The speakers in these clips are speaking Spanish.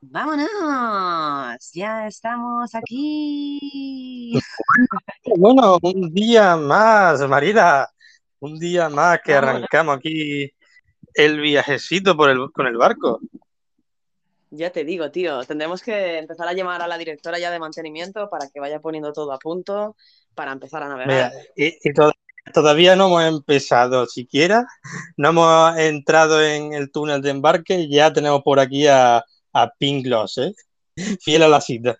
Vámonos, ya estamos aquí. Bueno, un día más, Marida, un día más que arrancamos aquí el viajecito por el, con el barco. Ya te digo, tío, tendremos que empezar a llamar a la directora ya de mantenimiento para que vaya poniendo todo a punto para empezar a Mira, navegar. y, y to- todavía no hemos empezado siquiera, no hemos entrado en el túnel de embarque ya tenemos por aquí a, a Pink ¿eh? Fiel a la cita.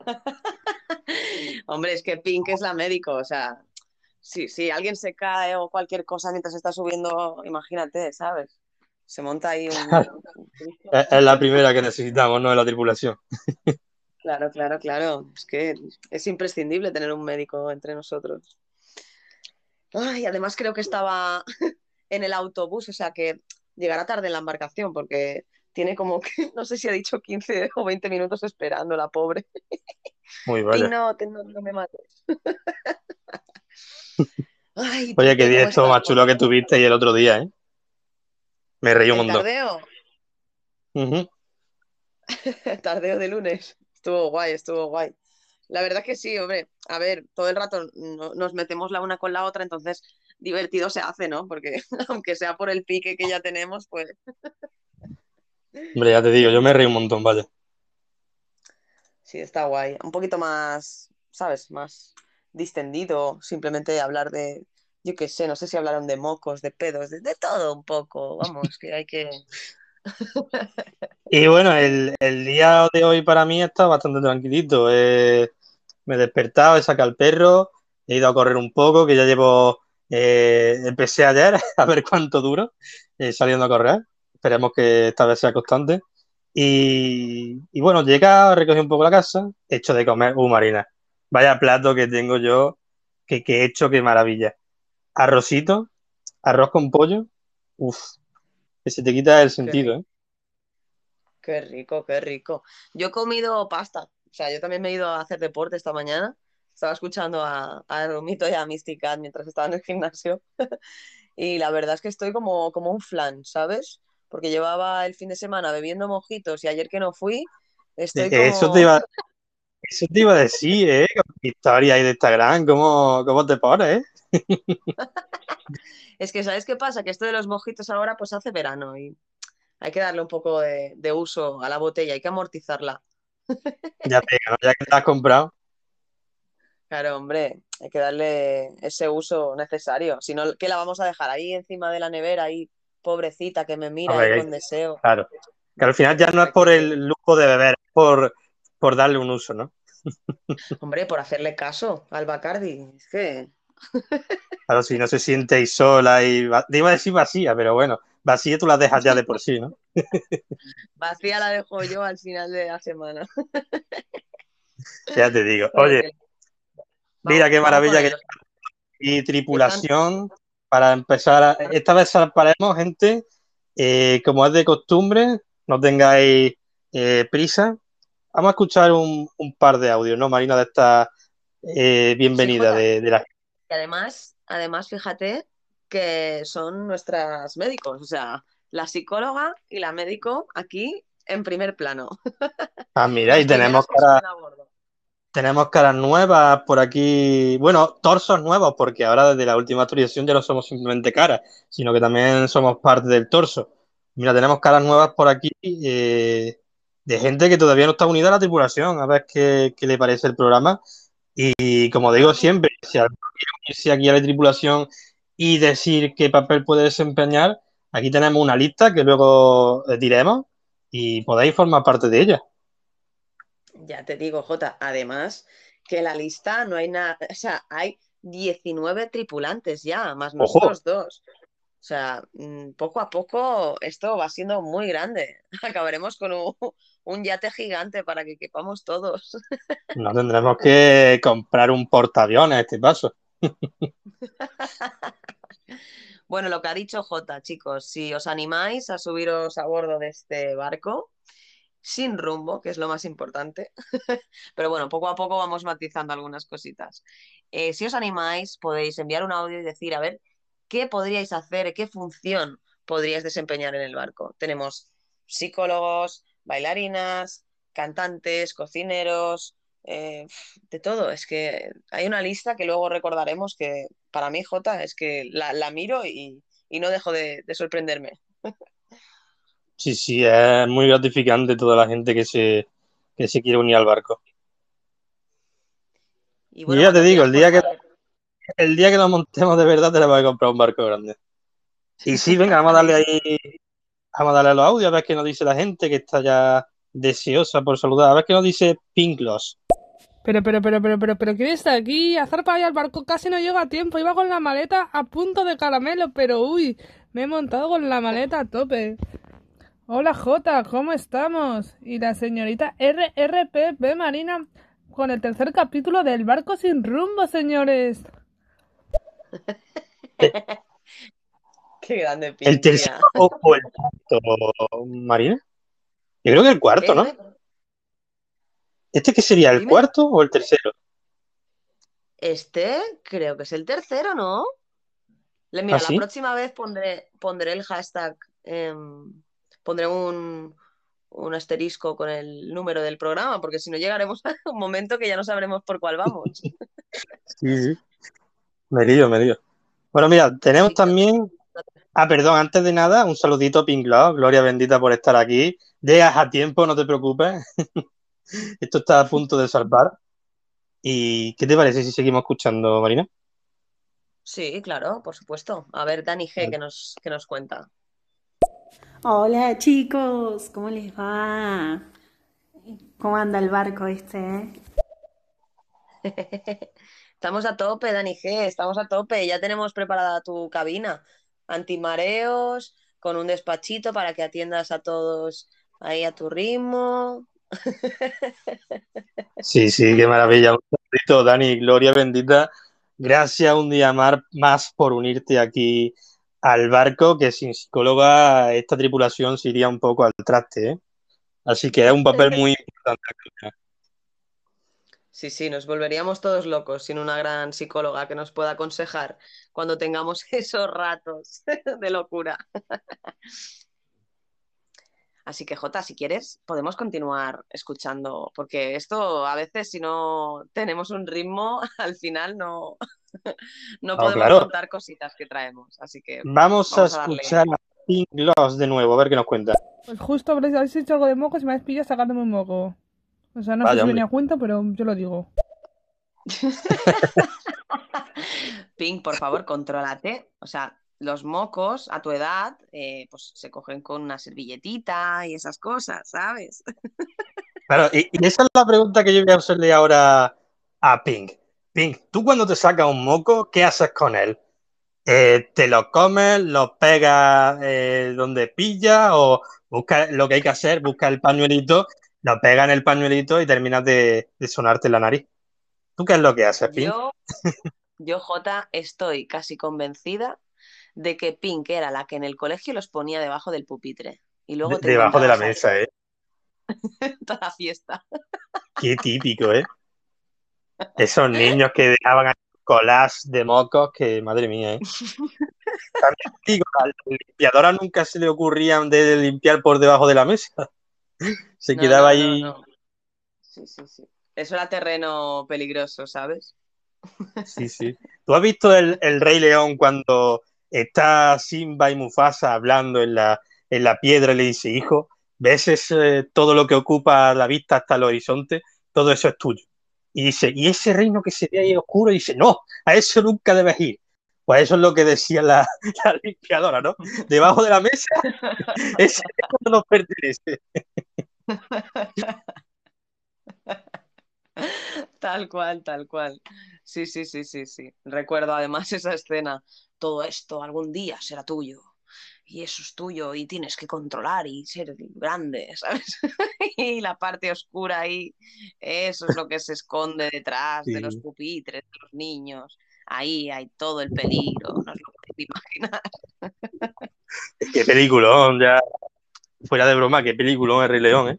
Hombre, es que Pink es la médico, o sea, si, si alguien se cae o cualquier cosa mientras está subiendo, imagínate, ¿sabes? Se monta ahí un... Es, la primera que necesitamos, ¿no? En la tripulación. Claro, claro, claro. Es que es imprescindible tener un médico entre nosotros. Ay, además creo que estaba en el autobús, o sea que llegará tarde en la embarcación porque tiene como que, no sé si ha dicho 15 o 20 minutos esperando la pobre. Muy Y vale. no, te- no, no me mates. Ay, Oye, qué día ¿cómo esto más chulo que tuviste y el otro día, ¿eh? Me reí un montón. tardeo, el tardeo de lunes. Estuvo guay, estuvo guay. La verdad que sí, hombre. A ver, todo el rato no- nos metemos la una con la otra, entonces divertido se hace, ¿no? Porque aunque sea por el pique que ya tenemos, pues Hombre, ya te digo, yo me reí un montón, vaya. sí, está guay. Un poquito más, ¿sabes? Más distendido, simplemente hablar de, yo qué sé, no sé si hablaron de mocos, de pedos, de, de todo un poco. Vamos, que hay que... Y bueno, el, el día de hoy para mí está bastante tranquilito. Eh, me he despertado, he sacado al perro, he ido a correr un poco, que ya llevo, eh, empecé ayer a ver cuánto duro eh, saliendo a correr. Esperemos que esta vez sea constante. Y, y bueno, llega, recogí un poco la casa, he hecho de comer, uh, Marina, vaya plato que tengo yo, que, que he hecho, qué maravilla. Arrocito, arroz con pollo, uff, que se te quita el sentido, ¿eh? qué rico, qué rico. Yo he comido pasta, o sea, yo también me he ido a hacer deporte esta mañana. Estaba escuchando a, a Romito y a Mysticat mientras estaba en el gimnasio. Y la verdad es que estoy como, como un flan, ¿sabes? Porque llevaba el fin de semana bebiendo mojitos y ayer que no fui, estoy Eso te como... iba, Eso te iba a decir, ¿eh? Con mi historia ahí de Instagram, ¿cómo, cómo te pones? Es que, ¿sabes qué pasa? Que esto de los mojitos ahora pues hace verano y hay que darle un poco de, de uso a la botella, hay que amortizarla. Ya ¿no? Ya que te la has comprado. Claro, hombre, hay que darle ese uso necesario. Si no, ¿qué la vamos a dejar ahí encima de la nevera, ahí, pobrecita, que me mira ahí con deseo? claro. Que al final ya no es por el lujo de beber, es por, por darle un uso, ¿no? Hombre, por hacerle caso al Bacardi. Es que Claro, si no se siente sola y... va- Te iba a decir vacía, pero bueno, vacía tú la dejas ya de por sí, ¿no? vacía la dejo yo al final de la semana. Ya te digo. Oye, mira qué maravilla que y tripulación para empezar. a- esta vez salparemos, gente. eh, como es de costumbre, no tengáis eh, prisa. Vamos a escuchar un, un par de audios, ¿no, Marina? De esta eh, bienvenida de, de la. Y además, además, fíjate que son nuestras médicos, o sea, la psicóloga y la médico aquí en primer plano. Ah, mira, y tenemos que caras, suben a bordo. Tenemos caras nuevas por aquí. Bueno, torsos nuevos, porque ahora desde la última actualización ya no somos simplemente caras, sino que también somos parte del torso. Mira, tenemos caras nuevas por aquí eh, de gente que todavía no está unida a la tripulación. A ver qué, qué le parece el programa. Y como digo siempre, si alguno quiere unirse aquí a la tripulación y decir qué papel puede desempeñar, aquí tenemos una lista que luego eh, diremos y podéis formar parte de ella. Ya te digo, Jota, además que la lista no hay nada, o sea, hay 19 tripulantes ya, más Ojo. nosotros dos. O sea, mm, poco a poco esto va siendo muy grande. Acabaremos con un, un yate gigante para que quepamos todos. No tendremos que comprar un portaaviones a este paso. Bueno, lo que ha dicho Jota, chicos, si os animáis a subiros a bordo de este barco, sin rumbo, que es lo más importante, pero bueno, poco a poco vamos matizando algunas cositas. Eh, si os animáis, podéis enviar un audio y decir, a ver, ¿qué podríais hacer, qué función podríais desempeñar en el barco? Tenemos psicólogos, bailarinas, cantantes, cocineros, eh, de todo. Es que hay una lista que luego recordaremos que para mí, Jota, es que la, miro y, no dejo de, de sorprenderme. Sí, sí, es muy gratificante toda la gente que se, que se quiere unir al barco. Y, bueno, y ya te digo, el día, que, el día que nos montemos de verdad te le voy a comprar un barco grande. Y sí, venga, vamos a darle ahí, vamos a darle a los audios, a ver qué nos dice la gente que está ya deseosa por saludar. A ver qué nos dice Pinklos. Pero, pero, pero, pero, pero, pero, ¿quién está aquí? Azar para allá al barco casi no llega a tiempo. Iba con la maleta a punto de caramelo, pero uy, me he montado con la maleta a tope. Hola Jota, ¿cómo estamos? Y la señorita RRPP Marina con el tercer capítulo del barco sin rumbo, señores. Qué grande ¿El tercero o el cuarto, Marina? Yo creo que el cuarto, ¿no? ¿Este qué sería, el Dime. cuarto o el tercero? Este creo que es el tercero, ¿no? Le, mira, ¿Ah, sí? la próxima vez pondré, pondré el hashtag, eh, pondré un, un asterisco con el número del programa, porque si no llegaremos a un momento que ya no sabremos por cuál vamos. sí, sí. Me lío, me lío. Bueno, mira, tenemos también. Ah, perdón, antes de nada, un saludito a Pinglau, Gloria bendita por estar aquí. Llegas a tiempo, no te preocupes. Esto está a punto de salvar. ¿Y qué te parece si seguimos escuchando, Marina? Sí, claro, por supuesto. A ver, Dani G, que nos, que nos cuenta. Hola chicos, ¿cómo les va? ¿Cómo anda el barco este? Eh? estamos a tope, Dani G, estamos a tope. Ya tenemos preparada tu cabina. Antimareos, con un despachito para que atiendas a todos ahí a tu ritmo. Sí, sí, qué maravilla. Un saludito, Dani, Gloria bendita. Gracias un día más por unirte aquí al barco, que sin psicóloga esta tripulación se iría un poco al traste. ¿eh? Así que es un papel muy importante. Sí, sí, nos volveríamos todos locos sin una gran psicóloga que nos pueda aconsejar cuando tengamos esos ratos de locura. Así que, Jota, si quieres, podemos continuar escuchando, porque esto a veces, si no tenemos un ritmo, al final no, no podemos claro. contar cositas que traemos. Así que vamos, vamos a, a escuchar a Pink Gloss de nuevo, a ver qué nos cuenta. Pues justo habéis hecho algo de moco y me habéis pillado sacándome un moco. O sea, no Vaya, sé si venía a cuenta, pero yo lo digo. Pink, por favor, contrólate. O sea, los mocos a tu edad, eh, pues se cogen con una servilletita y esas cosas, ¿sabes? Claro, y, y, esa es la pregunta que yo voy a hacerle ahora a Pink. Pink, tú cuando te sacas un moco, ¿qué haces con él? Eh, ¿Te lo comes, lo pegas eh, donde pilla o busca lo que hay que hacer, busca el pañuelito, lo pega en el pañuelito y terminas de, de sonarte la nariz? ¿Tú qué es lo que haces, Pink? Yo, yo, Jota, estoy casi convencida de que Pink era la que en el colegio los ponía debajo del pupitre. Y luego de, debajo de la mesa, ¿eh? Toda la fiesta. Qué típico, ¿eh? Esos niños que dejaban colas de mocos, que madre mía, ¿eh? También digo, a la limpiadora nunca se le ocurrían de limpiar por debajo de la mesa. Se no, quedaba no, ahí. no, sí, sí, sí. Eso era terreno peligroso, ¿sabes? Sí, sí. ¿Tú has visto el, el Rey León cuando está Simba y Mufasa hablando en la, en la piedra y le dice, hijo, ¿ves ese, todo lo que ocupa la vista hasta el horizonte? Todo eso es tuyo. Y dice, ¿y ese reino que se ve ahí oscuro? Y dice, no, a eso nunca debes ir. Pues eso es lo que decía la, la limpiadora, ¿no? Debajo de la mesa, ese reino no nos pertenece. Tal cual, tal cual. Sí, sí, sí, sí, sí. Recuerdo además esa escena. Todo esto algún día será tuyo. Y eso es tuyo y tienes que controlar y ser grande, ¿sabes? y la parte oscura ahí, eso es lo que se esconde detrás sí. de los pupitres, de los niños. Ahí hay todo el peligro, no os lo podéis imaginar. qué peliculón, ya. Fuera de broma, qué peliculón es Rey León, ¿eh?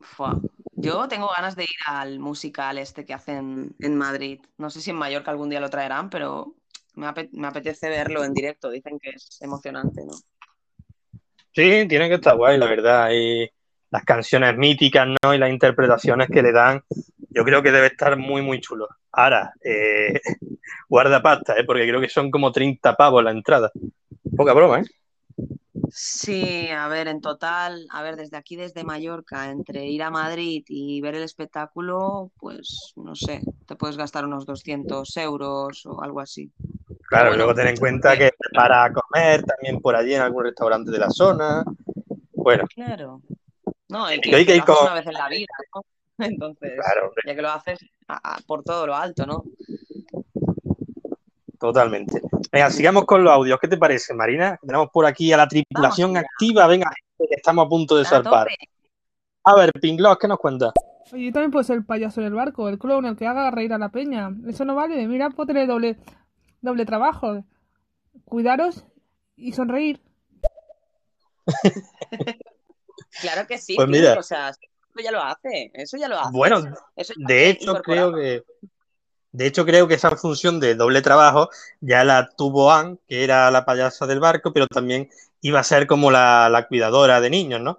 Fua. Yo tengo ganas de ir al musical este que hacen en Madrid. No sé si en Mallorca algún día lo traerán, pero me, apet me apetece verlo en directo. Dicen que es emocionante, ¿no? Sí, tiene que estar guay, la verdad. Y las canciones míticas, ¿no? Y las interpretaciones que le dan, yo creo que debe estar muy, muy chulo. Ahora, eh, guarda pasta, ¿eh? Porque creo que son como 30 pavos la entrada. Poca broma, ¿eh? Sí, a ver, en total, a ver, desde aquí, desde Mallorca, entre ir a Madrid y ver el espectáculo, pues no sé, te puedes gastar unos 200 euros o algo así. Claro, bueno, luego ten en cuenta que para comer también por allí en algún restaurante de la zona. Bueno, Claro. No, el Y que, hay que que ir lo haces con- una vez en la vida, ¿no? Entonces, claro, ya que lo haces a- a- por todo lo alto, ¿no? Totalmente. Venga, sigamos con los audios. ¿Qué te parece, Marina? Tenemos por aquí a la tripulación Vamos activa. Venga, gente, que estamos a punto de zarpar. A ver, Pinglos, ¿qué nos cuenta? Oye, yo también puedo ser el payaso del barco, el clown, el que haga reír a la peña. Eso no vale. Mira, puedo tener doble, doble trabajo. Cuidaros y sonreír. Claro que sí, Pues mira. o sea, eso ya lo hace, eso ya lo hace. Bueno, Eso ya de hecho, creo que. De hecho, creo que esa función de doble trabajo ya la tuvo Anne, que era la payasa del barco, pero también iba a ser como la, cuidadora de niños, ¿no?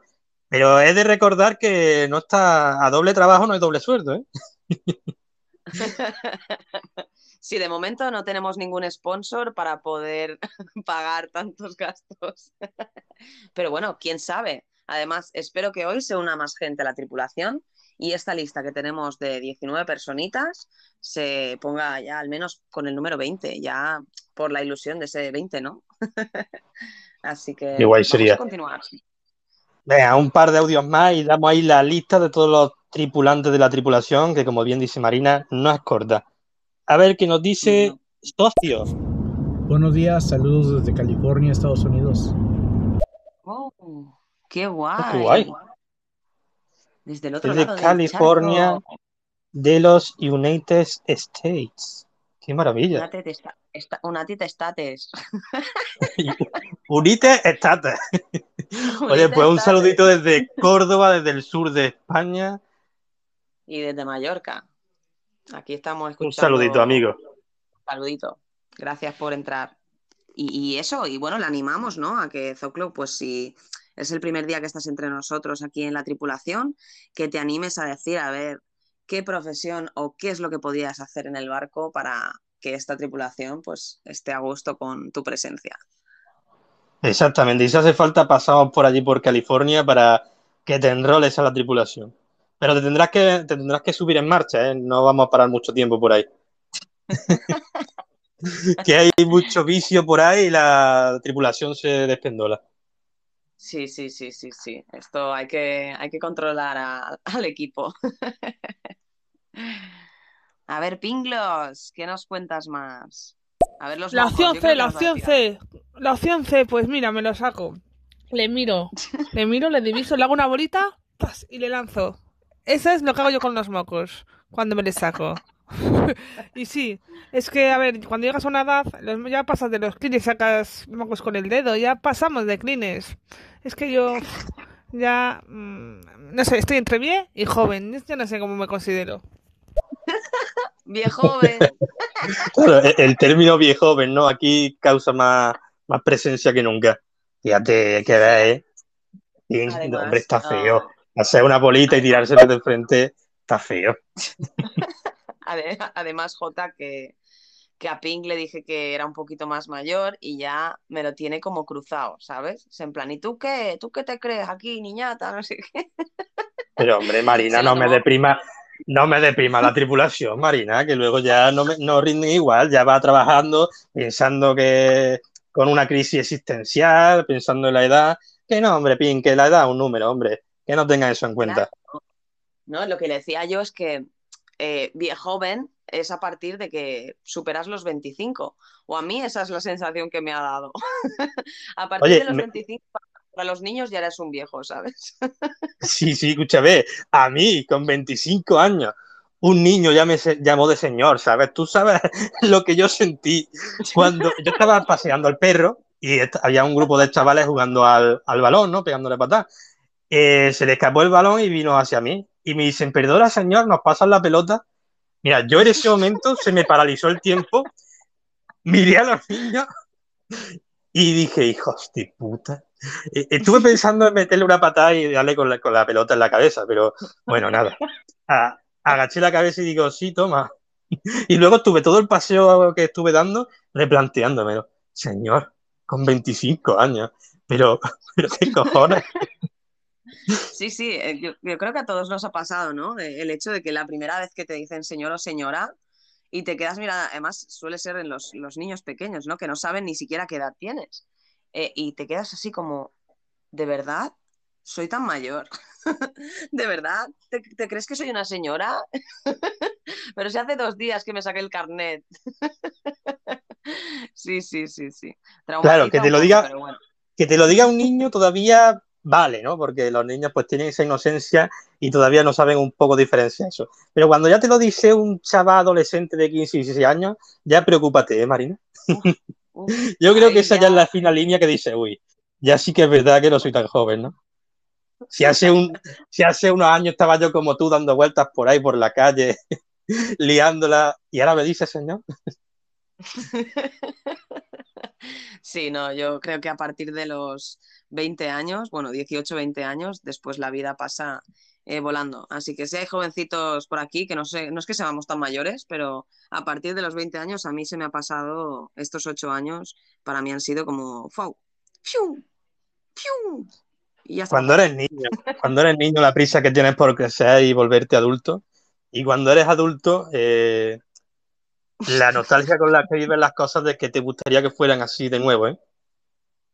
Pero he de recordar que no está a doble trabajo, no hay doble sueldo, ¿eh? Sí, de momento no tenemos ningún sponsor para poder pagar tantos gastos. Pero bueno, quién sabe. Además, espero que hoy se una más gente a la tripulación y esta lista que tenemos de 19 personitas se ponga ya al menos con el número 20, ya por la ilusión de ese 20, ¿no? Así que Qué guay vamos sería. a continuar. Venga, un par de audios más y damos ahí la lista de todos los tripulantes de la tripulación, que como bien dice Marina, no es corta. A ver qué nos dice socio. Buenos días, saludos desde California, Estados Unidos. Oh, qué guay. qué guay. Desde el otro Desde lado del California, charco. de los United States. Qué maravilla. Una tete esta- esta- una tita estates. Unite estate. Oye, pues un saludito desde Córdoba, desde el sur de España. Y desde Mallorca. Aquí estamos Un escuchando. saludito, amigo. Saludito. Gracias por entrar. Y, y eso, y bueno, le animamos, ¿no? A que Zoclo, pues si es el primer día que estás entre nosotros aquí en la tripulación, que te animes a decir, a ver, qué profesión o qué es lo que podías hacer en el barco para que esta tripulación pues esté a gusto con tu presencia. Exactamente. Y si hace falta, pasamos por allí, por California, para que te enroles a la tripulación. Pero te tendrás que, te tendrás que subir en marcha, ¿eh? No vamos a parar mucho tiempo por ahí. que hay mucho vicio por ahí y la tripulación se despendola. Sí, sí, sí, sí, sí. Esto hay que, hay que controlar a- al equipo. A ver, Pinglos, ¿qué nos cuentas más? A ver los La opción C, la opción C. La opción C, pues mira, me lo saco. Le miro, le miro, le diviso, le hago una bolita ¡pas! y le lanzo. Eso es lo que hago yo con los mocos, cuando me les saco. y sí, es que, a ver, cuando llegas a una edad, los- ya pasas de los clines, sacas mocos con el dedo, ya pasamos de clines. Es que yo ya, mm, no sé, estoy entre bien y joven, ya no sé cómo me considero. Viejo joven. Claro, el, el término viejo, ¿no? Aquí causa más, más presencia que nunca. Fíjate que ves, ¿eh? Y, Además, hombre, está feo. Hacer una bolita y tirársela de frente está feo. ade- Además, Jota, que, que a Ping le dije que era un poquito más mayor y ya me lo tiene como cruzado, ¿sabes? Es en plan, ¿y tú qué? ¿Tú qué te crees aquí, niñata? No sé qué. Pero, hombre, Marina, no me deprima, no me deprima la tripulación, Marina, que luego ya no, me, no rinden igual, ya va trabajando pensando que con una crisis existencial, pensando en la edad, que no, hombre, Pin, que la edad es un número, hombre, que no tenga eso en cuenta. ¿no? Lo que le decía yo es que eh, vie- joven es a partir de que superas los 25. O a mí esa es la sensación que me ha dado. a partir Oye, de los me- 25, para los niños ya eres un viejo, ¿sabes? Sí, sí, escúchame, a mí con 25 años, un niño ya me llamó de señor, ¿sabes? Tú sabes lo que yo sentí cuando yo estaba paseando al perro y había un grupo de chavales jugando al, al balón, ¿no? Pegándole patadas. Eh, se le escapó el balón y vino hacia mí. Y me dicen, perdona, señor, nos pasan la pelota. Mira, yo en ese momento se me paralizó el tiempo, miré a los niños Y dije, hijos de puta. Eh, Estuve pensando en meterle una patada y darle con la, con la pelota en la cabeza, pero bueno, nada. A- agaché la cabeza y digo, sí, toma. Y luego estuve todo el paseo que estuve dando replanteándomelo. Señor, con 25 años, pero, pero qué cojones. Sí, sí, eh, yo, yo creo que a todos nos ha pasado, ¿no? El hecho de que la primera vez que te dicen señor o señora y te quedas mirando, además suele ser en los, los niños pequeños, ¿no? Que no saben ni siquiera qué edad tienes. Eh, y te quedas así como, ¿de verdad? ¿Soy tan mayor? ¿De verdad? ¿Te, te crees que soy una señora? Pero si hace dos días que me saqué el carnet. Sí, sí, sí, sí. Claro, que te lo poco, diga- bueno. Que te lo diga un niño todavía vale, ¿no? Porque los niños pues tienen esa inocencia y todavía no saben un poco diferenciar eso. Pero cuando ya te lo dice un chaval adolescente de 15 y 16 años, ya preocúpate, ¿eh, Marina? Uf, Yo creo que esa ya ya- es la fina línea que dice, uy, ya sí que es verdad que no soy tan joven, ¿no? Si hace, un, si hace unos años estaba yo como tú dando vueltas por ahí, por la calle, liándola, y ahora me dice, señor. Sí, no, yo creo que a partir de los 20 años, bueno, 18, 20 años, después la vida pasa eh, volando. Así que si hay jovencitos por aquí, que no sé, no es que seamos tan mayores, pero a partir de los 20 años a mí se me ha pasado estos 8 años, para mí han sido como ¡fau! ¡Fiu! ¡Fiu! Cuando eres niño, cuando eres niño, la prisa que tienes por crecer y volverte adulto, y cuando eres adulto, eh, la nostalgia con la que vives las cosas de que te gustaría que fueran así de nuevo, ¿eh?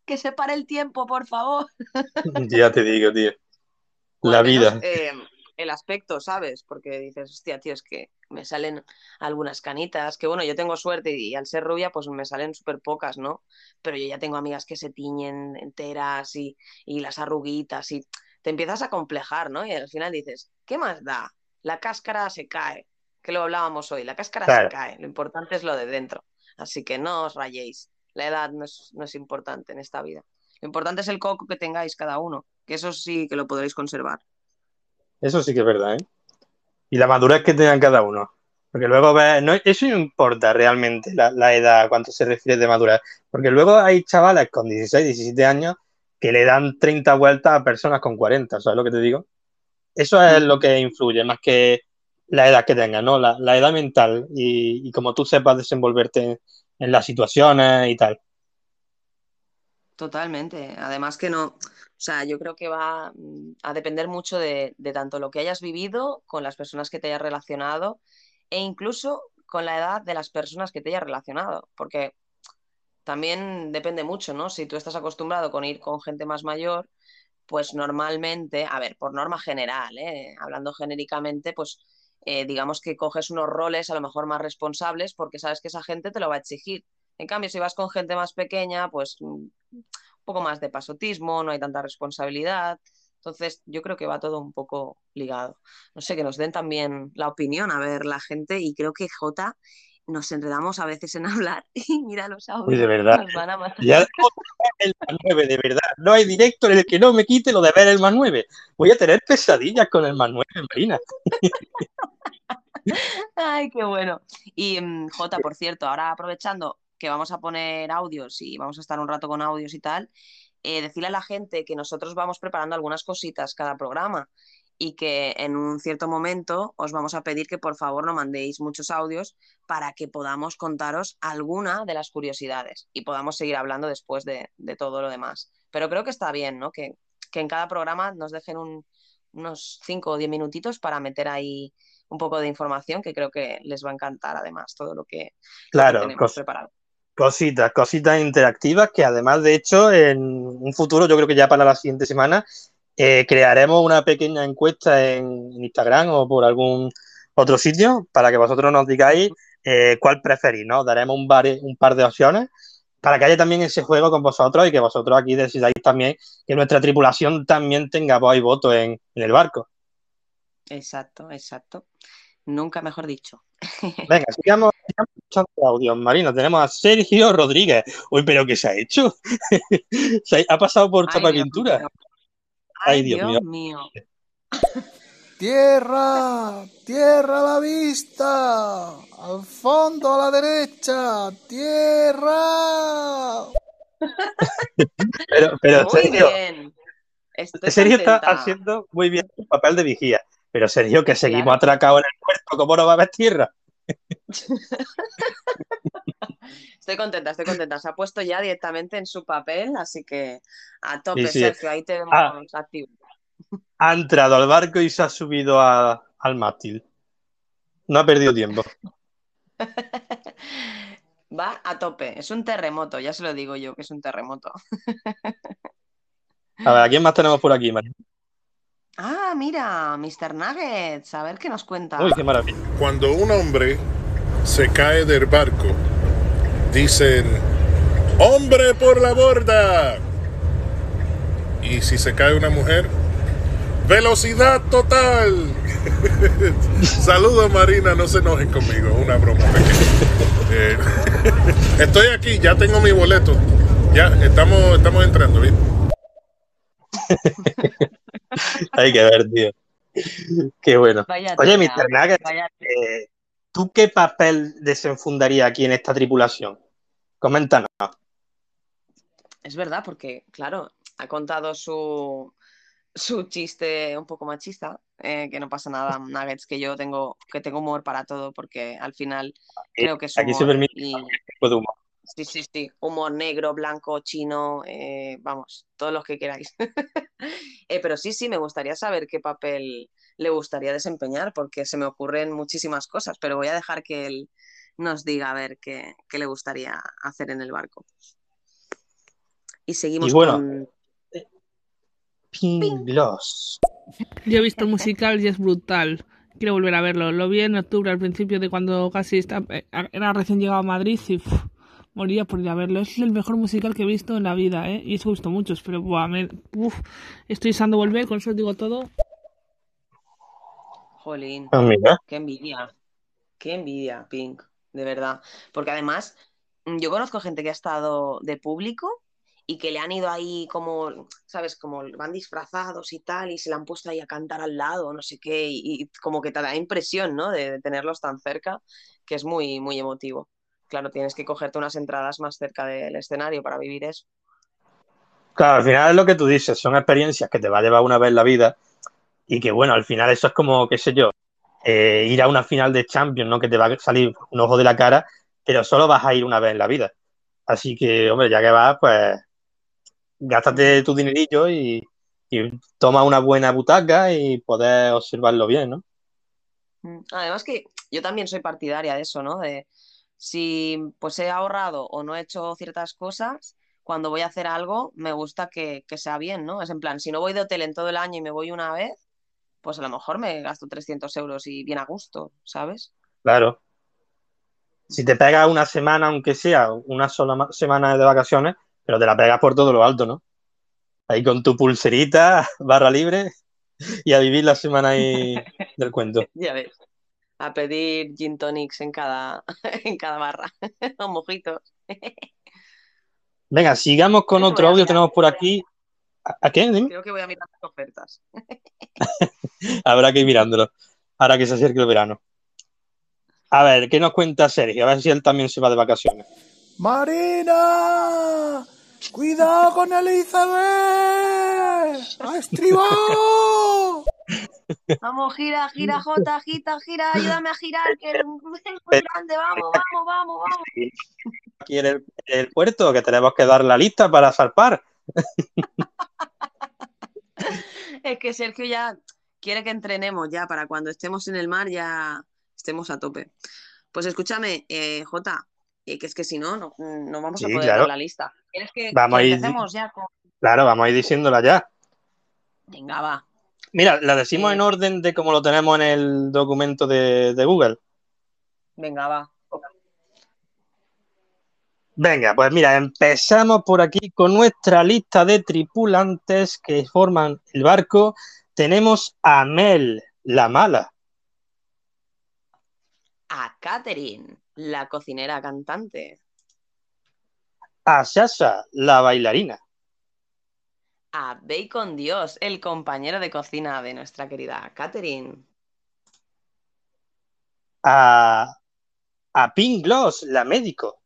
Que se pare el tiempo, por favor. Ya te digo, tío. La menos, vida. eh, el aspecto, ¿sabes? Porque dices, hostia, tío, es que me salen algunas canitas, que bueno, yo tengo suerte y, al ser rubia, pues me salen súper pocas, ¿no? Pero yo ya tengo amigas que se tiñen enteras y, y las arruguitas y te empiezas a complejar, ¿no? Y al final dices, ¿qué más da? La cáscara se cae, que lo hablábamos hoy, la cáscara Claro. se cae, lo importante es lo de dentro. Así que no os rayéis, la edad no es, no es importante en esta vida. Lo importante es el coco que tengáis cada uno, que eso sí que lo podréis conservar. Eso sí que es verdad, ¿eh? Y la madurez que tengan cada uno. Porque luego no, eso no importa realmente la, la edad, cuánto se refiere de madurez. Porque luego hay chavales con 16, 17 años que le dan 30 vueltas a personas con 40, ¿sabes lo que te digo? Eso es lo que influye, más que la edad que tengas, ¿no? La, la edad mental y, y como tú sepas desenvolverte en, las situaciones y tal. Totalmente. Además que no, o sea, yo creo que va mm, a depender mucho de, de tanto lo que hayas vivido con las personas que te hayas relacionado e incluso con la edad de las personas que te hayas relacionado, porque también depende mucho, ¿no? Si tú estás acostumbrado con ir con gente más mayor, pues normalmente, a ver, por norma general, ¿eh? Hablando genéricamente, pues eh, digamos que coges unos roles a lo mejor más responsables porque sabes que esa gente te lo va a exigir. En cambio, si vas con gente más pequeña, pues mm, un poco más de pasotismo, no hay tanta responsabilidad. Entonces, yo creo que va todo un poco ligado. No sé, que nos den también la opinión, a ver, la gente, y creo que Jota nos enredamos a veces en hablar y mira los audios, Uy, de verdad. nos van a matar. Ya el más 9, de verdad. No hay directo en el que no me quite lo de ver el más 9. Voy a tener pesadillas con el más 9, Marina. Ay, qué bueno. Y mm, Jota, por cierto, ahora aprovechando que vamos a poner audios y vamos a estar un rato con audios y tal, eh, decirle a la gente que nosotros vamos preparando algunas cositas cada programa y que en un cierto momento os vamos a pedir que por favor nos mandéis muchos audios para que podamos contaros alguna de las curiosidades y podamos seguir hablando después de, de todo lo demás. Pero creo que está bien, ¿no? Que, que en cada programa nos dejen un- unos 5 o 10 minutitos para meter ahí un poco de información que creo que les va a encantar además todo lo que, lo que Claro, tenemos cos- preparado. cositas, cositas interactivas que además, de hecho, en un futuro, yo creo que ya para la siguiente semana, eh, crearemos una pequeña encuesta en Instagram o por algún otro sitio para que vosotros nos digáis eh, cuál preferís, ¿no? Daremos un, par de opciones para que haya también ese juego con vosotros y que vosotros aquí decidáis también que nuestra tripulación también tenga voz y voto en, en el barco. Exacto, exacto. Nunca mejor dicho. Venga, sigamos, sigamos escuchando audios, Marino. Tenemos a Sergio Rodríguez. Uy, pero ¿qué se ha hecho? Se ha pasado por Ay, chapa pintura. Ay, Dios Dios mío. mío. Tierra, tierra a la vista, al fondo a la derecha, tierra. pero, pero Muy Sergio, bien. Estoy Sergio está haciendo muy bien su papel de vigía. Pero Sergio, que seguimos Claro. atracados en el puerto, ¿cómo no va a haber tierra? Estoy contenta, estoy contenta. Se ha puesto ya directamente en su papel, así que a tope, Sí, sí. Sergio, ahí te vemos Ah. activo. Ha entrado al barco y se ha subido a- al mástil. No ha perdido tiempo. Va a tope. Es un terremoto, ya se lo digo yo, que es un terremoto. A ver, ¿a quién más tenemos por aquí, María? Ah, mira, Mr. Nuggets, a ver qué nos cuenta. Uy, qué maravilla. Cuando un hombre se cae del barco, dicen, hombre por la borda. Y si se cae una mujer, velocidad total. Saludos Marina, no se enojen conmigo, una broma pequeña. Eh, estoy aquí, ya tengo mi boleto. Ya, estamos, estamos entrando, ¿bien? Hay que ver, tío. Qué bueno. Vaya Oye, Mr. Nuggets, vaya- eh, ¿tú qué papel desenfundaría aquí en esta tripulación? Coméntanos. Es verdad, porque, claro, ha contado su, su chiste un poco machista, eh, que no pasa nada, Nuggets, que yo tengo, que tengo humor para todo, porque al final creo que es Aquí se permite y- tipo de humor. Sí, sí, sí. Humor negro, blanco, chino, eh, vamos, todos los que queráis. Eh, pero sí, sí, me gustaría saber qué papel le gustaría desempeñar, porque se me ocurren muchísimas cosas, pero voy a dejar que él nos diga a ver qué, qué le gustaría hacer en el barco. Y seguimos Y bueno. con... Pinglos. Yo he visto el musical y es brutal. Quiero volver a verlo. Lo vi en octubre, al principio de cuando casi está, eh, era recién llegado a Madrid y moría por ir a verlo. Es el mejor musical que he visto en la vida, ¿eh? Y eso gustó mucho, pero buah, me- uf, estoy deseando volver, con eso os digo todo. Jolín. Mira, Qué envidia, qué envidia, Pink, de verdad. Porque además, mm, yo conozco gente que ha estado de público y que le han ido ahí como, ¿sabes? Como van disfrazados y tal, y se le han puesto ahí a cantar al lado, no sé qué, y, y como que te da impresión, ¿no? De, de tenerlos tan cerca, que es muy, muy emotivo. Claro, tienes que cogerte unas entradas más cerca del escenario para vivir eso. claro, al final es lo que tú dices, son experiencias que te va a llevar una vez en la vida y que bueno, al final eso es como, qué sé yo, eh, ir a una final de Champions, ¿no? Que te va a salir un ojo de la cara, pero solo vas a ir una vez en la vida. Así que, hombre, ya que vas, pues gástate tu dinerillo y, y toma una buena butaca y poder observarlo bien, ¿no? Mm. Además que yo también soy partidaria de eso, ¿no? De si pues he ahorrado o no he hecho ciertas cosas, cuando voy a hacer algo, me gusta que, que sea bien, ¿no? Es en plan, si no voy de hotel en todo el año y me voy una vez, pues a lo mejor me gasto 300 euros y bien a gusto, ¿sabes? Claro. Si te pegas una semana, aunque sea una sola ma- semana de vacaciones, pero te la pegas por todo lo alto, ¿no? Ahí con tu pulserita, barra libre, y a vivir la semana ahí del cuento. Ya ves. A pedir gin tonics en cada, en cada barra, o mojitos. Venga, sigamos con otro audio. Tenemos por aquí. ¿A, a qué? Dime. Creo que voy a mirar las ofertas. Habrá que ir mirándolo. Ahora que se acerque el verano. A ver, ¿qué nos cuenta Sergio? A ver si él también se va de vacaciones. Marina, cuidado con Elizabeth. ¡A estribor! Vamos, gira, gira, Jota, gira, gira, ayúdame a girar, que es muy grande, vamos, vamos, vamos, vamos. Aquí en el, en el puerto, que tenemos que dar la lista para zarpar. Es que Sergio ya quiere que entrenemos ya para cuando estemos en el mar ya estemos a tope. Pues escúchame, eh, Jota, eh, que es que si no, no, no vamos a poder claro. dar la lista. ¿Quieres que, Vamos que a ir- empecemos ya con... Claro, vamos a ir diciéndola ya. Venga, va. Mira, la decimos Sí. en orden de como lo tenemos en el documento de, de Google. Venga, va. Venga, pues mira, empezamos por aquí con nuestra lista de tripulantes que forman el barco. Tenemos a Mel, la mala, A Catherine, la cocinera cantante. a Sasha, la bailarina, A Bacon Dios, el compañero de cocina de nuestra querida Catherine. a, a Pink Gloss, la médico,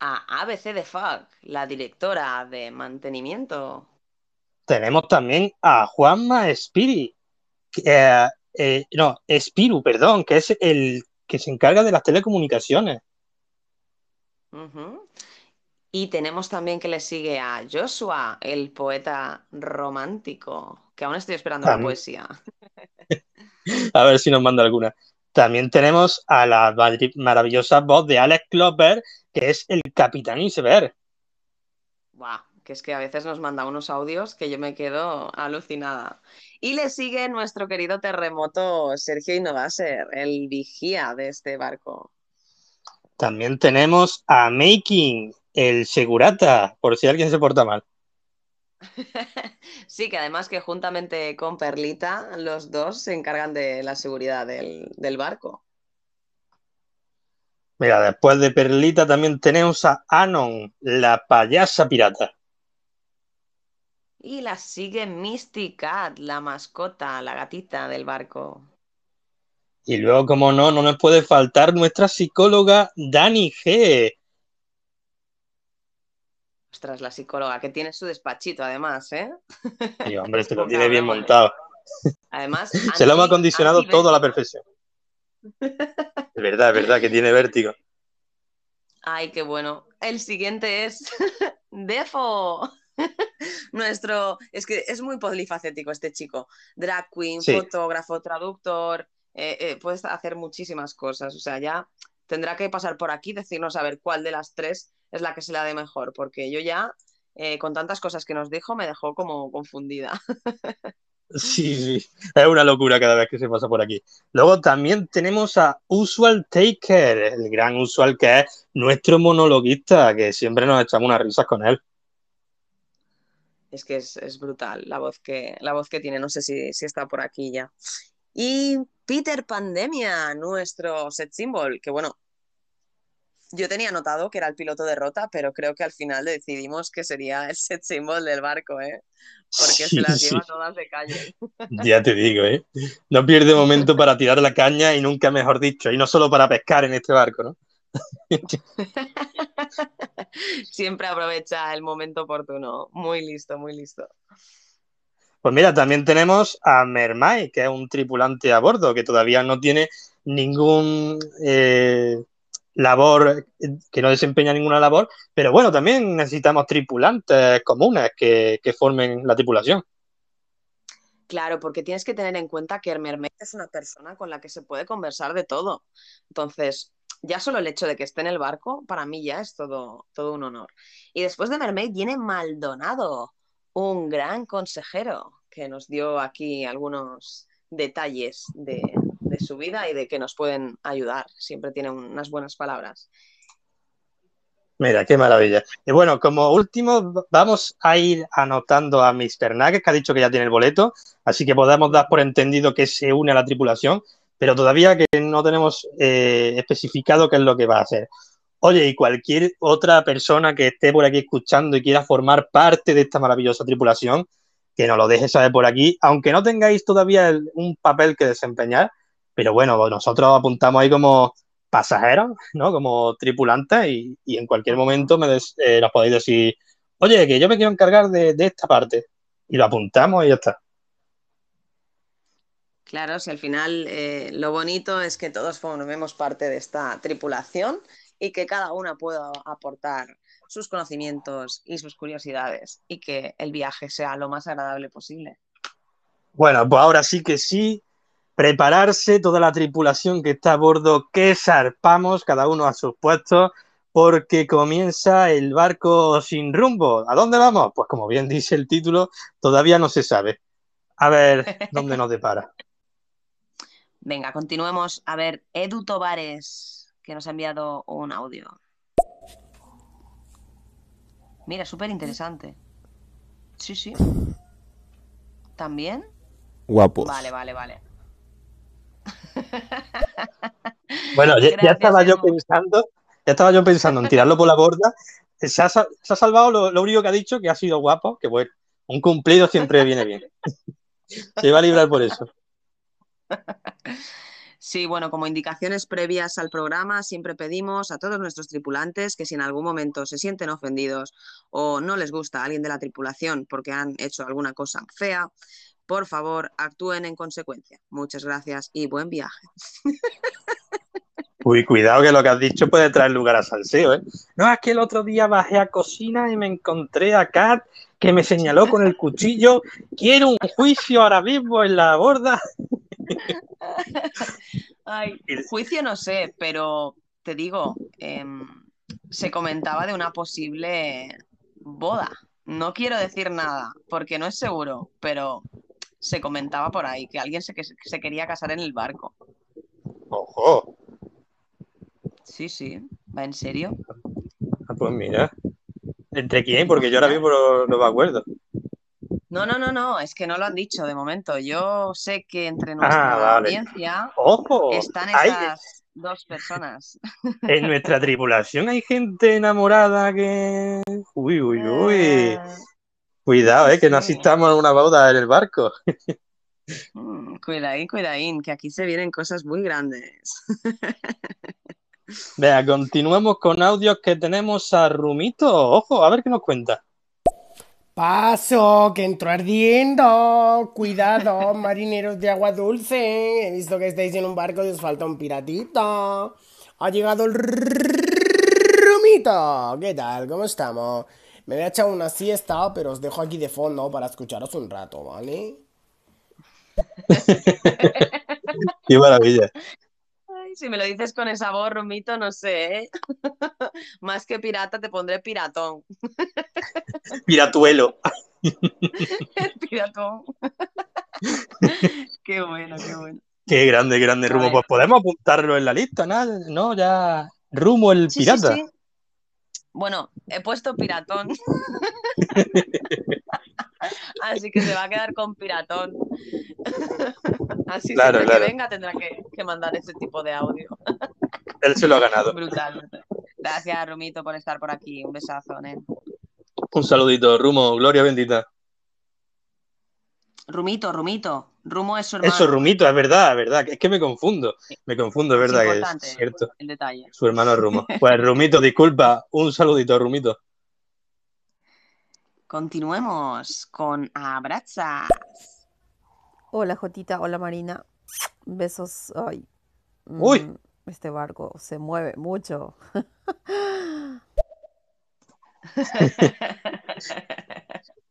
a ABC de FAC, la directora de mantenimiento. Tenemos también a Juanma Spiri, eh, eh, no, Spiru, perdón, que es el que se encarga de las telecomunicaciones. Y tenemos también que le sigue a Joshua, el poeta romántico, que aún estoy esperando la poesía. A ver si nos manda alguna. También tenemos a la maravillosa voz de Alex Klopper, que es el Capitán Iceberg. Buah, que es que a veces nos manda unos audios que yo me quedo alucinada. Y le sigue nuestro querido terremoto Sergio Innovaser, el vigía de este barco. También tenemos a Making, el segurata, por si alguien se porta mal. Sí, que además que juntamente con Perlita, los dos se encargan de la seguridad del, del barco. Mira, después de Perlita también tenemos a Anon, la payasa pirata. Y la sigue Misty Cat, la mascota, la gatita del barco. Y luego, como no, no nos puede faltar nuestra psicóloga Dani G. Ostras, la psicóloga, que tiene su despachito además, ¿eh? Y hombre, se lo tiene bien ¿eh? montado. Además, Se lo hemos acondicionado todo a la perfección. Es verdad, es verdad que tiene vértigo. Ay, qué bueno. El siguiente es Defo. Nuestro, es que es muy polifacético este chico. Drag queen, Sí. fotógrafo, traductor, eh, eh, puedes hacer muchísimas cosas. O sea, ya tendrá que pasar por aquí, decirnos a ver cuál de las tres es la que se le da de mejor, porque yo ya, eh, con tantas cosas que nos dijo, me dejó como confundida. Sí, sí, es una locura cada vez que se pasa por aquí. Luego también tenemos a Usual Taker, el gran Usual que es nuestro monologuista, que siempre nos echamos unas risas con él. Es que es, es brutal la voz que, la voz que tiene, no sé si, si está por aquí ya. Y Peter Pandemia, nuestro set symbol, que bueno, yo tenía notado que era el piloto de Rota, pero creo que al final decidimos que sería el set symbol del barco, ¿eh? Porque Sí, se las sí, lleva todas de calle. ya te digo, ¿eh? No pierde momento para tirar la caña y nunca mejor dicho, y no solo para pescar en este barco, ¿no? Siempre aprovecha el momento oportuno. Muy listo, muy listo. Pues mira, también tenemos a Mermai, que es un tripulante a bordo, que todavía no tiene ningún eh, labor, que no desempeña ninguna labor, pero bueno, también necesitamos tripulantes comunes que, que formen la tripulación. Claro, porque tienes que tener en cuenta que Mermaid es una persona con la que se puede conversar de todo. Entonces, ya solo el hecho de que esté en el barco, para mí ya es todo, todo un honor. Y después de Mermaid viene Maldonado, un gran consejero que nos dio aquí algunos detalles de, su vida y de que nos pueden ayudar. Siempre tiene unas buenas palabras. Mira, qué maravilla. Y bueno, como último, vamos a ir anotando a Mr. Nuggets, que ha dicho que ya tiene el boleto, así que podemos dar por entendido que se une a la tripulación, pero todavía que no tenemos eh, especificado qué es lo que va a hacer. Oye, y cualquier otra persona que esté por aquí escuchando y quiera formar parte de esta maravillosa tripulación, que nos lo deje saber por aquí, aunque no tengáis todavía un papel que desempeñar, pero bueno, nosotros apuntamos ahí como pasajeros, ¿no? Como tripulantes y, y en cualquier momento me des- eh, nos podéis decir, oye, que yo me quiero encargar de, de esta parte. Y lo apuntamos y ya está. Claro, si al final eh, lo bonito es que todos formemos parte de esta tripulación y que cada una pueda aportar sus conocimientos y sus curiosidades y que el viaje sea lo más agradable posible. Bueno, pues ahora sí que sí, prepararse toda la tripulación que está a bordo, que zarpamos, cada uno a sus puestos, porque comienza el barco sin rumbo. ¿A dónde vamos? Pues como bien dice el título, todavía no se sabe. A ver dónde nos depara. Venga, continuemos. A ver, Edu Tovares, que nos ha enviado un audio. Mira, súper interesante. Sí, sí. ¿También? Guapos. Vale, vale, vale. Bueno, ya, estaba yo pensando, ya estaba yo pensando en tirarlo por la borda. Se ha, sa- se ha salvado lo, lo único que ha dicho, que ha sido guapo, que bueno, un cumplido siempre viene bien. Se va a librar por eso. Sí, bueno, como indicaciones previas al programa, siempre pedimos a todos nuestros tripulantes que si en algún momento se sienten ofendidos o no les gusta a alguien de la tripulación porque han hecho alguna cosa fea, por favor, actúen en consecuencia. Muchas gracias y buen viaje. Uy, cuidado que lo que has dicho puede traer lugar a salseo, ¿eh? No, es que el otro día bajé a cocina y me encontré a Kat que me señaló con el cuchillo. Quiero un juicio ahora mismo en la borda. Ay, juicio no sé, pero te digo, em, se comentaba de una posible boda. No quiero decir nada, porque no es seguro, pero se comentaba por ahí que alguien se, que se quería casar en el barco. Ojo. Sí, sí, va en serio. Ah, pues mira. ¿Entre quién? Porque yo ahora mismo no, no me acuerdo. No, no, no, no, es que no lo han dicho de momento. Yo sé que entre nuestra Ah, vale. audiencia Ojo. están Hay- esas dos personas. en nuestra tripulación hay gente enamorada que. Uy, uy, uy. Eh, Cuidado, eh, que no sí. asistamos a una boda en el barco. mm, cuidaín, cuidaín, que aquí se vienen cosas muy grandes. Vea, continuamos con audios que tenemos a Rumito. Ojo, a ver qué nos cuenta. Paso, que entro ardiendo. Cuidado, marineros de agua dulce. He visto que estáis en un barco y os falta un piratito. Ha llegado el rumito. ¿Qué tal? ¿Cómo estamos? Me voy a echar una siesta, pero os dejo aquí de fondo para escucharos un rato, ¿vale? Qué maravilla. Ay, si me lo dices con esa voz, Rumito, no sé, ¿eh? Más que pirata te pondré piratón. Piratuelo. Piratón. Qué bueno, qué bueno. Qué grande, grande Rumo. Pues podemos apuntarlo en la lista, ¿no? ¿No? Ya. Rumo el Sí, sí, pirata. sí. Bueno, he puesto piratón. Así que se va a quedar con piratón. Así Claro, claro. que venga tendrá que, que mandar ese tipo de audio. Él se lo ha ganado. Brutal. Gracias, Rumito, por estar por aquí. Un besazo, nen. Un saludito, Rumo. Gloria bendita. Rumito, Rumito. Rumo es su hermano. Eso, Rumito, es verdad, es verdad. Es que me confundo. Me confundo, es Es verdad que importante es cierto. el detalle. Su hermano es Rumo. Pues Rumito, disculpa. Un saludito, Rumito. Continuemos con abrazas. Hola Jotita, hola Marina. Besos. Ay. Uy. Mm, Este barco se mueve mucho.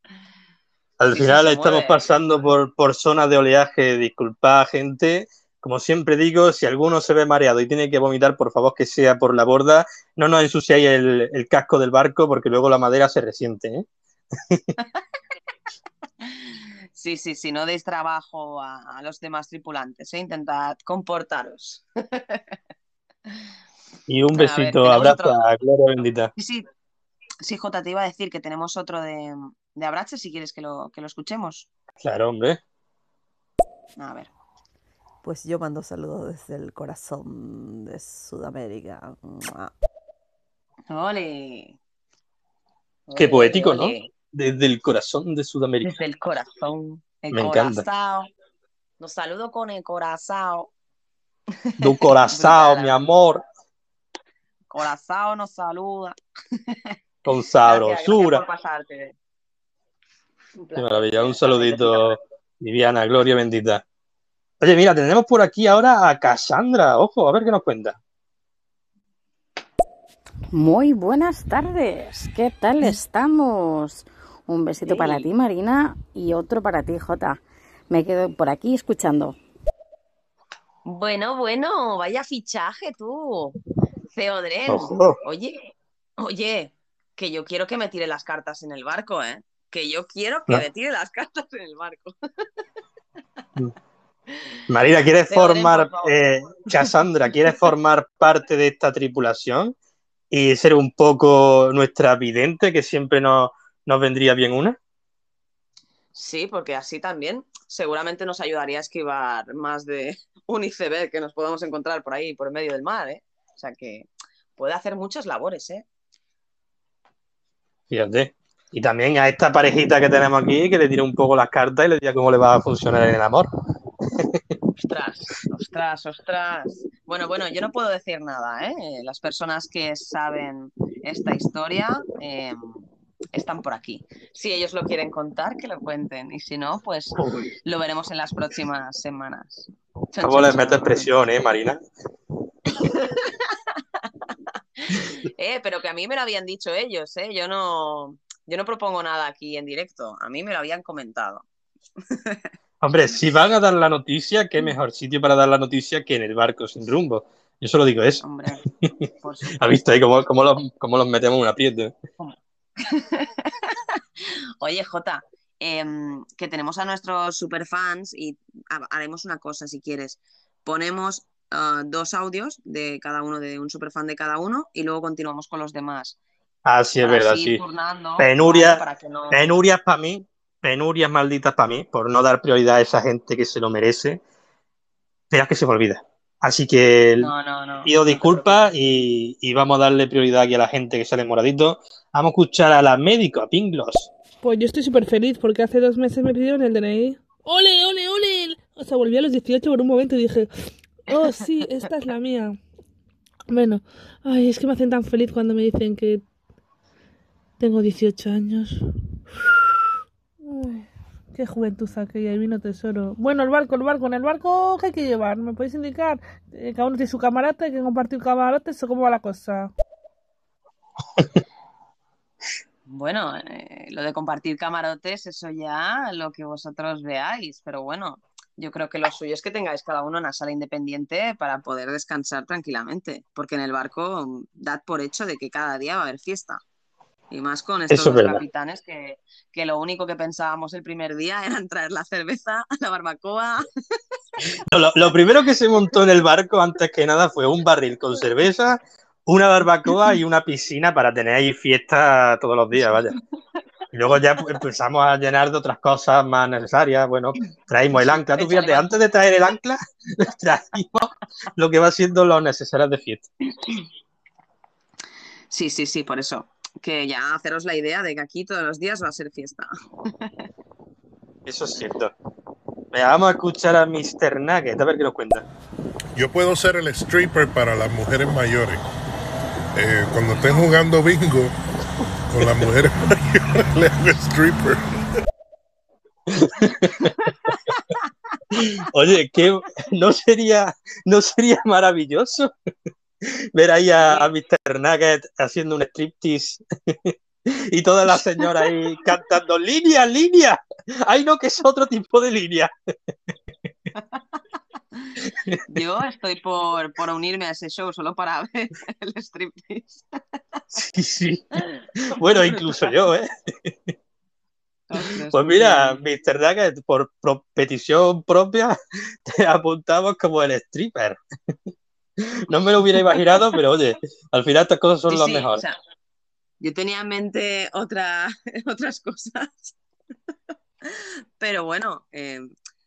Al Sí, final estamos mueve. pasando por, por zonas de oleaje. Disculpad, gente. Como siempre digo, si alguno se ve mareado y tiene que vomitar, por favor que sea por la borda. No nos ensuciéis el, el casco del barco porque luego la madera se resiente. ¿eh? Sí, sí, sí, no deis trabajo a, a los demás tripulantes, ¿eh? Intentad comportaros. Y un ver, besito, abrazo otro. a Gloria bendita. Sí, sí, sí, Jota, te iba a decir que tenemos otro de, de Abrache, si quieres que lo, que lo escuchemos. Claro, hombre. A ver. Pues yo mando saludos desde el corazón de Sudamérica. ¡Ole! Qué Ole, poético, ¿no? Desde el corazón de Sudamérica. Desde el corazón, el Me encanta. corazón. Los saludo con el corazón. Tu corazón, mi amor, Corazón nos saluda. con Gracias, gracias sabrosura. por pasarte. Un Qué placer. maravilla. Un saludito, Viviana, Gloria bendita. Oye, mira, tenemos por aquí ahora a Cassandra. Ojo, a ver qué nos cuenta. Muy buenas tardes, ¿qué tal estamos? Un besito Sí. para ti, Marina, y otro para ti, Jota. Me quedo por aquí escuchando. Bueno, bueno, vaya fichaje tú, Theodren. Ojo. Oye, oye, que yo quiero que me tire las cartas en el barco, ¿eh? Que yo quiero que No. me tire las cartas en el barco. Marina, ¿quieres Theodren, formar, eh, Cassandra, ¿quieres formar parte de esta tripulación y ser un poco nuestra vidente, que siempre nos, nos vendría bien una? Sí, porque así también seguramente nos ayudaría a esquivar más de un iceberg que nos podamos encontrar por ahí, por en medio del mar, ¿eh? O sea que puede hacer muchas labores, ¿eh? Fíjate. Y también a esta parejita que tenemos aquí, que le tire un poco las cartas y le diga cómo le va a funcionar en el amor. Ostras, ostras. Ostras. Bueno, bueno, yo no puedo decir nada, ¿eh? Las personas que saben esta historia eh, están por aquí. Si ellos lo quieren contar, que lo cuenten. Y si no, pues lo veremos en las próximas semanas. ¿Cómo les metes presión, eh, Marina? Eh, pero que a mí me lo habían dicho ellos, ¿eh? Yo no, yo no propongo nada aquí en directo. A mí me lo habían comentado. Hombre, si van a dar la noticia, qué mejor sitio para dar la noticia que en el barco sin rumbo. Yo solo digo eso. Hombre, por. ¿Has visto ahí cómo, cómo los, cómo los metemos en un aprieto? Oye, Jota, em, que tenemos a nuestros superfans y ha- haremos una cosa si quieres. Ponemos ah, dos audios de cada uno, de un superfan de cada uno, y luego continuamos con los demás. Ah, sí, es verdad, así sí. ir turnando, Penuria, ¿vale? Para no- penurias para mí, penurias malditas para mí, por no dar prioridad a esa gente que se lo merece. Pero es que se me olvida. Así que No, no, no. pido disculpas y, y vamos a darle prioridad aquí a la gente que sale moradito. Vamos a escuchar a la médico, a Pinglos. Pues yo estoy súper feliz porque hace dos meses me pidieron el DNI. ¡Ole, ole, ole! O sea, volví a los 18 por un momento y dije, oh, sí, esta es la mía. Bueno, ay, es que me hacen tan feliz cuando me dicen que tengo 18 años. Qué juventud aquella, y vino tesoro. Bueno, el barco, el barco, en el barco, ¿qué hay que llevar? ¿Me podéis indicar? Eh, Cada uno tiene su camarote, hay que compartir camarotes, ¿o cómo va la cosa? Bueno, eh, lo de compartir camarotes, eso ya lo que vosotros veáis, pero bueno, yo creo que lo suyo es que tengáis cada uno una sala independiente para poder descansar tranquilamente, porque en el barco mm, dad por hecho de que cada día va a haber fiesta. Y más con estos dos capitanes que, que lo único que pensábamos el primer día era traer la cerveza, la barbacoa. No, lo, lo primero que se montó en el barco, antes que nada, fue un barril con cerveza, una barbacoa y una piscina para tener ahí fiesta todos los días, vaya. Y luego ya pues, empezamos a llenar de otras cosas más necesarias. Bueno, traímos el ancla. Tú fíjate, antes de traer el ancla, traímos lo que va siendo los necesarios de fiesta. Sí, sí, sí, por eso. Que ya haceros la idea de que aquí todos los días va a ser fiesta. Eso es cierto. Vamos a escuchar a Mr. Nugget, a ver qué nos cuenta. Yo puedo ser el stripper para las mujeres mayores. Eh, cuando estén jugando bingo con las mujeres mayores, le hago stripper. Oye, ¿qué, no, sería, ¿no sería maravilloso ver ahí a, a Mr. Nugget haciendo un striptease y todas las señoras ahí cantando línea, línea? Ay, no, que es otro tipo de línea. Yo estoy por, por unirme a ese show solo para ver el striptease. Sí, sí. Bueno, incluso yo, ¿eh? Pues mira, Mr. Nugget, por petición propia, te apuntamos como el stripper. No me lo hubiera imaginado, pero oye, al final estas cosas son Sí, las sí, mejores. o sea, yo tenía en mente otra, otras cosas. Pero bueno, eh,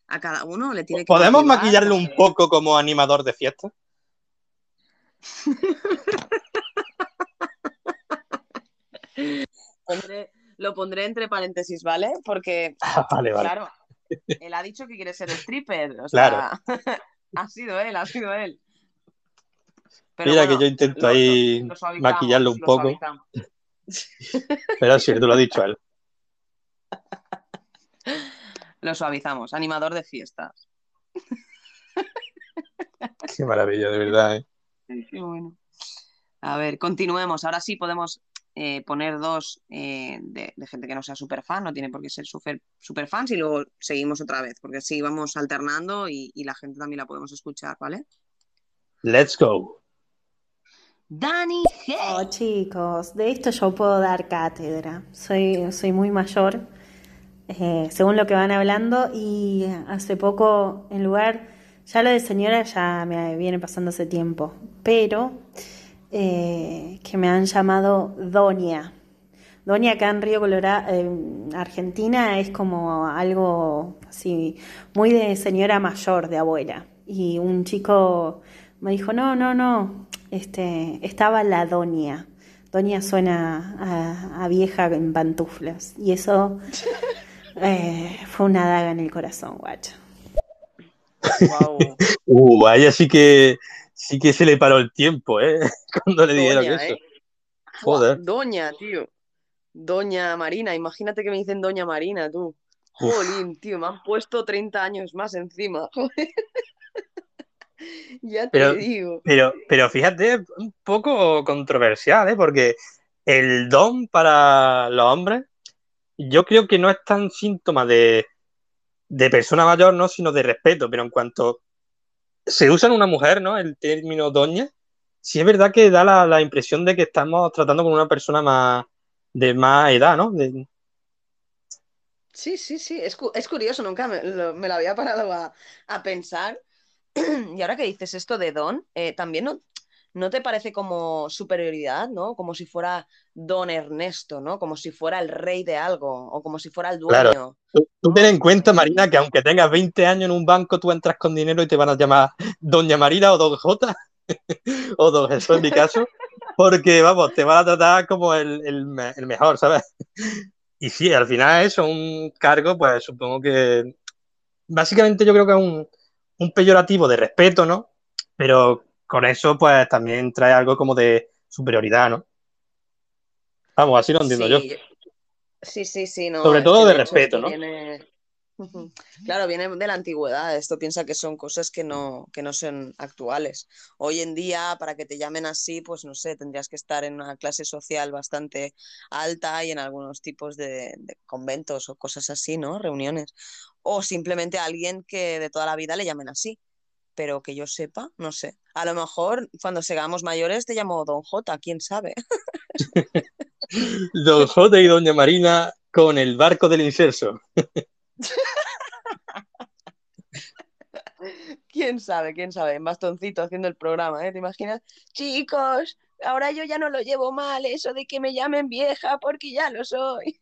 a cada uno le tiene que ¿Podemos motivar, maquillarle un porque- poco como animador de fiesta? Pondré- lo pondré entre paréntesis, ¿vale? Porque, Ah, vale, vale. claro, él ha dicho que quiere ser stripper. O sea, ha sido él, ha sido él. Pero Mira bueno, que yo intento lo- ahí lo- lo suavizamos, maquillarlo un poco, pero sí, tú lo has dicho él. Lo suavizamos. Animador de fiestas. Qué maravilla, de verdad. ¿eh? Qué bueno. A ver, continuemos. Ahora sí podemos eh, poner dos eh, de, de gente que no sea super fan, no tiene por qué ser super, super fans, y luego seguimos otra vez, porque así vamos alternando y, y la gente también la podemos escuchar, ¿vale? Let's go. Dani G. Oh, chicos, de esto yo puedo dar cátedra. Soy, soy muy mayor, eh, según lo que van hablando, y hace poco, en lugar, ya lo de señora ya me viene pasando hace tiempo, pero eh, que me han llamado Doña. Doña acá en Río Colorado, en Argentina, es como algo así, muy de señora mayor, de abuela. Y un chico me dijo, no, no, no, este, estaba la Doña. Doña suena a, a vieja en pantuflas. Y eso eh, fue una daga en el corazón, guacho. Guau. Uh, a ella sí que sí que se le paró el tiempo, ¿eh? Cuando le dijeron Doña, eso. ¿eh? Joder. Doña, tío. Doña Marina, imagínate que me dicen Doña Marina, tú. Jolín, tío, me han puesto 30 años más encima. Joder. Ya te Pero, digo. pero, pero fíjate, un poco controversial, ¿eh? Porque el don para los hombres, yo creo que no es tan síntoma de, de persona mayor, ¿no? Sino de respeto. Pero en cuanto se usa en una mujer, ¿no? El término doña, sí es verdad que da la, la impresión de que estamos tratando con una persona más de más edad, ¿no? De- Sí, sí, sí, es, cu- es curioso, nunca me lo, me lo había parado a, a pensar. Y ahora que dices esto de Don, eh, también no, ¿no te parece como superioridad, ¿no? Como si fuera Don Ernesto, ¿no? Como si fuera el rey de algo o como si fuera el Claro. dueño. Tú, tú ten en cuenta, Marina, que aunque tengas 20 años en un banco, tú entras con dinero y te van a llamar Doña Marina o Don J o Don Jesús en mi caso, porque vamos, te van a tratar como el, el mejor, ¿sabes? Y sí, al final eso, un cargo, pues supongo que básicamente yo creo que es un, un peyorativo de respeto, ¿no? Pero con eso, pues también trae algo como de superioridad, ¿no? Vamos, así lo entiendo yo. Sí, sí, sí, no, Sobre todo de respeto, ¿no? viene... Claro, viene de la antigüedad. Esto piensa que son cosas que no, que no son actuales. Hoy en día, para que te llamen así, pues no sé, tendrías que estar en una clase social bastante alta y en algunos tipos de, de conventos o cosas así, ¿no? Reuniones. O simplemente a alguien que de toda la vida le llamen así. Pero que yo sepa, no sé. A lo mejor cuando seamos mayores te llamo Don J, quién sabe. Don J y Doña Marina con el barco del inserso. ¿Quién sabe? ¿Quién sabe? En bastoncito haciendo el programa, ¿eh? ¿Te imaginas? Chicos, ahora yo ya no lo llevo mal, eso de que me llamen vieja, porque ya lo soy.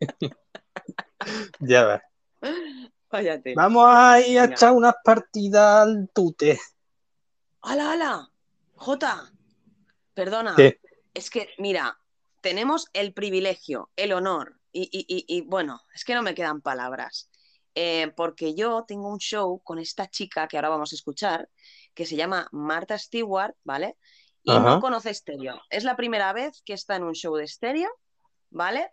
Ya ves. Váyate. Vamos a ir a echar unas partidas al tute. ¡Hala, hala! Jota, perdona. ¿Qué? Es que, mira, tenemos el privilegio, el honor, y, y- y- y, bueno, es que no me quedan palabras. Eh, porque yo tengo un show con esta chica que ahora vamos a escuchar, que se llama Marta Stewart, ¿vale? Y Ajá. no conoce estéreo. Es la primera vez que está en un show de estéreo, ¿vale?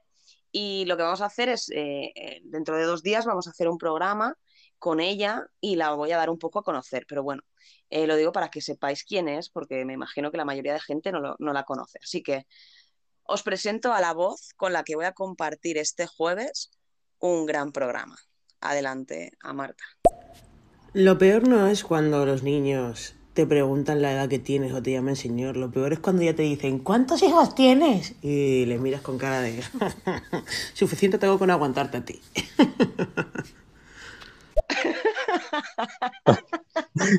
Y lo que vamos a hacer es, eh, eh, dentro de dos días vamos a hacer un programa con ella y la voy a dar un poco a conocer. Pero bueno, eh, lo digo para que sepáis quién es, porque me imagino que la mayoría de gente no, lo- no la conoce. Así que os presento a la voz con la que voy a compartir este jueves un gran programa. Adelante, a Marta. Lo peor no es cuando los niños te preguntan la edad que tienes o te llaman señor. Lo peor es cuando ya te dicen, ¿cuántos hijos tienes? Y le miras con cara de, suficiente tengo con aguantarte a ti.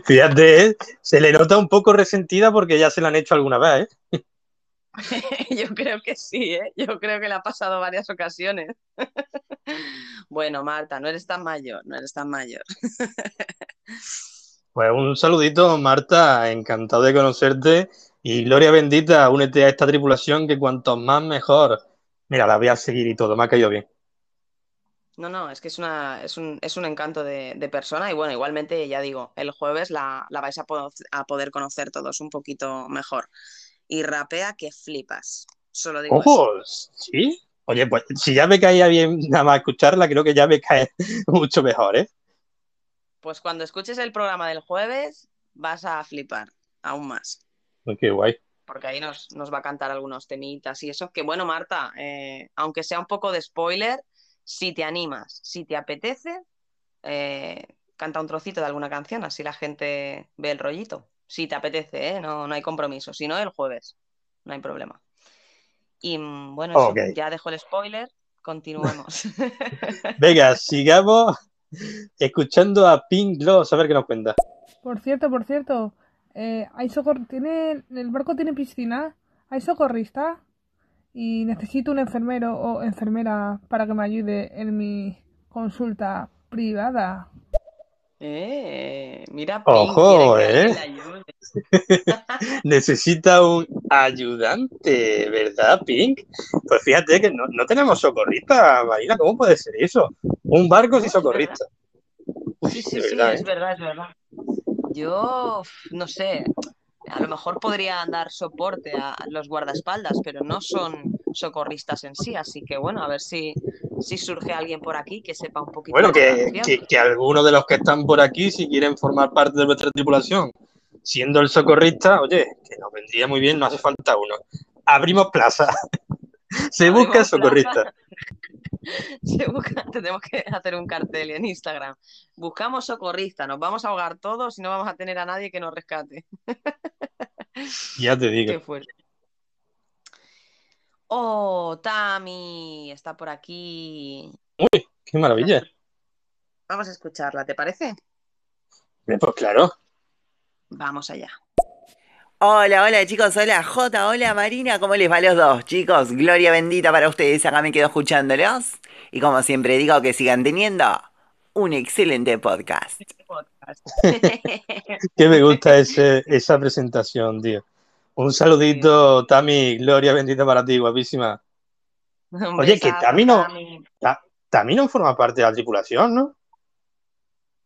Fíjate, ¿eh? se le nota un poco resentida porque ya se la han hecho alguna vez, ¿eh? Yo creo que sí, ¿eh? Yo creo que le ha pasado varias ocasiones. Bueno, Marta, no eres tan mayor, no eres tan mayor. Pues un saludito, Marta, encantado de conocerte y gloria bendita, únete a esta tripulación que cuanto más mejor. Mira, la voy a seguir y todo, me ha caído bien. No, no, es que es una, es un, es un encanto de, de persona y bueno, igualmente ya digo, el jueves la, la vais a, po- a poder conocer todos un poquito mejor. Y rapea que flipas, solo digo eso. ¿sí? Oye, pues si ya me caía bien nada más escucharla, creo que ya me cae mucho mejor, ¿eh? Pues cuando escuches el programa del jueves vas a flipar aún más. Qué guay. porque ahí nos, nos va a cantar algunos temitas y eso. Que bueno, Marta, eh, aunque sea un poco de spoiler, si te animas, si te apetece, eh, canta un trocito de alguna canción, así la gente ve el rollito. Si te apetece, ¿eh? no, no hay compromiso. Si no, el jueves, no hay problema. Y mm, bueno, eso, ya dejo el spoiler, continuemos. Venga, sigamos escuchando a Pink Gloss, a ver qué nos cuenta. Por cierto, por cierto, eh, hay socor tiene el barco tiene piscina, hay socorrista y necesito un enfermero o enfermera para que me ayude en mi consulta privada. Eh, mira, Pink, Ojo, ¿eh? Necesita un ayudante, ¿verdad, Pink? Pues fíjate que no, no tenemos socorrista, Marina, ¿cómo puede ser eso? Un barco sin socorrista. Sí, sí, sí, verdad, es ¿eh? verdad, es verdad. Yo, no sé, a lo mejor podrían dar soporte a los guardaespaldas, pero no son socorristas en sí, así que bueno, a ver si, si surge alguien por aquí que sepa un poquito Bueno, que, que, que algunos de los que están por aquí, si quieren formar parte de nuestra tripulación, siendo el socorrista, oye, que nos vendría muy bien, no hace falta uno. Abrimos plaza. Se Abrimos busca socorrista. plaza. Se busca, tenemos que hacer un cartel en Instagram. Buscamos socorrista, nos vamos a ahogar todos y no vamos a tener a nadie que nos rescate. Ya te digo. Qué fuerte. Oh, Tami, está por aquí. Uy, qué maravilla. Vamos a escucharla, ¿te parece? Pues claro. Vamos allá. Hola, hola chicos, hola Jota, hola Marina, ¿cómo les va a los dos? Chicos, gloria bendita para ustedes, acá me quedo escuchándolos. Y como siempre digo, que sigan teniendo un excelente podcast. Que me gusta ese, esa presentación, tío. Un saludito, Tami, gloria bendita para ti, guapísima. Oye, que Tami no, Tami. Ta- Tami no forma parte de la tripulación, ¿no?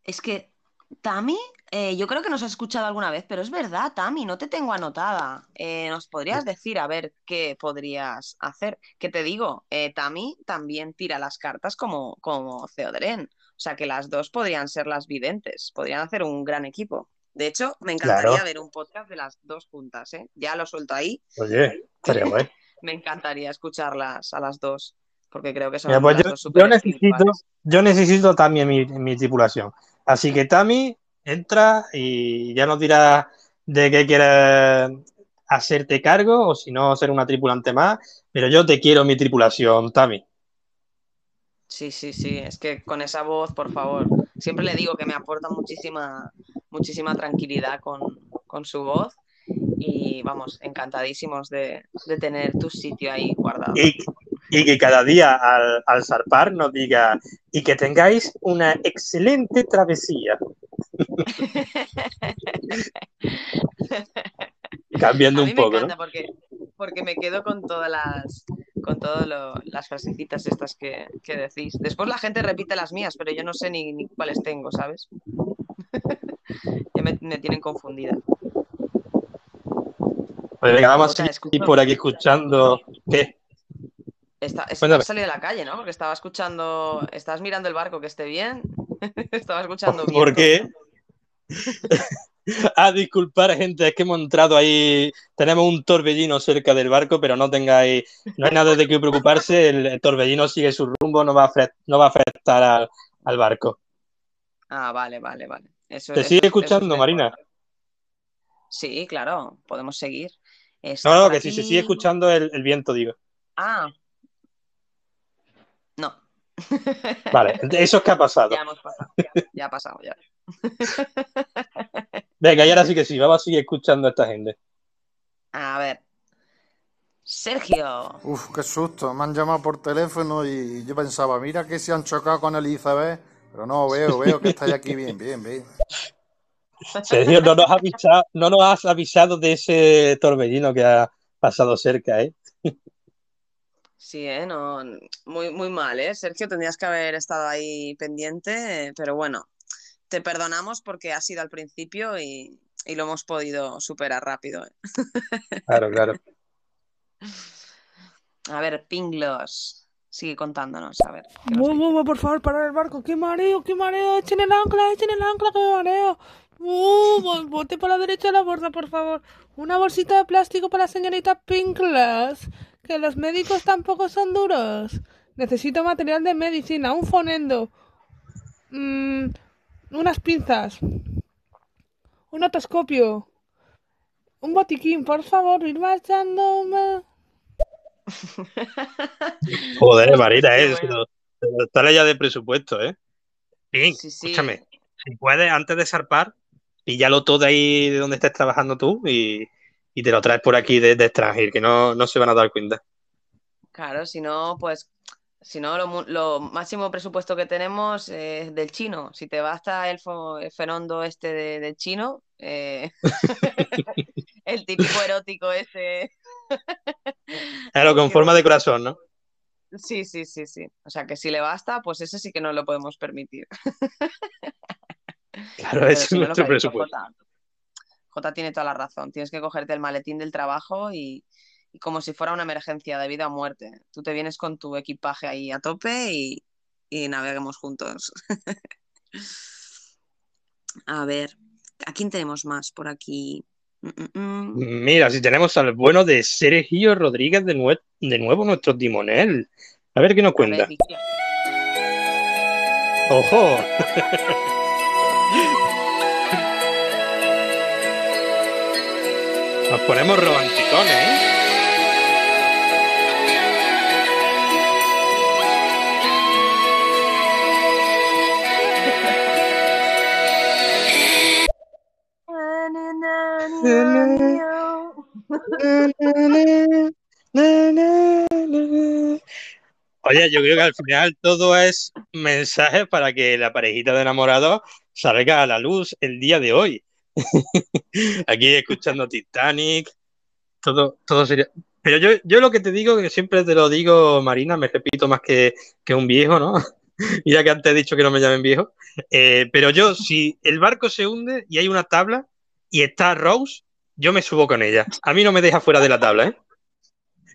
Es que Tami, eh, yo creo que nos has escuchado alguna vez, pero es verdad, Tami, no te tengo anotada. Eh, ¿nos podrías decir a ver qué podrías hacer? Que te digo, eh, Tami también tira las cartas como, como Theoderen. O sea que las dos podrían ser las videntes, podrían hacer un gran equipo. De hecho, me encantaría Claro. ver un podcast de las dos juntas, ¿eh? Ya lo suelto ahí. Oye, estaría guay. Me encantaría escucharlas a las dos, porque creo que son Mira, pues las yo, dos yo necesito, yo necesito Tami en mi, tripulación. Así que Tami, entra y ya nos dirás de qué quieres hacerte cargo o si no ser una tripulante más. Pero yo te quiero mi tripulación, Tami. Sí, sí, sí, es que con esa voz, por favor, siempre le digo que me aporta muchísima, muchísima tranquilidad con, con su voz y vamos, encantadísimos de, de tener tu sitio ahí guardado. Y, y que cada día al, al zarpar nos diga y que tengáis una excelente travesía. Cambiando A mí un me poco, encanta ¿no? porque, porque me quedo con todas las, con todas las frasecitas estas que, que decís. Después la gente repite las mías, pero yo no sé ni, ni cuáles tengo, ¿sabes? ya me, me tienen confundida. Pues venga, vamos a por aquí escuchando. ¿Qué? Está, es- Cuéntame. has salido a la calle, ¿no? Porque estaba escuchando, estabas mirando el barco que esté bien. estaba escuchando bien. ¿Por qué? Ah, disculpar, gente, es que hemos entrado ahí. Tenemos un torbellino cerca del barco, pero no tengáis, no hay nada de qué preocuparse. El, el torbellino sigue su rumbo, no va a, afre- no va a afectar al, al barco. Ah, vale, vale, vale. Eso, ¿Te eso sigue eso escuchando, mejor. Marina? Sí, claro, podemos seguir. No, Está no, que si se sigue escuchando el, el viento, digo. Ah. No. Vale, eso es que ha pasado. Ya hemos pasado. Ya, ya ha pasado, ya. Venga, y ahora sí que sí, vamos a seguir escuchando a esta gente. A ver. Sergio. Uf, qué susto. Me han llamado por teléfono y yo pensaba, mira que se han chocado con Elizabeth. Pero no, veo, veo que estáis aquí bien, bien, bien. Sergio, no nos, has avisado, no nos has avisado de ese torbellino que ha pasado cerca, ¿eh? Sí, ¿eh? No, muy, muy mal, ¿eh? Sergio, tendrías que haber estado ahí pendiente, pero bueno, te perdonamos porque ha sido al principio y, y lo hemos podido superar rápido. ¿eh? Claro, claro. A ver, Pinglos, sigue contándonos, a ver. ¿qué por favor, parar el barco. ¡Qué mareo, qué mareo! ¡Echen el ancla, echen el ancla, que me mareo! ¡Uh! bo- Bote por la derecha de la borda, por favor. Una bolsita de plástico para la señorita Pinklas. Que los médicos tampoco son duros. Necesito material de medicina, un fonendo. Mm, unas pinzas. Un otoscopio. Un botiquín, por favor, ir marchándome. Joder, Marina, Qué ¿eh? bueno. Está ya de presupuesto, ¿eh? Bien, Sí, sí. escúchame. Si puedes, antes de zarpar, píllalo todo ahí de donde estés trabajando tú y, y te lo traes por aquí de, de extranjero, que no, no se van a dar cuenta. Claro, si no, pues, si no, lo, máximo presupuesto que tenemos es del chino. Si te basta el, el fenondo este de- del chino, eh, el típico erótico ese. Claro, con forma de corazón, ¿no? Sí, sí, sí, sí. O sea que si le basta, pues ese sí que no lo podemos permitir. Claro, ese es nuestro dicho presupuesto. Jota tiene toda la razón. Tienes que cogerte el maletín del trabajo y, y como si fuera una emergencia de vida o muerte. Tú te vienes con tu equipaje ahí a tope y, y naveguemos juntos. A ver, ¿a quién tenemos más por aquí? Mm, mm, mm. Mira, si tenemos al bueno de Sergio Rodríguez de, nue- de nuevo, nuestro timonel. A ver qué nos cuenta. ver. ¡Ojo! Nos ponemos romanticones, ¿eh? Oye, yo creo que al final todo es mensaje para que la parejita de enamorados salga a la luz el día de hoy. Aquí escuchando Titanic, todo, todo sería. Pero yo, yo lo que te digo, que siempre te lo digo, Marina, me repito más que, que un viejo, ¿no? Mira que antes he dicho que no me llamen viejo. Eh, pero yo, si el barco se hunde y hay una tabla y está Rose, yo me subo con ella. A mí no me deja fuera de la tabla, ¿eh?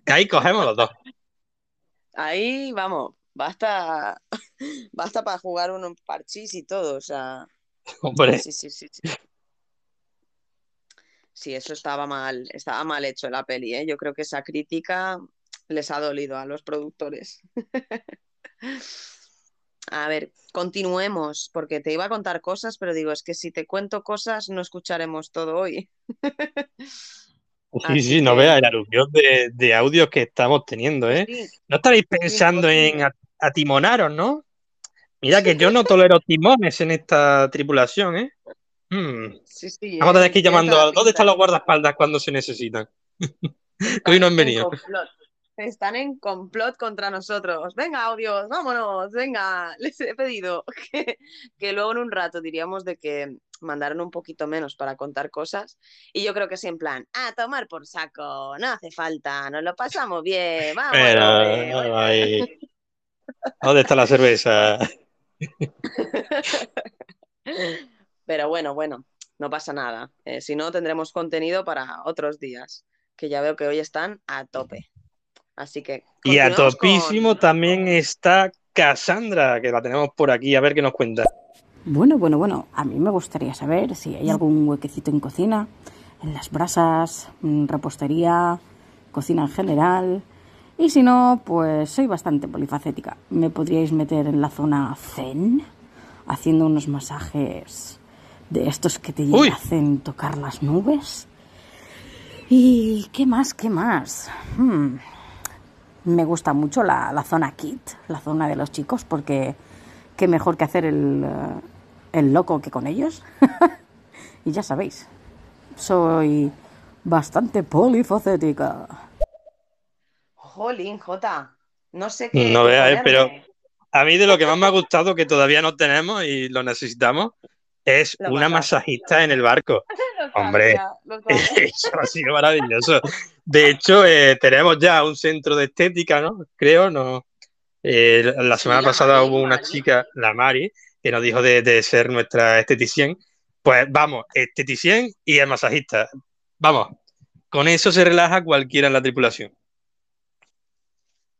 Ahí cogemos los dos. Ahí, vamos, basta, basta para jugar un parchís y todo, o sea, Hombre. sí, sí, sí, sí. Sí, eso estaba mal, estaba mal hecho la peli, ¿eh? Yo creo que esa crítica les ha dolido a los productores. A ver, continuemos, porque te iba a contar cosas, pero digo, es que si te cuento cosas no escucharemos todo hoy. Sí, sí, no veas el aluvión de, de audios que estamos teniendo, ¿eh? Sí, No estaréis pensando en imposible. at- atimonaros, ¿no? Mira que yo no tolero timones en esta tripulación, ¿eh? Hmm. sí, sí, Vamos a tener ¿eh? que ir llamando la a... ¿Dónde están los guardaespaldas cuando se necesitan? Hoy no han en venido. complot. Están en complot contra nosotros. Venga, audios, vámonos, venga. Les he pedido que, que luego en un rato diríamos de que mandaron un poquito menos para contar cosas. Y yo creo que sí, en plan, a tomar por saco, no hace falta, nos lo pasamos bien, vamos. Ahí. ¿Dónde está la cerveza? Pero bueno, bueno, no pasa nada. Eh, si no, tendremos contenido para otros días, que ya veo que hoy están a tope. Así que Y a con- topísimo también está Cassandra, que la tenemos por aquí, a ver qué nos cuenta. Bueno, bueno, bueno, a mí me gustaría saber si hay algún huequecito en cocina, en las brasas, repostería, cocina en general. Y si no, pues soy bastante polifacética. ¿Me podríais meter en la zona zen? Haciendo unos masajes de estos que te Uy. hacen tocar las nubes. ¿Y qué más? ¿Qué más? Hmm. Me gusta mucho la, la zona kit, la zona de los chicos, porque qué mejor que hacer el, eh, el loco que con ellos. y ya sabéis, soy bastante polifacética. Jolín, Jota, no sé qué. No veas, eh, pero a mí de lo que más me ha gustado, que todavía no tenemos y lo necesitamos, es una masajista en el barco. Hombre. Eso ha sido maravilloso. De hecho, eh, tenemos ya un centro de estética, ¿no? Creo, ¿no? Eh, la semana la pasada Mari, hubo una Mari. chica, la Mari, que nos dijo de, de ser nuestra esteticien. Pues vamos, esteticien y el masajista. Vamos, con eso se relaja cualquiera en la tripulación.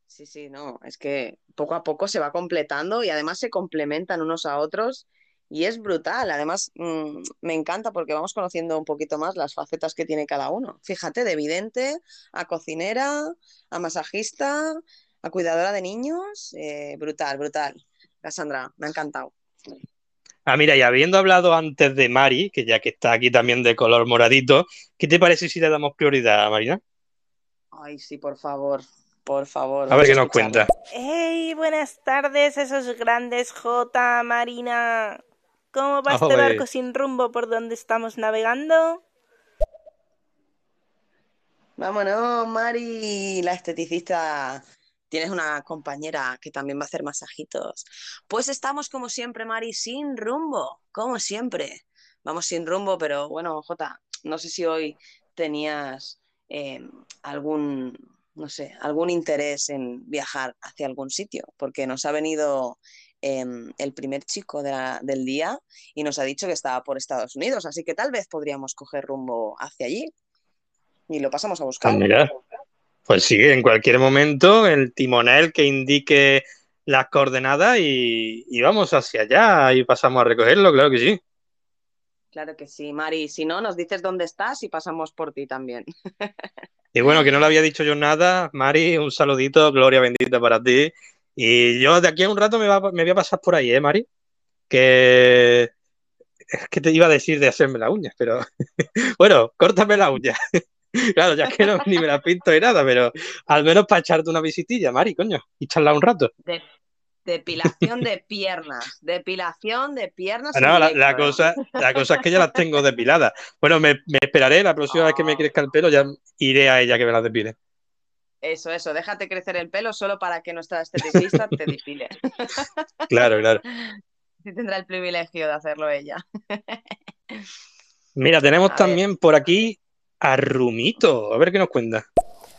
Sí, sí, no, es que poco a poco se va completando y además se complementan unos a otros y es brutal. Además, mm, me encanta porque vamos conociendo un poquito más las facetas que tiene cada uno. Fíjate, de vidente a cocinera, a masajista, a cuidadora de niños, eh, brutal, brutal. Cassandra, me ha encantado. Ah, mira, y habiendo hablado antes de Mari, que ya que está aquí también de color moradito, ¿qué te parece si le damos prioridad, Marina? Ay, sí, por favor, por favor. A ver qué nos cuenta. ¡Hey! Buenas tardes, esos grandes J, Marina. ¿Cómo va este barco sin rumbo por donde estamos navegando? Vámonos, Mari, la esteticista. Tienes una compañera que también va a hacer masajitos. Pues estamos como siempre, Mari, sin rumbo, como siempre. Vamos sin rumbo, pero bueno, Jota, no sé si hoy tenías eh, algún, no sé, algún interés en viajar hacia algún sitio, porque nos ha venido em, el primer chico de la- del día y nos ha dicho que estaba por Estados Unidos, así que tal vez podríamos coger rumbo hacia allí y lo pasamos a Ah, buscar. mira. Pues sí, en cualquier momento el timonel que indique las coordenadas y, y vamos hacia allá y pasamos a recogerlo, claro que sí. Claro que sí, Mari. Si no, nos dices dónde estás y pasamos por ti también. Y bueno, que no le había dicho yo nada, Mari, un saludito, gloria bendita para ti. Y yo de aquí a un rato me, va- me voy a pasar por ahí, ¿eh, Mari? Que es que te iba a decir de hacerme las uñas, pero bueno, córtame las uñas. Claro, ya que no, ni me las pinto ni nada, pero al menos para echarte una visitilla, Mari, coño, y charlar un rato. De- depilación de piernas. Depilación de piernas. No, la, ¿eh? cosa, la cosa es que ya las tengo depiladas. Bueno, me, me esperaré, la próxima vez que me crezca el pelo ya iré a ella que me las depile. Eso, eso. Déjate crecer el pelo solo para que nuestra esteticista te depile. Claro, claro. Sí tendrá el privilegio de hacerlo ella. Mira, tenemos A ver. también por aquí a Rumito, a ver qué nos cuenta.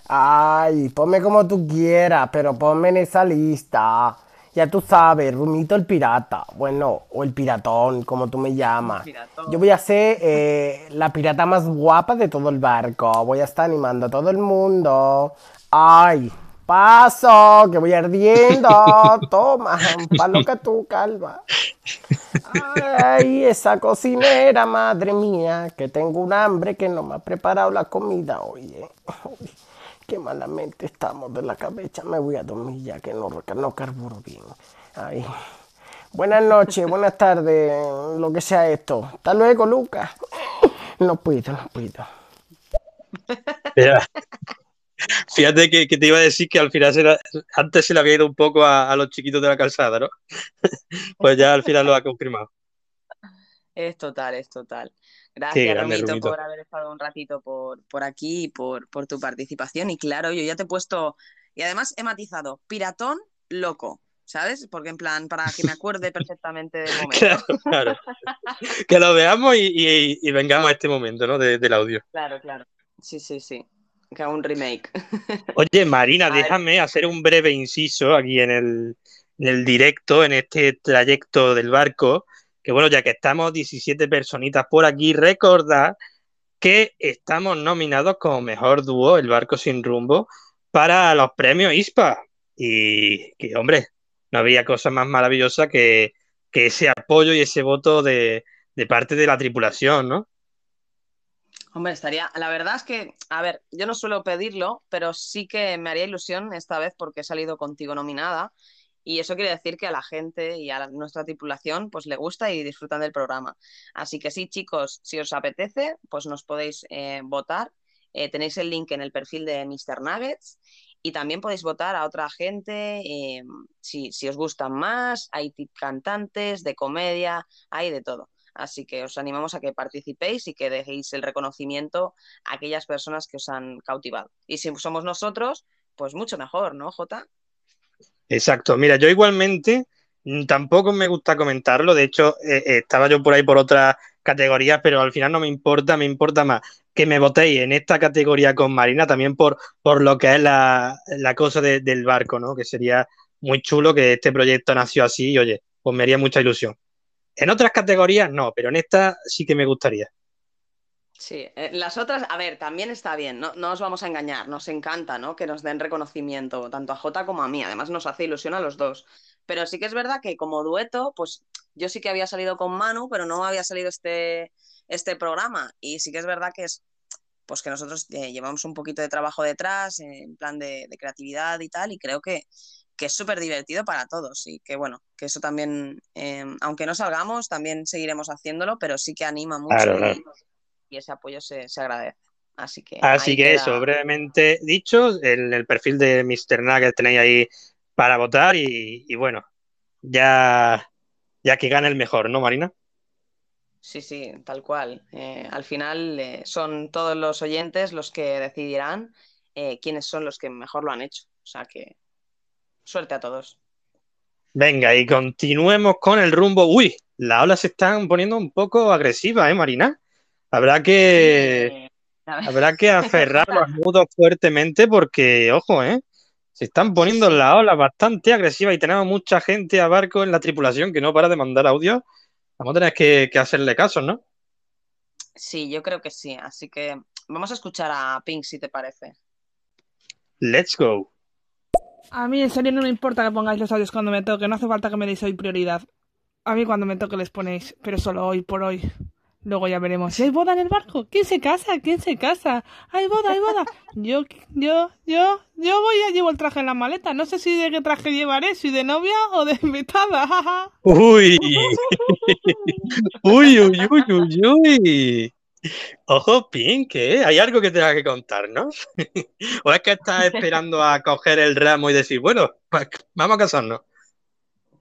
Ay, ponme como tú quieras, pero ponme en esa lista. Ya tú sabes, Rumito el pirata. Bueno, o el piratón, como tú me llamas. Yo voy a ser eh, la pirata más guapa de todo el barco. Voy a estar animando a todo el mundo. Ay, paso, que voy ardiendo. Toma, pa' lo que tú, calva. Ay, esa cocinera, madre mía, que tengo un hambre que no me ha preparado la comida, oye. Uy, qué malamente estamos de la cabeza. Me voy a dormir ya que no, no carburo bien. Ay. Buenas noches, buenas tardes, lo que sea esto. Hasta luego, Lucas. No puedo, no puedo. Mira, Fíjate que, que te iba a decir que al final se la- antes se le había ido un poco a, a los chiquitos de la calzada, ¿no? Pues ya al final lo ha confirmado. Es total, es total. Gracias, Romito, Rumito. por haber estado un ratito por, por aquí y por, por tu participación. Y claro, yo ya te he puesto, y además he matizado, piratón loco, ¿sabes? Porque en plan, para que me acuerde perfectamente del momento. Claro, claro. Que lo veamos y, y- y vengamos a este momento, ¿no? de- del audio. Claro, claro. Sí, sí, sí. Que haga un remake. Oye, Marina, déjame hacer un breve inciso aquí en el, en el directo, en este trayecto del barco, que bueno, ya que estamos 17 personitas por aquí, recordar que estamos nominados como mejor dúo, el barco sin rumbo, para los premios ISPA. Y que, hombre, no había cosa más maravillosa que, que ese apoyo y ese voto de, de parte de la tripulación, ¿no? Hombre, estaría. La verdad es que, a ver, yo no suelo pedirlo, pero sí que me haría ilusión esta vez porque he salido contigo nominada. Y eso quiere decir que a la gente y a nuestra tripulación pues le gusta y disfrutan del programa. Así que sí, chicos, si os apetece, pues nos podéis eh, votar. Eh, tenéis el link en el perfil de Mr. Nuggets y también podéis votar a otra gente eh, si, si os gustan más. Hay cantantes, de comedia, hay de todo. Así que os animamos a que participéis y que dejéis el reconocimiento a aquellas personas que os han cautivado. Y si somos nosotros, pues mucho mejor, ¿no, Jota? Exacto. Mira, yo igualmente mm, tampoco me gusta comentarlo. De hecho, eh, eh, estaba yo por ahí por otras categorías, pero al final no me importa. Me importa más que me votéis en esta categoría con Marina, también por, por lo que es la, la cosa de- del barco, ¿no? Que sería muy chulo que este proyecto nació así y, oye, pues me haría mucha ilusión. En otras categorías no, pero en esta sí que me gustaría. Sí, eh, las otras, a ver, también está bien, no, no os vamos a engañar, nos encanta, ¿no? Que nos den reconocimiento, tanto a Jota como a mí, además nos hace ilusión a los dos. Pero sí que es verdad que como dueto, pues yo sí que había salido con Manu, pero no había salido este, este programa. Y sí que es verdad que es, pues que nosotros eh, llevamos un poquito de trabajo detrás, en plan de, de creatividad y tal, y creo que, que es súper divertido para todos. Y que bueno, que eso también, eh, aunque no salgamos, también seguiremos haciéndolo, pero sí que anima mucho Claro, y- claro. y ese apoyo se, se agradece. Así que Así que queda- eso, brevemente dicho, en el perfil de Mr. Nugget tenéis ahí para votar y, y bueno, ya, ya que gane el mejor, ¿no, Marina? Sí, sí, tal cual. Eh, al final eh, son todos los oyentes los que decidirán quiénes son los que mejor lo han hecho. O sea que suerte a todos. Venga, y continuemos con el rumbo. Uy, las olas se están poniendo un poco agresivas, ¿eh, Marina? Habrá que, habrá que aferrar los nudos fuertemente porque, ojo, ¿eh? Se están poniendo las olas bastante agresivas y tenemos mucha gente a barco en la tripulación que no para de mandar audio. Vamos a tener que, que hacerle caso, ¿no? Sí, yo creo que sí. Así que vamos a escuchar a Pink si te parece. Let's go. A mí en serio no me importa que pongáis los audios cuando me toque, no hace falta que me deis hoy prioridad. A mí cuando me toque les ponéis, pero solo hoy por hoy. Luego ya veremos. ¿Y hay boda en el barco? ¿Quién se casa? ¿Quién se casa? ¡Hay boda, hay boda! Yo, yo, yo, yo voy a llevo el traje en la maleta. No sé si de qué traje llevaré, si de novia o de invitada. Uy. uy, uy, uy, uy, uy. Ojo, Pink, ¿eh? Hay algo que tengas que contarnos. ¿O es que estás esperando a coger el ramo y decir, bueno, vamos a casarnos?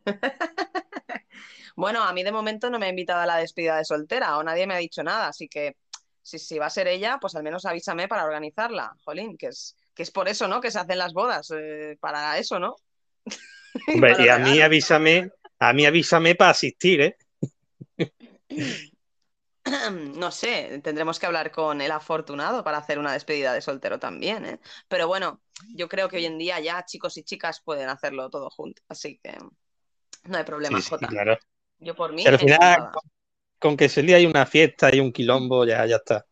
Bueno, a mí de momento no me ha invitado a la despedida de soltera o nadie me ha dicho nada, así que si, si va a ser ella, pues al menos avísame para organizarla, Jolín, que es, que es por eso, ¿no? Que se hacen las bodas, eh, para eso, ¿no? Hombre, y a mí avísame, a mí avísame para asistir, ¿eh? No sé, tendremos que hablar con el afortunado para hacer una despedida de soltero también, ¿eh? Pero bueno, yo creo que hoy en día ya chicos y chicas pueden hacerlo todo juntos, así que no hay problema, Sí, sí, Jota. claro. Yo por mí, Si al final, con, con que ese día hay una fiesta y un quilombo, ya, ya está.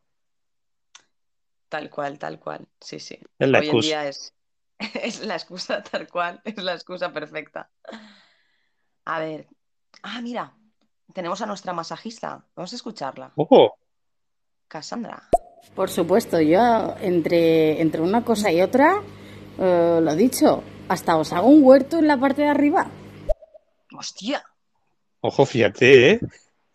Tal cual, tal cual. Sí, sí. Es la Hoy en excusa. día es, es la excusa tal cual, es la excusa perfecta. A ver. Ah, mira, tenemos a nuestra masajista. Vamos a escucharla. Ojo. Cassandra. Por supuesto, yo entre, entre una cosa y otra, eh, lo dicho, hasta os hago un huerto en la parte de arriba. ¡Hostia! Ojo, fíjate, ¿eh?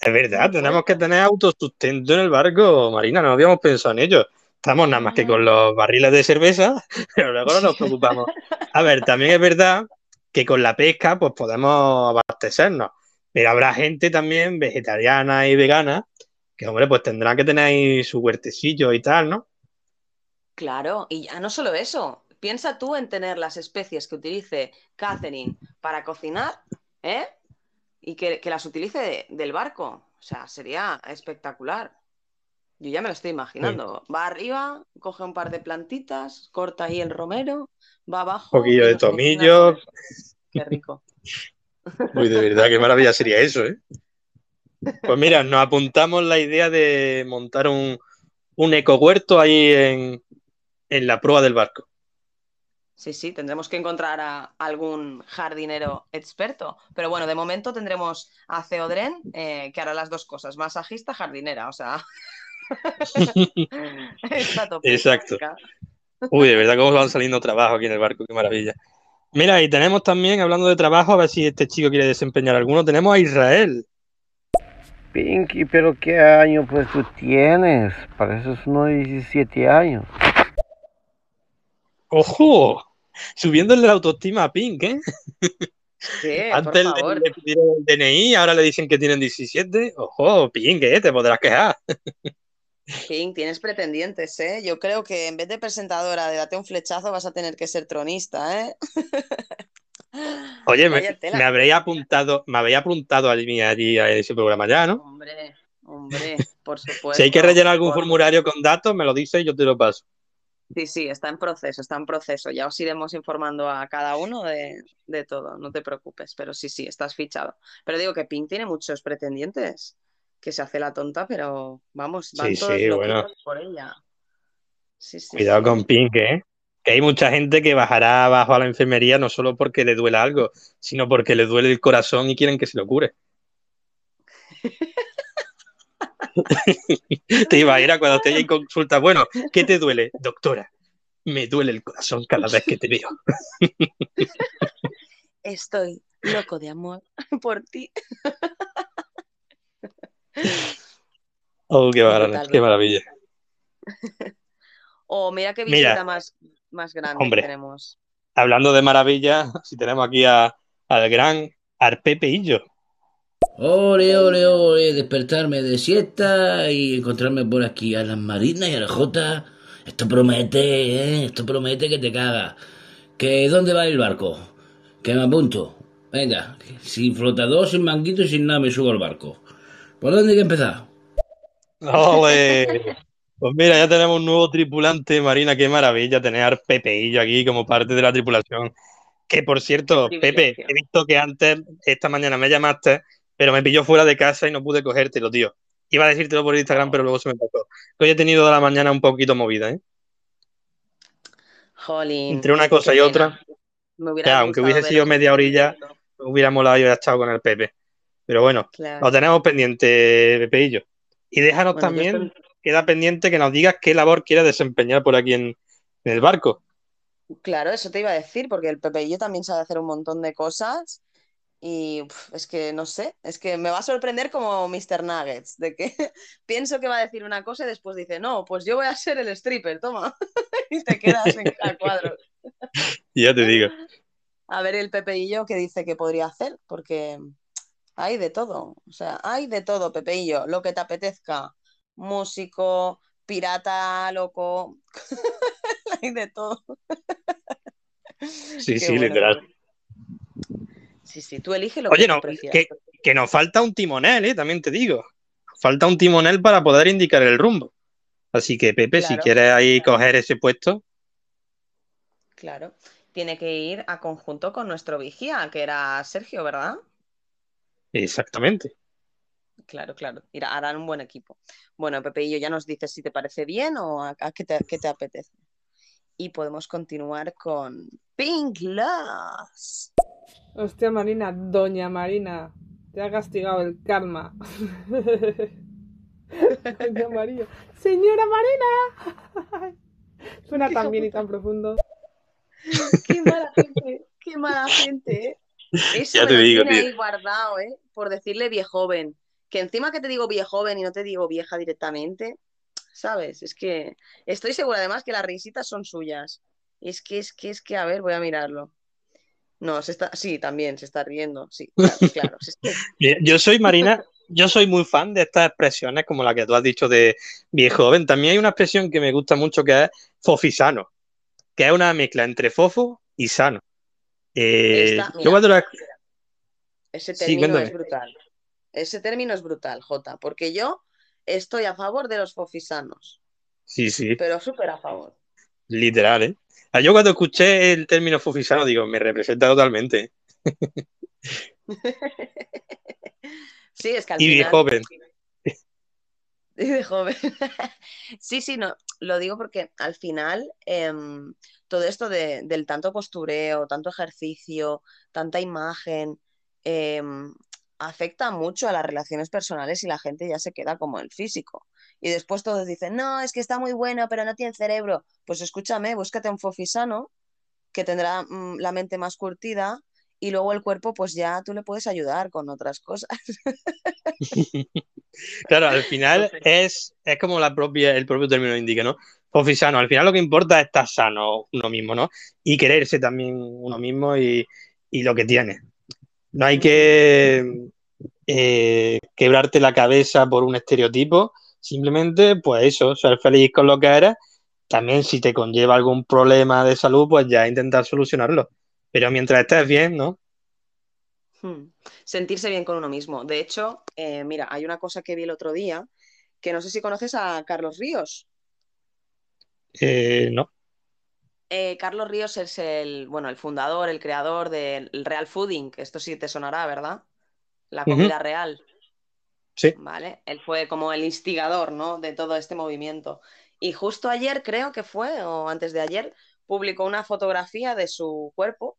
Es verdad, tenemos que tener autosustento en el barco, Marina, no habíamos pensado en ello. Estamos nada más que con los barriles de cerveza, pero luego no nos preocupamos. A ver, también es verdad que con la pesca pues podemos abastecernos, pero habrá gente también vegetariana y vegana que, hombre, pues tendrán que tener ahí su huertecillo y tal, ¿no? Claro, y ya no solo eso. Piensa tú en tener las especies que utilice Catherine para cocinar, ¿eh? Y que, que las utilice de- del barco. O sea, sería espectacular. Yo ya me lo estoy imaginando. Va arriba, coge un par de plantitas, corta ahí el romero, va abajo. Un poquillo de nos cocina tomillo. todo. Qué rico. Uy, de verdad, qué maravilla sería eso, ¿eh? Pues mira, nos apuntamos la idea de montar un, un ecohuerto ahí en, en la proa del barco. Sí, sí, tendremos que encontrar a algún jardinero experto. Pero bueno, de momento tendremos a Ceodren, eh, que hará las dos cosas, masajista, jardinera, o sea. Exacto. Uy, de verdad, cómo van saliendo trabajos aquí en el barco, qué maravilla. Mira, y tenemos también, hablando de trabajo, a ver si este chico quiere desempeñar alguno, tenemos a Israel. Pinky, pero ¿qué año pues tú tienes? Pareces unos 17 años. ¡Ojo! Subiéndole la autoestima a Pink, ¿eh? Sí, por Antes le, le pidieron el DNI, ahora le dicen que tienen 17. ¡Ojo, Pink, ¿eh? Te podrás quejar. Pink, tienes pretendientes, ¿eh? Yo creo que en vez de presentadora de Date un flechazo vas a tener que ser tronista, ¿eh? Oye, me, me habréis apuntado, me apuntado allí, allí a ese programa ya, ¿no? Hombre, hombre, por supuesto. Si hay que rellenar algún Por- formulario con datos, me lo dices y yo te lo paso. Sí, sí, está en proceso, está en proceso. Ya os iremos informando a cada uno de, de todo, no te preocupes. Pero sí, sí, estás fichado. Pero digo que Pink tiene muchos pretendientes, que se hace la tonta, pero vamos, van Sí, todos sí, bueno. por ella. Sí, Cuidado con Pink, ¿eh? Que hay mucha gente que bajará abajo a la enfermería no solo porque le duela algo, sino porque le duele el corazón y quieren que se lo cure. te iba a ir a cuando te en consulta. Bueno, ¿qué te duele, doctora? Me duele el corazón cada vez que te veo. Estoy loco de amor por ti. Oh, qué maravilla, qué maravilla. O mira qué Mira. visita más, más grande Hombre. que tenemos. Hablando de maravilla, si tenemos aquí a- al gran Arpepe Illo. Ole, ole, ole, despertarme de siesta y encontrarme por aquí a las Marinas y a la Jota. Esto promete, ¿eh? Esto promete que te caga. ¿Que dónde va el barco? Que me apunto. Venga, sin flotador, sin manguito y sin nada me subo al barco. ¿Por dónde hay que empezar? ¡Ole! Pues mira, ya tenemos un nuevo tripulante, Marina, qué maravilla tener al Pepeillo aquí como parte de la tripulación. Que por cierto, Pepe, he visto que antes, esta mañana me llamaste, pero me pilló fuera de casa y no pude cogértelo, tío. Iba a decírtelo por Instagram, pero luego se me pasó. Hoy he tenido la mañana un poquito movida, ¿eh? Jolín. Entre una cosa y pena. otra. Me hubiera Ya, aunque hubiese sido media orilla, hubiera molado yo haber estado con el Pepe. Pero bueno, Claro. lo tenemos pendiente, Pepeillo. Y déjanos Bueno, yo también, queda pendiente que nos digas qué labor quieres desempeñar por aquí en, en el barco. Claro, eso te iba a decir, porque el Pepeillo también sabe hacer un montón de cosas y uf, es que no sé, es que me va a sorprender como Mr. Nuggets, de que pienso que va a decir una cosa y después dice, no, pues yo voy a ser el stripper, toma, y te quedas en a cuadro. Y ya te digo. A ver el Pepeillo qué dice que podría hacer, porque hay de todo, o sea, hay de todo, Pepeillo, lo que te apetezca, músico, pirata, loco, hay de todo. Sí, Qué sí, bueno, literal. Sí, sí, tú elige lo que Oye, tú no, que, que nos falta un timonel, ¿eh? También te digo. Falta un timonel para poder indicar el rumbo. Así que, Pepe, si quieres ahí coger ese puesto, Claro, tiene que ir a conjunto con nuestro vigía, que era Sergio, ¿verdad? Exactamente. Claro, claro, irá- harán un buen equipo. Bueno, Pepeillo, ya nos dices si te parece bien o a, a qué te, qué te apetece. Y podemos continuar con Pink Loss. Hostia, Marina, doña Marina, te ha castigado el karma. doña María. Señora Marina. Suena tan bien y tan profundo. Qué mala gente, qué mala gente, ¿eh? Eso Ya me te digo, ahí guardado, ¿eh? Por decirle viejoven. Que encima que te digo viejoven y no te digo vieja directamente, ¿sabes? Es que estoy segura además que las risitas son suyas. Es que, es que, es que, a ver, voy a mirarlo. No, se está, sí, también se está riendo, sí, claro, claro. se está- Mira, Yo soy Marina, yo soy muy fan de estas expresiones como la que tú has dicho de viejo joven. También hay una expresión que me gusta mucho que es fofisano, que es una mezcla entre fofo y sano. Eh, Esta, yo mira, cuando la- Ese término es brutal. Ese término es brutal, Jota, porque yo estoy a favor de los fofisanos, Sí, sí, pero súper a favor. literal, ¿eh? Ah, Yo cuando escuché el término fofisano digo, me representa totalmente. Sí, es que al Y final. viejo joven. Y de joven. Sí, sí, no, lo digo porque al final em, todo esto de- del tanto postureo, tanto ejercicio, tanta imagen, em, afecta mucho a las relaciones personales y la gente ya se queda como el físico. Y después todos dicen, no, es que está muy bueno, pero no tiene cerebro. Pues escúchame, búscate un fofisano que tendrá mm, la mente más curtida y luego el cuerpo, pues ya tú le puedes ayudar con otras cosas. Claro, al final es, es como la propia, el propio término indica, ¿no? Fofisano, al final lo que importa es estar sano uno mismo, ¿no? Y quererse también uno mismo y, y lo que tiene. No hay que eh, quebrarte la cabeza por un estereotipo, simplemente, pues eso, ser feliz con lo que eres. También si te conlleva algún problema de salud, pues ya intentar solucionarlo. Pero mientras estés bien, ¿no? Hmm. Sentirse bien con uno mismo. De hecho, eh, mira, hay una cosa que vi el otro día, que no sé si conoces a Carlos Ríos. Eh, no. Eh, Carlos Ríos es el, bueno, el fundador, el creador del Real Fooding, que esto sí te sonará, ¿verdad? La comida real. Sí. ¿Vale? Él fue como el instigador, ¿no? de todo este movimiento. Y justo ayer, creo que fue, o antes de ayer, publicó una fotografía de su cuerpo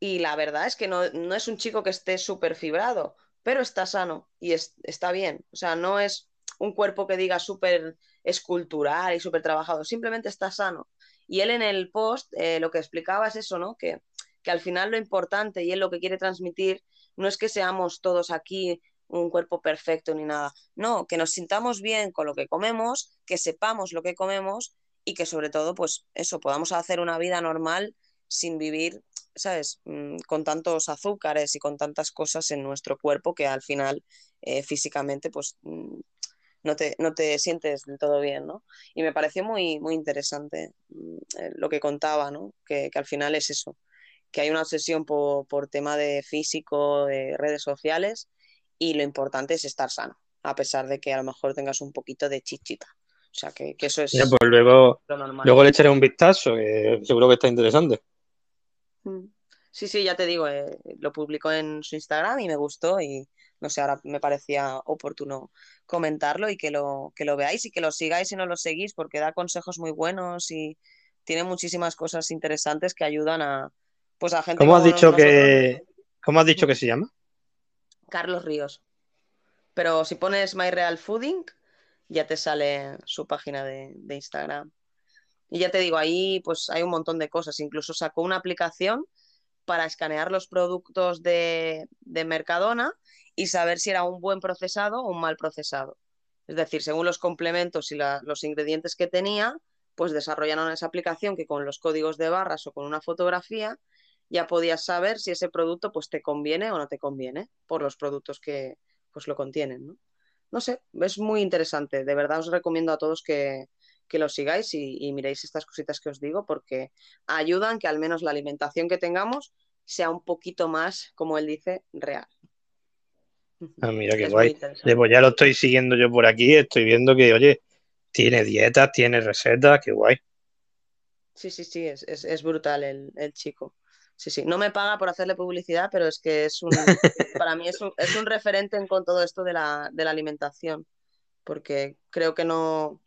y la verdad es que no, no es un chico que esté súper fibrado, pero está sano y es- está bien. O sea, no es un cuerpo que diga súper escultural y súper trabajado, simplemente está sano. Y él en el post eh, lo que explicaba es eso, ¿no? Que, que al final lo importante y él lo que quiere transmitir no es que seamos todos aquí un cuerpo perfecto ni nada. No, que nos sintamos bien con lo que comemos, que sepamos lo que comemos y que sobre todo, pues eso, podamos hacer una vida normal sin vivir, ¿sabes? Mm, Con tantos azúcares y con tantas cosas en nuestro cuerpo que al final eh, físicamente, pues mm, no te, no te sientes del todo bien, ¿no? Y me pareció muy, muy interesante mm, eh, lo que contaba, ¿no? Que, que al final es eso, que hay una obsesión por, por tema de físico, de redes sociales, y lo importante es estar sano, a pesar de que a lo mejor tengas un poquito de chichita. O sea, que, que eso es Mira, pues luego, lo normal. luego le echaré un vistazo, que seguro que está interesante. Mm. Sí, sí, ya te digo, eh, lo publicó en su Instagram y me gustó y no sé, ahora me parecía oportuno comentarlo y que lo, que lo veáis y que lo sigáis si no lo seguís porque da consejos muy buenos y tiene muchísimas cosas interesantes que ayudan a, pues a gente ¿Cómo has dicho nosotros. que, cómo has dicho que se llama? Carlos Ríos. Pero si pones My Real Fooding, ya te sale su página de, de Instagram. Y ya te digo, ahí pues hay un montón de cosas. Incluso sacó una aplicación para escanear los productos de, de Mercadona y saber si era un buen procesado o un mal procesado. Es decir, según los complementos y los ingredientes que tenía, pues desarrollaron esa aplicación que con los códigos de barras o con una fotografía ya podías saber si ese producto pues te conviene o no te conviene por los productos que pues lo contienen. No sé, es muy interesante. De verdad os recomiendo a todos que, que lo sigáis y, y miréis estas cositas que os digo porque ayudan que al menos la alimentación que tengamos sea un poquito más, como él dice, real. Ah, mira qué Es guay. interesante. Pues ya lo estoy siguiendo yo por aquí, estoy viendo que, oye, tiene dietas, tiene recetas, qué guay. Sí, sí, sí, es, es, es brutal el, el chico. Sí, sí. No me paga por hacerle publicidad, pero es que es un, para mí es un, es un referente en con todo esto de la, de la alimentación, porque creo que no,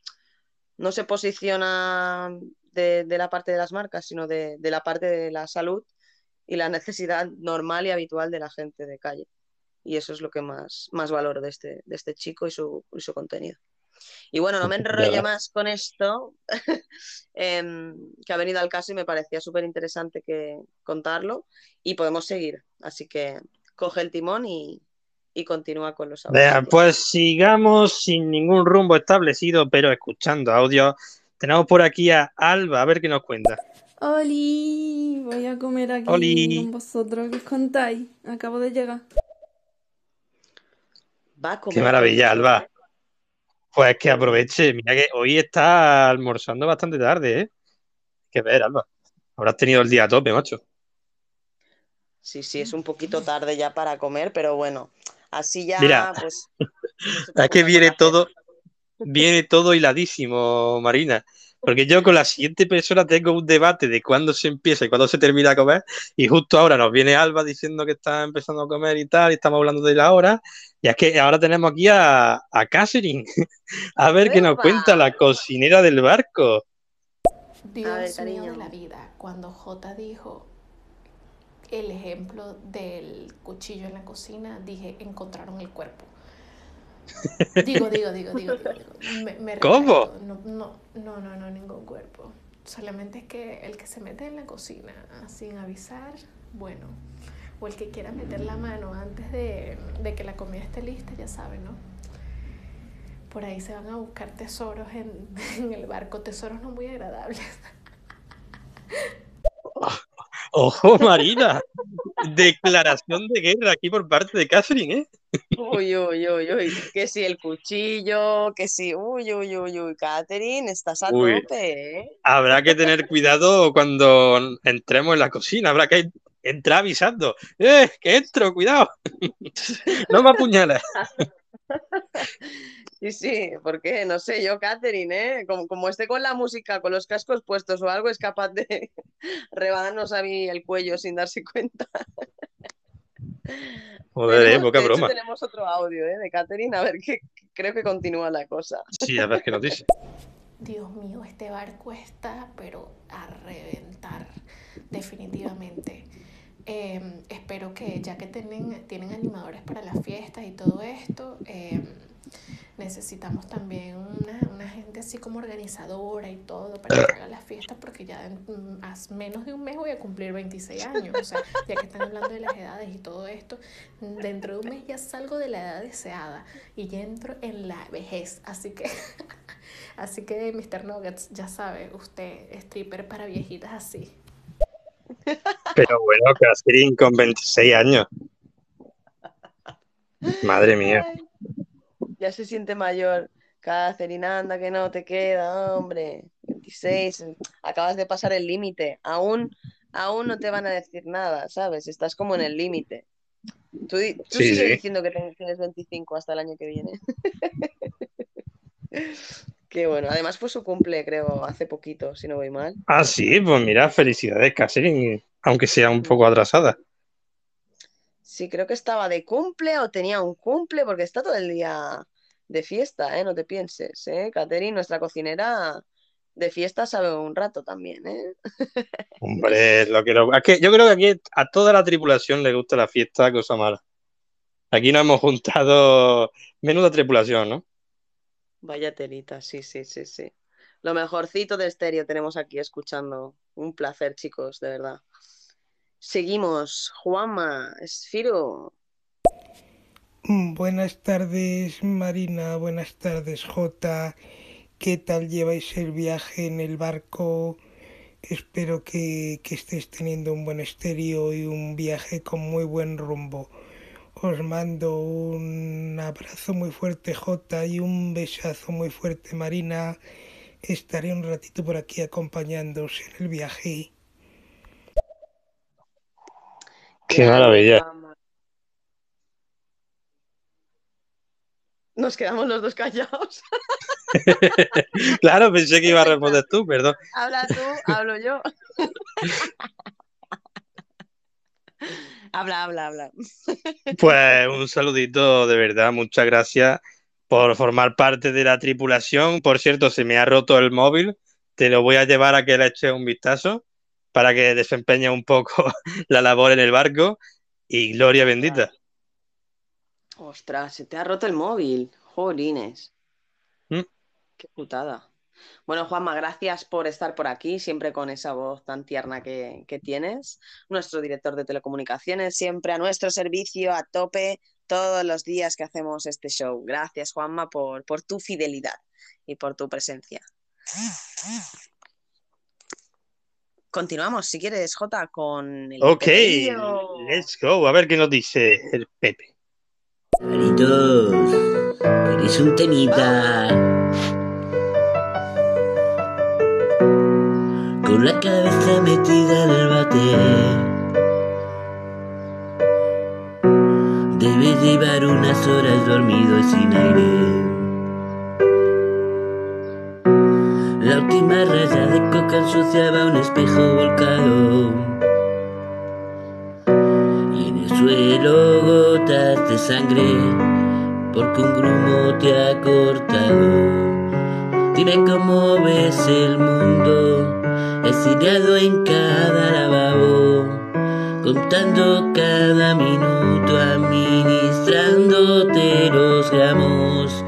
no se posiciona de, de la parte de las marcas, sino de, de la parte de la salud y la necesidad normal y habitual de la gente de calle. Y eso es lo que más, más valoro de este, de este chico y su, y su contenido. Y bueno, no me enrollo más con esto, em, que ha venido al caso y me parecía súper interesante que contarlo y podemos seguir. Así que coge el timón y, y continúa con los audios. Vea, pues sigamos sin ningún rumbo establecido, pero escuchando audio. Tenemos por aquí a Alba, a ver qué nos cuenta. Oli, voy a comer aquí Oli. con vosotros. ¿Qué os contáis? Acabo de llegar. Va a comer Qué maravilla, Alba. Pues que aproveche, mira que hoy está almorzando bastante tarde, ¿eh? Hay que ver, Alba. Habrás tenido el día a tope, macho. Sí, sí, es un poquito tarde ya para comer, pero bueno, así ya, Mira. pues, Es que viene todo, viene todo hiladísimo, Marina. Porque yo con la siguiente persona tengo un debate de cuándo se empieza y cuándo se termina a comer. Y justo ahora nos viene Alba diciendo que está empezando a comer y tal, y estamos hablando de la hora. Y es que ahora tenemos aquí a, a Catherine. A ver qué nos cuenta la cocinera del barco. Dios mío de la vida, cuando J dijo el ejemplo del cuchillo en la cocina, dije, encontraron el cuerpo. Digo, digo, digo, digo, digo, digo. Me, me ¿Cómo? No, no, no, no, no, ningún cuerpo. Solamente es que el que se mete en la cocina sin avisar, bueno, o el que quiera meter la mano antes de, de que la comida esté lista, ya sabe, ¿no? Por ahí se van a buscar tesoros en, en el barco, tesoros no muy agradables. Ojo, Marina. Declaración de guerra aquí por parte de Catherine, ¿eh? Uy, uy, uy, uy, que si el cuchillo, que si, uy, uy, uy, uy, Catherine, estás a Uy. tope, ¿eh? Habrá que tener cuidado cuando entremos en la cocina. Habrá que entrar avisando. ¡Eh! ¡Que entro! ¡Cuidado! no me apuñales. Sí, sí, porque no sé, yo, Catherine, ¿eh? Como, como esté con la música, con los cascos puestos o algo, es capaz de rebanarnos a mí el cuello sin darse cuenta. Joder, eh, Tenemos- poca de hecho, broma. tenemos otro audio, ¿eh? De Catherine, a ver qué creo que continúa la cosa. Sí, a ver qué nos dice. Dios mío, este barco está, pero a reventar, definitivamente. Eh, espero que ya que tienen, tienen animadores para las fiestas y todo esto, eh, necesitamos también una, una gente así como organizadora y todo para que haga las fiestas, porque ya mm, as- menos de un mes voy a cumplir 26 años. O sea, ya que están hablando de las edades y todo esto, dentro de un mes ya salgo de la edad deseada y ya entro en la vejez. Así que Así que, Mr. Nuggets, ya sabe, usted, stripper para viejitas así. Pero bueno, Catherine con 26 años. Madre mía. Ya se siente mayor. Catherine, anda, que no te queda, hombre. 26, acabas de pasar el límite. Aún, aún no te van a decir nada, ¿sabes? Estás como en el límite. Tú, di- tú Sí, sigues sí. diciendo que tienes 25 hasta el año que viene. Qué bueno. Además fue su cumple, creo, hace poquito, si no voy mal. Ah, sí, pues mira, felicidades, Catherine, aunque sea un poco atrasada. Sí, creo que estaba de cumple o tenía un cumple, porque está todo el día de fiesta, ¿eh? No te pienses, ¿eh? Catherine, nuestra cocinera, de fiesta sabe un rato también, ¿eh? Hombre, lo que lo- es que yo creo que aquí a toda la tripulación le gusta la fiesta, cosa mala. Aquí nos hemos juntado menuda tripulación, ¿no? Vaya telita, sí, sí, sí, sí. Lo mejorcito de estéreo tenemos aquí escuchando. Un placer, chicos, de verdad. Seguimos. Juanma, Esfiro. Mm, Buenas tardes, Marina. Buenas tardes, Jota. ¿Qué tal lleváis el viaje en el barco? Espero que, que estéis teniendo un buen estéreo y un viaje con muy buen rumbo. Os mando un abrazo muy fuerte, Jota, y un besazo muy fuerte, Marina. Estaré un ratito por aquí acompañándoos en el viaje. Qué maravilla. Nos quedamos los dos callados. Claro, pensé que iba a responder tú, perdón. Habla tú, hablo yo. habla, habla, habla. Pues un saludito, de verdad, muchas gracias por formar parte de la tripulación. Por cierto, se me ha roto el móvil, te lo voy a llevar a que le eches un vistazo para que desempeñe un poco la labor en el barco y gloria bendita. Ostras, se te ha roto el móvil. Jolines. ¿Mm? Qué putada. Bueno, Juanma, gracias por estar por aquí, siempre con esa voz tan tierna que, que tienes. Nuestro director de telecomunicaciones, siempre a nuestro servicio, a tope, todos los días que hacemos este show. Gracias, Juanma, por, por tu fidelidad y por tu presencia. Continuamos, si quieres, Jota, con el Ok, let's go. A ver qué nos dice el Pepe. Chavalitos, ¿queréis un temita? Con la cabeza metida en el bate. Debes llevar unas horas dormido y sin aire. La última raya de coca ensuciaba un espejo volcado. Y en el suelo gotas de sangre, porque un grumo te ha cortado. Dime cómo ves el mundo, exiliado en cada lavabo, contando cada minuto, administrándote los gramos.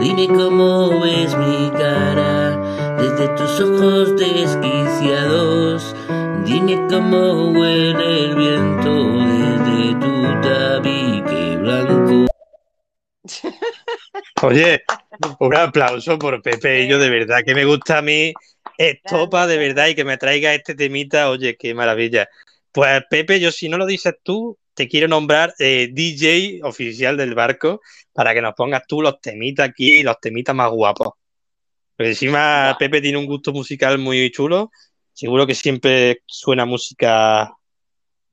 Dime cómo ves mi cara desde tus ojos desquiciados. Dime cómo huele el viento desde tu tabique blanco. Oye, un aplauso por Pepe yo, de verdad, que me gusta a mí estopa de verdad y que me traiga este temita, oye, qué maravilla. Pues Pepe, yo si no lo dices tú, te quiero nombrar eh, DJ oficial del barco para que nos pongas tú los temitas aquí, los temitas más guapos. Porque encima Pepe tiene un gusto musical muy chulo, seguro que siempre suena música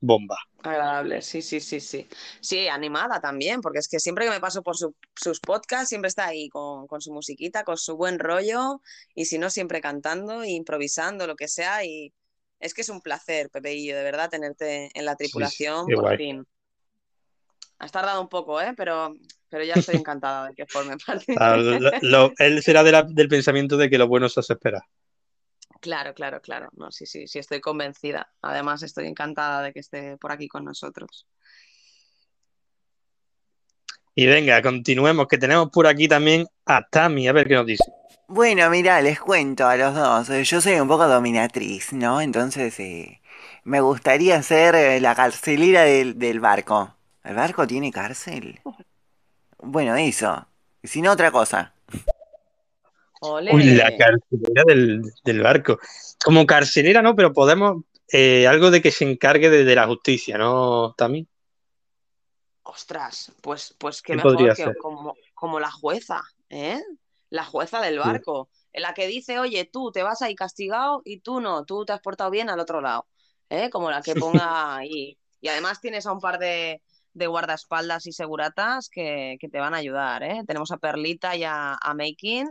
bomba. Agradable, sí, sí, sí, sí. Sí, animada también, porque es que siempre que me paso por su- sus podcasts, siempre está ahí con, con su musiquita, con su buen rollo, y si no, siempre cantando, e improvisando, lo que sea, y es que es un placer, Pepeillo, de verdad, tenerte en la tripulación, qué por guay. fin. Has tardado un poco, ¿eh? Pero, pero ya estoy encantada de que forme parte. Ah, lo- lo- él será de la- del pensamiento de que lo bueno se hace esperar. Claro, claro, claro. No, sí, sí, sí, estoy convencida. Además, estoy encantada de que esté por aquí con nosotros. Y venga, continuemos, que tenemos por aquí también a Tami, a ver qué nos dice. Bueno, mira, les cuento a los dos. eh, Yo soy un poco dominatriz, ¿no? Entonces, eh, me gustaría ser eh, la carcelera del, del barco. ¿El barco tiene cárcel? Bueno, eso. Y si no, otra cosa. Uy, la carcelera del, del barco. Como carcelera no, pero podemos eh, algo de que se encargue de, de la justicia, ¿no, Tami? Ostras, pues, pues qué ¿Qué mejor que como, como la jueza, ¿eh? La jueza del barco, en la que dice, oye, tú te vas ahí castigado y tú no, tú te has portado bien al otro lado, ¿eh? Como la que ponga ahí. Y además tienes a un par de, de guardaespaldas y seguratas que, que te van a ayudar, ¿eh? Tenemos a Perlita y a, a Making,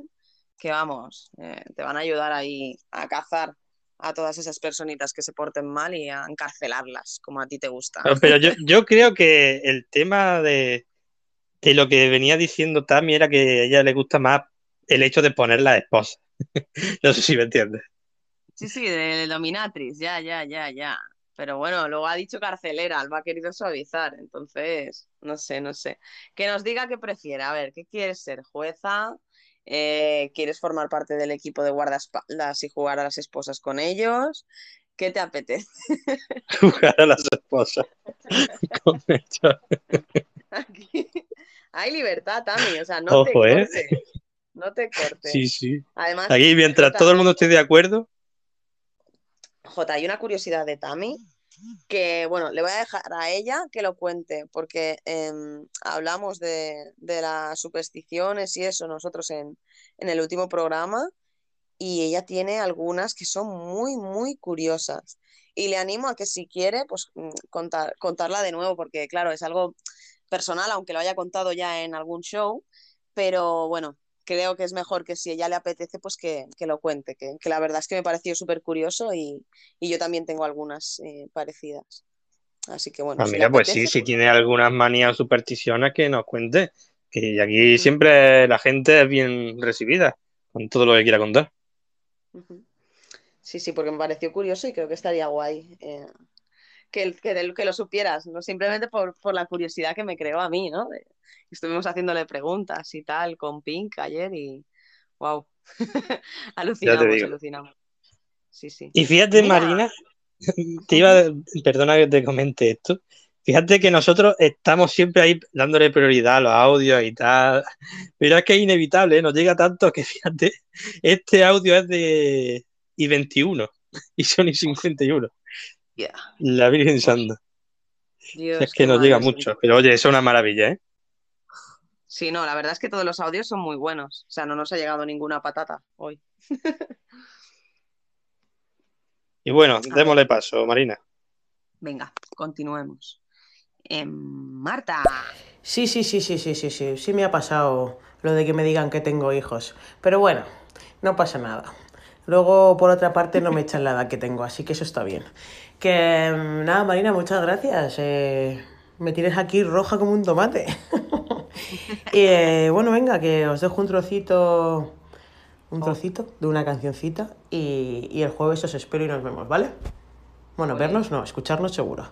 que vamos, eh, te van a ayudar ahí a cazar a todas esas personitas que se porten mal y a encarcelarlas, como a ti te gusta. Pero yo, yo creo que el tema de, de lo que venía diciendo Tami era que a ella le gusta más el hecho de ponerla de esposa. No sé si me entiendes. Sí, sí, de dominatrix, ya, ya, ya, ya. Pero bueno, luego ha dicho carcelera, lo ha querido suavizar, entonces, no sé, no sé. Que nos diga qué prefiere. A ver, ¿qué quieres ser? ¿Jueza? Eh, ¿Quieres formar parte del equipo de guardaespaldas y jugar a las esposas con ellos? ¿Qué te apetece? Jugar a las esposas. Con hecho. Aquí hay libertad, Tami, o sea, no te Ojo, ¿eh? cortes. No te cortes. Sí, sí. Además, Aquí, mientras todo el mundo esté de acuerdo, Jota, hay una curiosidad de Tami que, bueno, le voy a dejar a ella que lo cuente, porque em, hablamos de, de las supersticiones y eso nosotros en, en el último programa y ella tiene algunas que son muy, muy curiosas. Y le animo a que si quiere, pues mm, contar, contarla de nuevo, porque claro, es algo personal, aunque lo haya contado ya en algún show, pero bueno, creo que es mejor que si ella le apetece, pues que, que lo cuente, que, que la verdad es que me pareció súper curioso y, y yo también tengo algunas eh, parecidas. Así que bueno, ah, si mira, pues sí, apetece, si tiene algunas manías o supersticiones que nos cuente. Que aquí siempre la gente es bien recibida con todo lo que quiera contar. Sí, sí, porque me pareció curioso y creo que estaría guay eh, que, el- que, que lo supieras, no simplemente por, por la curiosidad que me creó a mí, ¿no? De- estuvimos haciéndole preguntas y tal con Pink ayer y wow, Ya alucinamos, te digo. alucinamos. Sí, sí. Y fíjate, Mira, Marina, te iba, a- perdona que te comente esto. Fíjate que nosotros estamos siempre ahí dándole prioridad a los audios y tal, pero es que es inevitable, ¿eh? nos llega tanto que fíjate, este audio es de I21 y son I51, la Virgen Santa. Dios, Es que nos llega mucho, pero oye, es una maravilla, ¿eh? Sí, no, la verdad es que todos los audios son muy buenos. O sea, no nos ha llegado ninguna patata hoy. Y bueno, démosle paso, Marina. Venga, continuemos. Em, Marta. Sí, sí, sí, sí, sí, sí, sí, sí me ha pasado lo de que me digan que tengo hijos. Pero bueno, no pasa nada. Luego, por otra parte, no me echan la edad que tengo, así que eso está bien. Que mm, nada, Marina, muchas gracias. Eh, me tienes aquí roja como un tomate. y eh, bueno, venga, que os dejo un trocito, un trocito de una cancioncita y, y el jueves os espero y nos vemos, ¿vale? Bueno, vernos no, escucharnos seguro.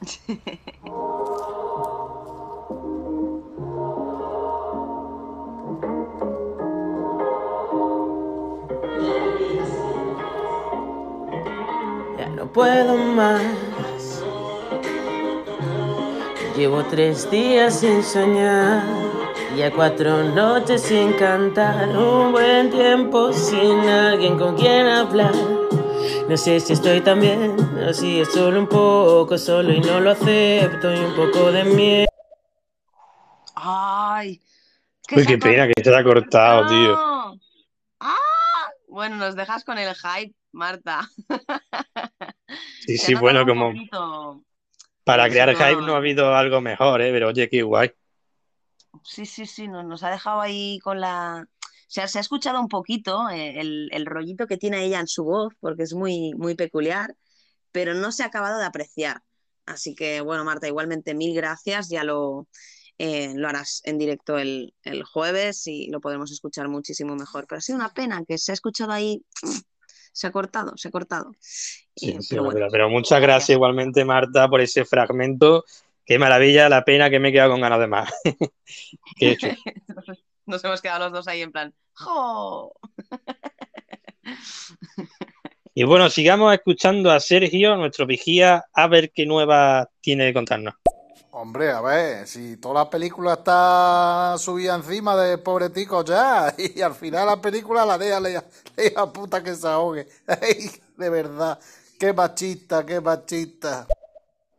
no puedo más. Llevo tres días sin soñar, ya cuatro noches sin cantar, un buen tiempo sin alguien con quien hablar. No sé si estoy tan bien, o si es solo un poco solo y no lo acepto y un poco de miedo. ¡Ay! Uy, qué pena que te ha cortado, tío. ¡Ah! Bueno, nos dejas con el hype, Marta. Sí, sí, bueno, como poquito. para crear hype no ha habido algo mejor, ¿eh? Pero oye, qué guay. Sí, sí, sí, nos, nos ha dejado ahí con la... O sea, se ha escuchado un poquito eh, el, el rollito que tiene ella en su voz, porque es muy, muy peculiar, pero no se ha acabado de apreciar. Así que, bueno, Marta, igualmente mil gracias. Ya lo, eh, lo harás en directo el, el jueves y lo podremos escuchar muchísimo mejor. Pero ha sido una pena que se ha escuchado ahí, se ha cortado, se ha cortado. Sí, Eh, sí, pero bueno, pero, pero muchas gracias igualmente, Marta, por ese fragmento. Qué maravilla, la pena que me he quedado con ganas de más. Qué nos hemos quedado los dos ahí en plan, ¡jo! Y bueno, sigamos escuchando a Sergio, nuestro vigía, a ver qué nueva tiene que contarnos. Hombre, a ver, si toda la película está subida encima de pobre tico ya, y al final la película la deja, le deja puta que se ahogue. Ay, de verdad, qué machista, qué machista.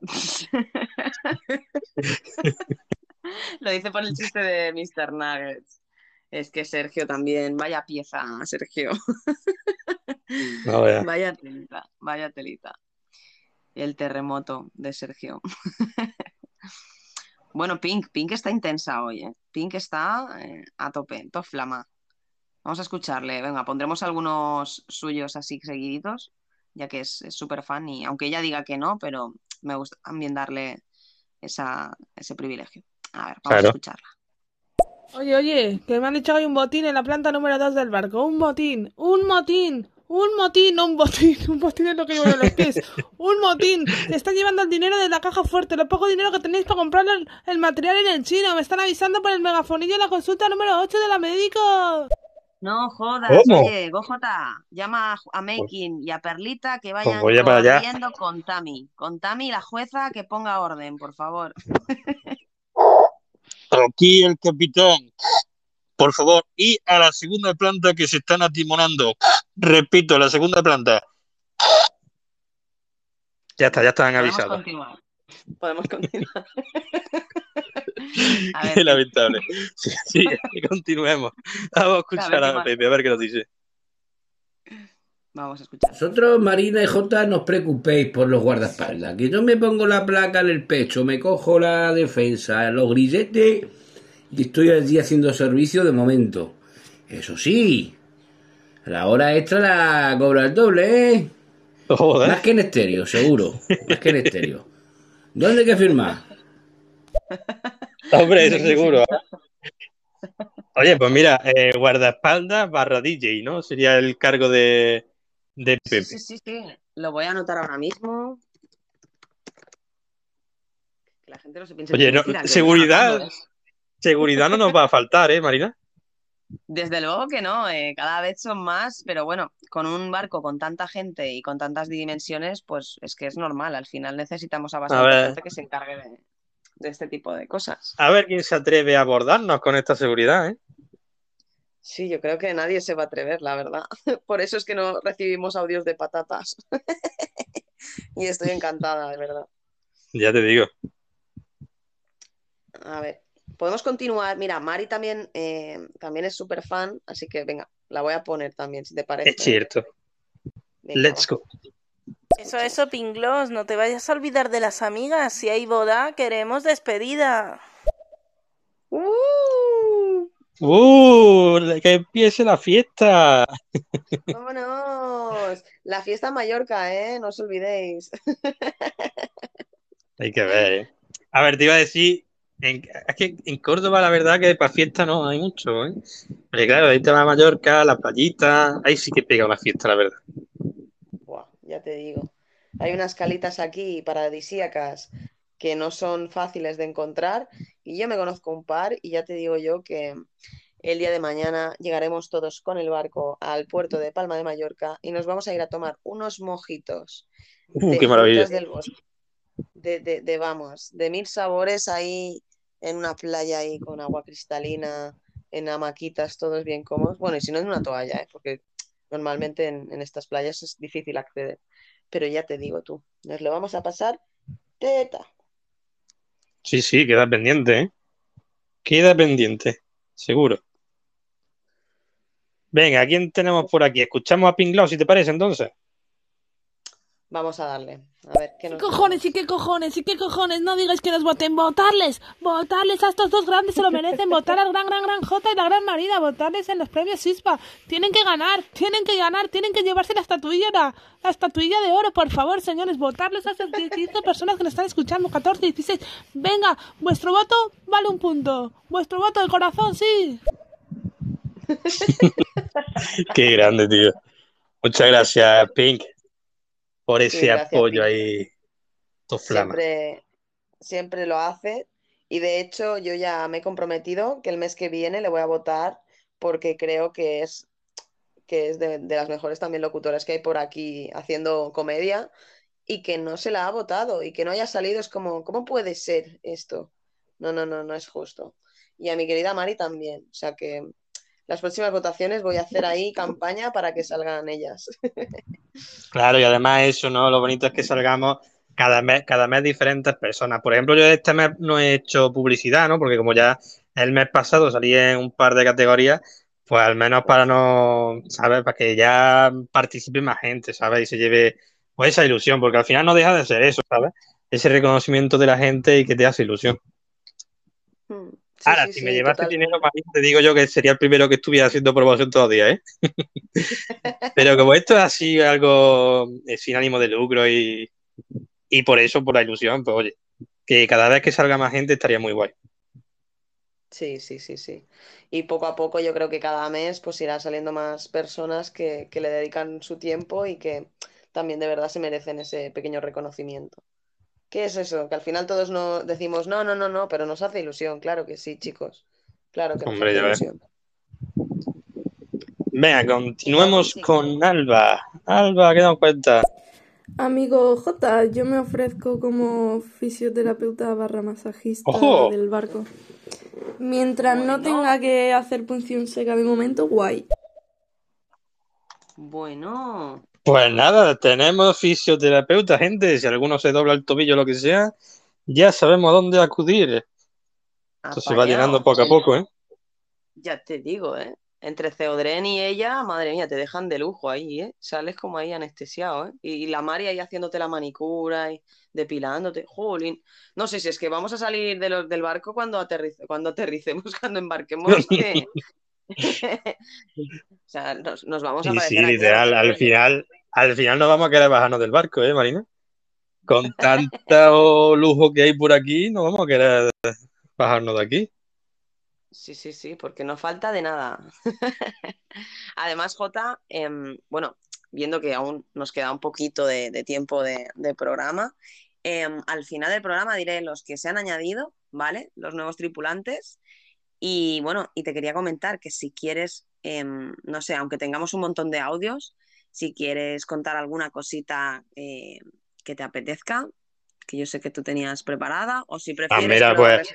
Lo dice por el chiste de Mr. Nuggets. Es que Sergio también, vaya pieza, Sergio. No. Vaya telita, vaya telita. El terremoto de Sergio. Bueno, Pink, Pink está intensa hoy, ¿eh? Pink está eh, a tope, top flama. Vamos a escucharle. Venga, pondremos algunos suyos así seguiditos, ya que es es súper fan y aunque ella diga que no, pero me gusta también darle esa, ese privilegio. A ver, vamos a escucharla. Oye, oye, que me han dicho que hay un botín en la planta número 2 del barco. Un motín, un motín, un motín, no un botín. Un botín es lo que llevo en los pies. Un motín. Se están llevando el dinero de la caja fuerte, lo poco dinero que tenéis para comprar el, el material en el chino. Me están avisando por el megafonillo en la consulta número 8 de la médico. No jodas, ¿Cómo? oye, Gojota, llama a, a Making y a Perlita que vayan voy a para allá. corriendo con Tami. Con Tami, la jueza, que ponga orden, por favor. Aquí el capitán. Por favor, y a la segunda planta que se están atimonando. Repito, la segunda planta. Ya está, ya están Podemos avisados. continuar. Podemos continuar. A Qué lamentable. Sí, continuemos. Vamos a escuchar A. Pepe, a ver qué nos dice. vamos a escuchar. Vosotros, Marina y Jota, no os preocupéis por los guardaespaldas. Que yo me pongo la placa en el pecho, me cojo la defensa, los grilletes y estoy allí haciendo servicio de momento. Eso sí, la hora extra la cobra el doble, ¿eh? Joder. Más que en estéreo, seguro. Más que en estéreo. ¿Dónde hay que firmar? Hombre, eso seguro. Oye, pues mira, eh, guardaespaldas barra DJ, ¿no? Sería el cargo de, de Pepe. Sí, sí, sí. Lo voy a anotar ahora mismo. Que la gente no se piense Oye, no, seguridad, ¿eh? Seguridad no nos va a faltar, ¿eh, Marina? Desde luego que no, eh, cada vez son más, pero bueno, con un barco con tanta gente y con tantas dimensiones, pues es que es normal. Al final necesitamos a bastante gente que se encargue de, de este tipo de cosas. A ver quién se atreve a abordarnos con esta seguridad, ¿eh? Sí, yo creo que nadie se va a atrever, la verdad. Por eso es que no recibimos audios de patatas. Y estoy encantada, de verdad. Ya te digo. A ver, podemos continuar. Mira, Mari también, eh, también es súper fan, así que venga, la voy a poner también, si te parece. Es cierto. Venga, Let's go. Eso, eso, Pinglos, no te vayas a olvidar de las amigas. Si hay boda, queremos despedida. ¡Uh! ¡Que empiece la fiesta! ¡Vámonos! La fiesta en Mallorca, ¿eh? No os olvidéis. Hay que ver, ¿eh? A ver, te iba a decir, en, es que en Córdoba la verdad que para fiesta no hay mucho, ¿eh? Porque claro, ahí te va a Mallorca, la playita, ahí sí que pega una fiesta, la verdad. Buah, ya te digo. Hay unas calitas aquí paradisíacas que no son fáciles de encontrar y yo me conozco un par y ya te digo yo que el día de mañana llegaremos todos con el barco al puerto de Palma de Mallorca y nos vamos a ir a tomar unos mojitos Uh, de qué maravilla. frutas del bosque, de, de, de, vamos, de mil sabores ahí en una playa ahí con agua cristalina, en hamaquitas, todos bien cómodos. Bueno, y si no en una toalla, ¿eh? porque normalmente en, estas playas es difícil acceder. Pero ya te digo tú, nos lo vamos a pasar teta. Sí, sí, queda pendiente, ¿eh? Queda pendiente, seguro. Venga, ¿a quién tenemos por aquí? Escuchamos a Pinglau, si te parece, entonces. Vamos a darle. A ver, ¿qué ¿Qué nos cojones y qué cojones y qué cojones? No digáis que nos voten, votarles, votarles a estos dos grandes, se lo merecen, votar al gran, gran, gran J y la gran Marina, votarles en los premios SISPA. Tienen que ganar, tienen que ganar, tienen que llevarse la estatuilla, la, la estatuilla de oro, por favor, señores, votarles a esas 15 personas que nos están escuchando, 14, 16. Venga, vuestro voto vale un punto, vuestro voto del corazón, sí. Qué grande, tío. Muchas gracias, Pink, por ese Sí, gracias, apoyo ahí. Siempre, siempre lo hace. Y de hecho, yo ya me he comprometido que el mes que viene le voy a votar porque creo que es, que es de, de las mejores también locutoras que hay por aquí haciendo comedia y que no se la ha votado y que no haya salido. Es como, ¿cómo puede ser esto? No, no, no, no es justo. Y a mi querida Mari también. O sea que las próximas votaciones voy a hacer ahí campaña para que salgan ellas. Claro, y además eso, ¿no? Lo bonito es que salgamos cada mes, cada mes diferentes personas. Por ejemplo, yo este mes no he hecho publicidad, ¿no? Porque como ya el mes pasado salí en un par de categorías, pues al menos para no, ¿sabes? Para que ya participe más gente, ¿sabes? Y se lleve pues esa ilusión, porque al final no deja de ser eso, ¿sabes? Ese reconocimiento de la gente y que te hace ilusión. Ahora, sí, si sí, me llevase totalmente. dinero, Marina, te digo yo que sería el primero que estuviera haciendo promoción todos los días, ¿eh? Pero como esto es así algo eh, sin ánimo de lucro y, y por eso, por la ilusión, pues oye, que cada vez que salga más gente estaría muy guay. Sí, sí, sí, sí. Y poco a poco yo creo que cada mes pues irá saliendo más personas que, que le dedican su tiempo y que también de verdad se merecen ese pequeño reconocimiento. ¿Qué es eso? Que al final todos no decimos no, no, no, no, pero nos hace ilusión, claro que sí, chicos. Claro que nos hace ya ilusión. Venga, continuemos con Alba. Alba, ¿qué nos cuenta? Amigo J, yo me ofrezco como fisioterapeuta barra masajista ¡Ojo! del barco. Mientras no tenga que hacer punción seca de momento, guay. Bueno, Pues nada, tenemos fisioterapeuta, gente. Si alguno se dobla el tobillo o lo que sea, ya sabemos a dónde acudir. Esto se va llenando poco a poco, ¿eh? Ya te digo, ¿eh? Entre Ceodren y ella, madre mía, te dejan de lujo ahí, ¿eh? Sales como ahí anestesiado, ¿eh? Y, y la Mari ahí haciéndote la manicura y depilándote. Jolín. No sé si es que vamos a salir de los- del barco cuando, aterrice, cuando aterricemos, cuando embarquemos. que- o sea, nos, nos vamos a Sí, literal. Al final, al final no vamos a querer bajarnos del barco, ¿eh, Marina? Con tanto lujo que hay por aquí, no vamos a querer bajarnos de aquí. Sí, sí, sí, porque no falta de nada. Además, Jota, em, bueno, viendo que aún nos queda un poquito de, de tiempo de, de programa, em, al final del programa diré los que se han añadido, ¿vale? Los nuevos tripulantes. Y bueno, y te quería comentar que si quieres, em, no sé, aunque tengamos un montón de audios, si quieres contar alguna cosita eh, que te apetezca, que yo sé que tú tenías preparada, o si Ah, prefieres mira, lo pues,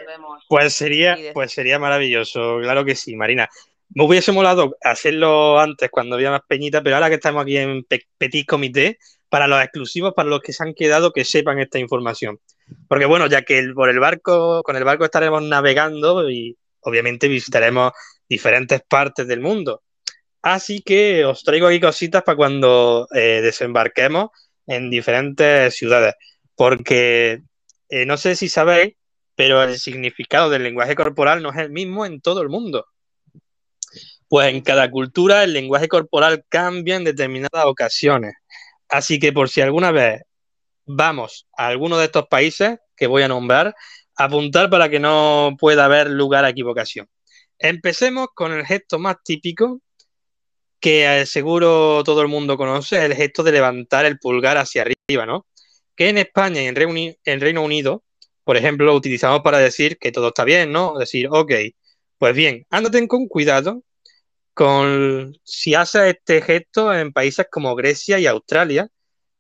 pues sería, pues sería maravilloso, claro que sí, Marina. Me hubiese molado hacerlo antes cuando había más peñita, pero ahora que estamos aquí en pe- Petit Comité, para los exclusivos, para los que se han quedado, que sepan esta información. Porque bueno, ya que el- por el barco, con el barco estaremos navegando y obviamente visitaremos diferentes partes del mundo. Así que os traigo aquí cositas para cuando eh, desembarquemos en diferentes ciudades. Porque eh, no sé si sabéis, pero el significado del lenguaje corporal no es el mismo en todo el mundo. Pues en cada cultura el lenguaje corporal cambia en determinadas ocasiones. Así que por si alguna vez vamos a alguno de estos países que voy a nombrar, apuntar para que no pueda haber lugar a equivocación. Empecemos con el gesto más típico que eh, seguro todo el mundo conoce, el gesto de levantar el pulgar hacia arriba, ¿no? Que en España y en Reino, Reino Unido, por ejemplo, lo utilizamos para decir que todo está bien, ¿no? Decir, ok, pues bien, ándate con cuidado con si haces este gesto en países como Grecia y Australia,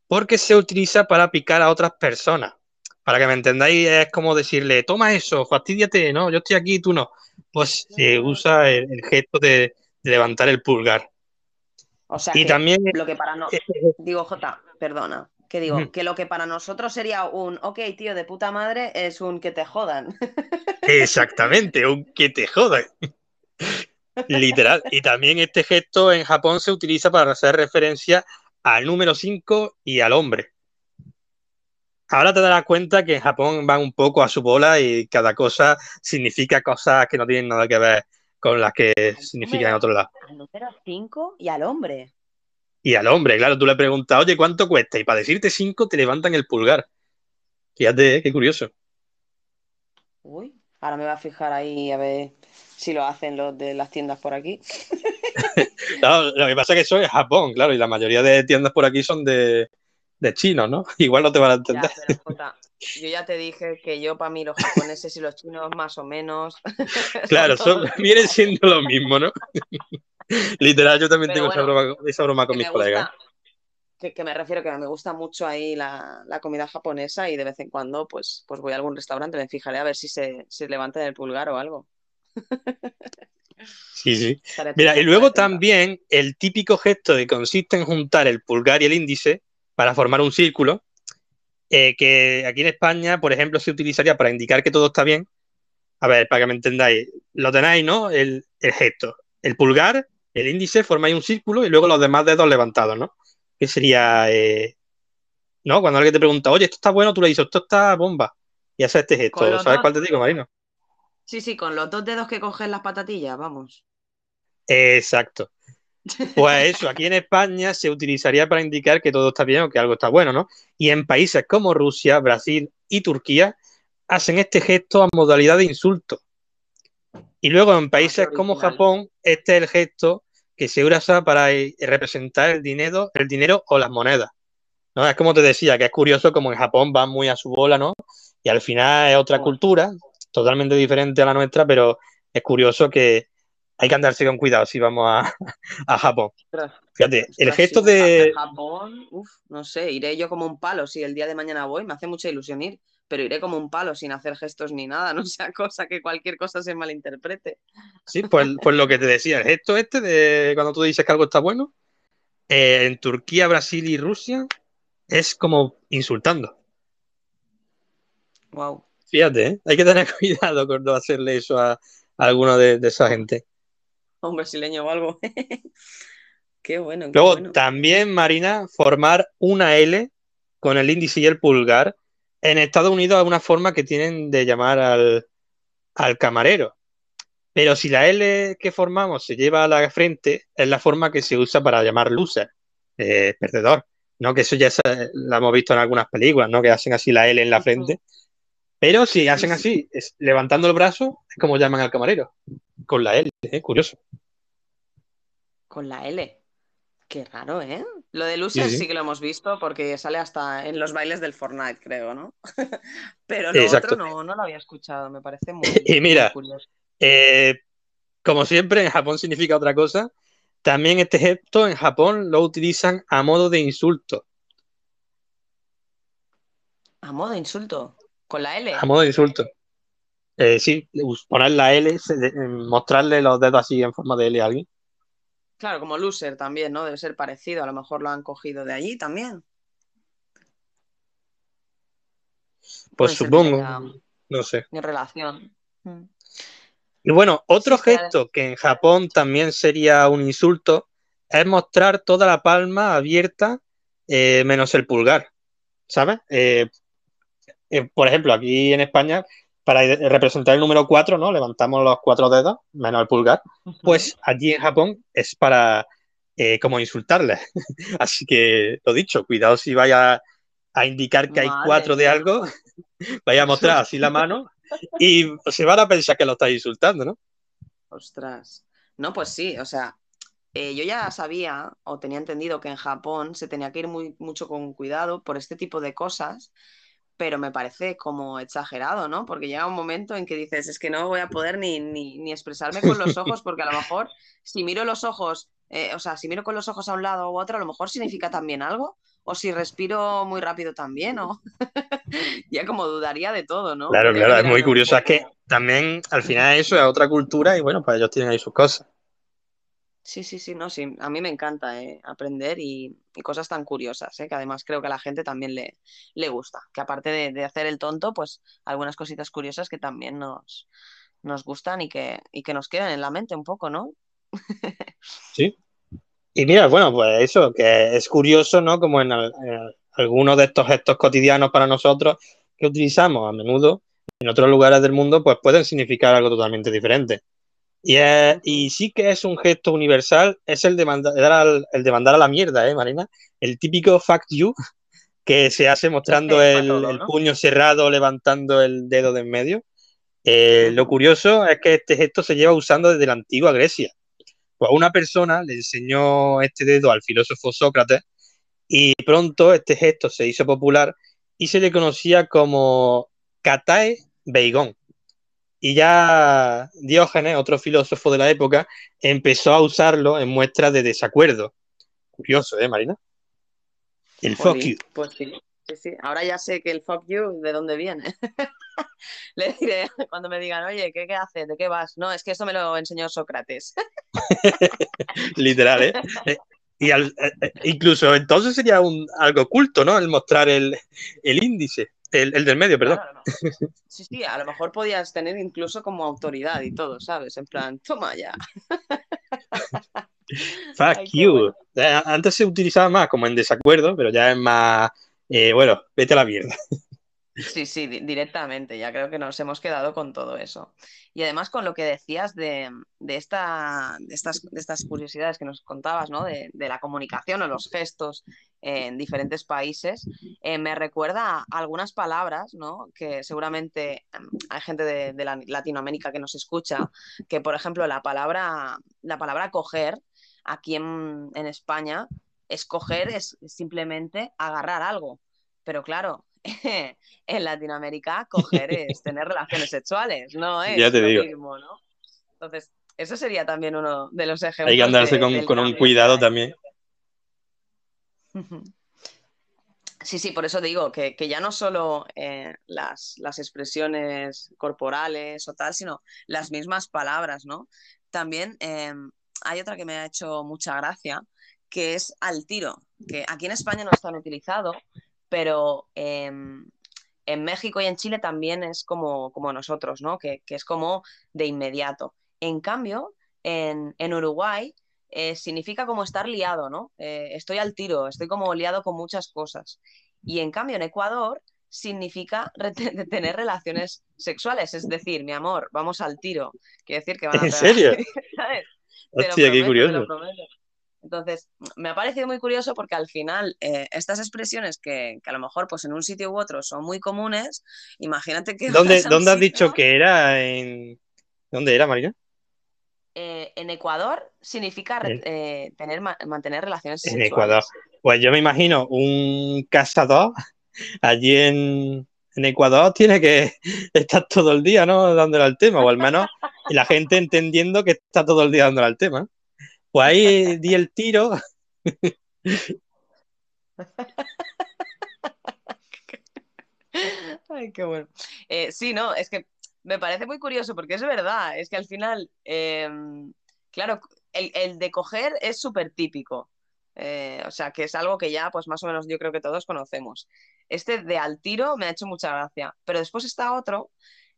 porque se utiliza para picar a otras personas. Para que me entendáis, es como decirle, toma eso, fastidiate, no, yo estoy aquí, tú no. Pues se usa el, el gesto de, de levantar el pulgar. O sea Y que también lo que para no... Digo, Jota, perdona, que digo, que lo que para nosotros sería un, ok, tío, de puta madre, es un que te jodan. Exactamente, un que te jodan. Literal. Y también este gesto en Japón se utiliza para hacer referencia al número 5 y al hombre. Ahora te darás cuenta que en Japón van un poco a su bola y cada cosa significa cosas que no tienen nada que ver con las que significan en otro lado. Al número 5 y al hombre. Y al hombre, claro, tú le preguntas, oye, ¿cuánto cuesta? Y para decirte 5 te levantan el pulgar. Fíjate, ¿eh? qué curioso. Uy, ahora me voy a fijar ahí a ver si lo hacen los de las tiendas por aquí. Lo que pasa es que eso es Japón, claro, y la mayoría de tiendas por aquí son de, de chinos, ¿no? Igual no te van a Ya, entender. pero Jota, yo ya te dije que yo para mí los japoneses y los chinos más o menos. Claro, son vienen siendo lo mismo, ¿no? Literal, yo también Pero tengo bueno, esa broma, esa broma con mis colegas. gusta, que, que me refiero que me gusta mucho ahí la, la comida japonesa y de vez en cuando pues, pues voy a algún restaurante, me fijaré a ver si se, se levantan el pulgar o algo. Sí, sí. Mira, y luego también el típico gesto que consiste en juntar el pulgar y el índice para formar un círculo, eh, que aquí en España, por ejemplo, se utilizaría para indicar que todo está bien. A ver, para que me entendáis, lo tenéis, ¿no? El, el gesto. El pulgar, el índice, formáis un círculo y luego los demás dedos levantados, ¿no? Que sería, eh, ¿no? Cuando alguien te pregunta, oye, esto está bueno, tú le dices, esto está bomba. Y haces este gesto. ¿Sabes dos, cuál te digo, Marino? Sí, sí, con los dos dedos que cogen las patatillas, vamos. Exacto. Pues eso, aquí en España se utilizaría para indicar que todo está bien o que algo está bueno, ¿no? Y en países como Rusia, Brasil y Turquía hacen este gesto a modalidad de insulto. Y luego en países como original. Japón, este es el gesto que se usa para eh, representar el dinero, el dinero o las monedas. ¿no? Es como te decía, que es curioso como en Japón van muy a su bola, ¿no? Y al final es otra cultura, totalmente diferente a la nuestra, pero es curioso que hay que andarse con cuidado si vamos a, a Japón. Fíjate, el gesto de... Japón, uf, no sé, iré yo como un palo si el día de mañana voy, me hace mucha ilusión ir, pero iré como un palo sin hacer gestos ni nada, no sea cosa que cualquier cosa se malinterprete. Sí, pues, pues lo que te decía, el gesto este de cuando tú dices que algo está bueno, eh, en Turquía, Brasil y Rusia es como insultando. Wow. Fíjate, ¿eh? hay que tener cuidado con no hacerle eso a, a alguno de, de esa gente. Un brasileño o algo. Qué bueno, qué Luego, bueno. también, Marina, formar una L con el índice y el pulgar. En Estados Unidos es una forma que tienen de llamar al, al camarero. Pero si la L que formamos se lleva a la frente, es la forma que se usa para llamar loser, eh, perdedor. ¿no? Que eso ya se- la hemos visto en algunas películas, ¿no? Que hacen así la L en la frente. Pero si hacen así, es- levantando el brazo, es como llaman al camarero. Con la L, ¿eh? Curioso. Con la L. Qué raro, ¿eh? Lo de loser Sí, sí, sí. que lo hemos visto porque sale hasta en los bailes del Fortnite, creo, ¿no? Pero lo Exacto. otro no, no lo había escuchado, me parece muy, Y mira, muy curioso. Eh, como siempre, en Japón significa otra cosa. También este gesto en Japón lo utilizan a modo de insulto. A modo de insulto. Con la L. A modo de insulto. Eh, sí, poner la L, eh, mostrarle los dedos así en forma de L a alguien. Claro, como loser también, ¿no? Debe ser parecido. A lo mejor lo han cogido de allí también. Pues supongo, no sé. en relación. Mm. Y bueno, otro Sí, gesto que en Japón también sería un insulto es mostrar toda la palma abierta eh, menos el pulgar, ¿sabes? Eh, eh, por ejemplo, aquí en España, para representar el número 4, ¿no? Levantamos los cuatro dedos menos el pulgar. Pues allí en Japón es para eh, como insultarles. Así que lo dicho, cuidado si vaya a indicar que hay cuatro de algo, vaya a mostrar así la mano y se van a pensar que lo estáis insultando, ¿no? Ostras. No, pues sí, o sea, eh, yo ya sabía o tenía entendido que en Japón se tenía que ir muy, mucho con cuidado por este tipo de cosas, pero me parece como exagerado, ¿no? Porque llega un momento en que dices, es que no voy a poder ni, ni, ni expresarme con los ojos, porque a lo mejor si miro los ojos, eh, o sea, si miro con los ojos a un lado u otro, a lo mejor significa también algo, o si respiro muy rápido también, o ya como dudaría de todo, ¿no? Claro, claro, es muy curioso. Es que también al final eso es otra cultura y bueno, pues ellos tienen ahí sus cosas. Sí, sí, sí, no, sí, a mí me encanta eh, aprender y, cosas tan curiosas, eh, que además creo que a la gente también le, le gusta, que aparte de, hacer el tonto, pues algunas cositas curiosas que también nos, nos gustan y que, y que nos quedan en la mente un poco, ¿no? Sí. Y mira, bueno, pues eso, que es curioso, ¿no? Como en, en algunos de estos gestos cotidianos para nosotros que utilizamos a menudo en otros lugares del mundo, pues pueden significar algo totalmente diferente. Y, y sí que es un gesto universal, es el de mandar, al- el de mandar a la mierda, ¿eh, Marina? El típico fuck you que se hace mostrando el, puño cerrado, levantando el dedo de en medio. Eh, Lo curioso es que este gesto se lleva usando desde la antigua Grecia. Pues una persona le enseñó este dedo al filósofo Sócrates y pronto este gesto se hizo popular y se le conocía como katae beigón. Y ya Diógenes, otro filósofo de la época, empezó a usarlo en muestras de desacuerdo. Curioso, ¿eh, Marina? El fuck Jolín, you. pues sí, sí, sí. Ahora ya sé que el fuck you, ¿de dónde viene? Le diré cuando me digan, oye, ¿qué, qué haces? ¿De qué vas? No, es que eso me lo enseñó Sócrates. Literal, ¿eh? Y al- eh, eh, incluso entonces sería un, algo oculto, ¿no? El mostrar el, el índice, el, el del medio, perdón. Claro, no. Sí, sí, a lo mejor podías tener incluso como autoridad y todo, ¿sabes? En plan, toma ya. Fuck Ay, you. bueno. Eh, Antes se utilizaba más como en desacuerdo, pero ya es más, eh, bueno, vete a la mierda. Sí, sí, di- directamente. Ya creo que nos hemos quedado con todo eso. Y además con lo que decías de, de esta, de estas, de estas curiosidades que nos contabas, ¿no? De, la comunicación o los gestos en diferentes países, eh, me recuerda algunas palabras, ¿no? Que seguramente em, hay gente de, de la- Latinoamérica que nos escucha, que por ejemplo la palabra, la palabra coger aquí en, en España, escoger es simplemente agarrar algo. Pero claro, en Latinoamérica coger es tener relaciones sexuales, no es Ya te lo digo. mismo, ¿no? Entonces, eso sería también uno de los ejemplos. Hay que andarse de- con, con un cuidado también. Sí, sí, por eso digo que, que ya no solo eh, las, las expresiones corporales o tal, sino las mismas palabras, ¿no? También eh, hay otra que me ha hecho mucha gracia, que es al tiro, que aquí en España no es tan utilizado, pero em, en México y en Chile también es como, como nosotros, ¿no? Que, que es como de inmediato. En cambio, en, en Uruguay eh, significa como estar liado, ¿no? Eh, estoy al tiro, estoy como liado con muchas cosas. Y en cambio, en Ecuador significa tener relaciones sexuales, es decir, mi amor, vamos al tiro. Quiere decir que van a ¿En serio? ¿sabes? Hostia, qué prometo, curioso. Entonces, me ha parecido muy curioso porque al final eh, estas expresiones que, que a lo mejor pues en un sitio u otro son muy comunes, imagínate que ¿Dónde, dónde has dicho que era? En... ¿Dónde era, Marina? eh, en Ecuador significa En- eh, tener, ma- mantener relaciones En sexuales. Ecuador. Pues yo me imagino un cazador allí en, en Ecuador tiene que estar todo el día, ¿no? Dándole al tema, o al menos la gente entendiendo que está todo el día dándole al tema. Pues ahí di el tiro. Ay, qué bueno. Eh, sí, no, es que me parece muy curioso porque es verdad, es que al final, eh, claro, el, de coger es súper típico, Eh, o sea, que es algo que ya, pues más o menos yo creo que todos conocemos. Este de al tiro me ha hecho mucha gracia, pero después está otro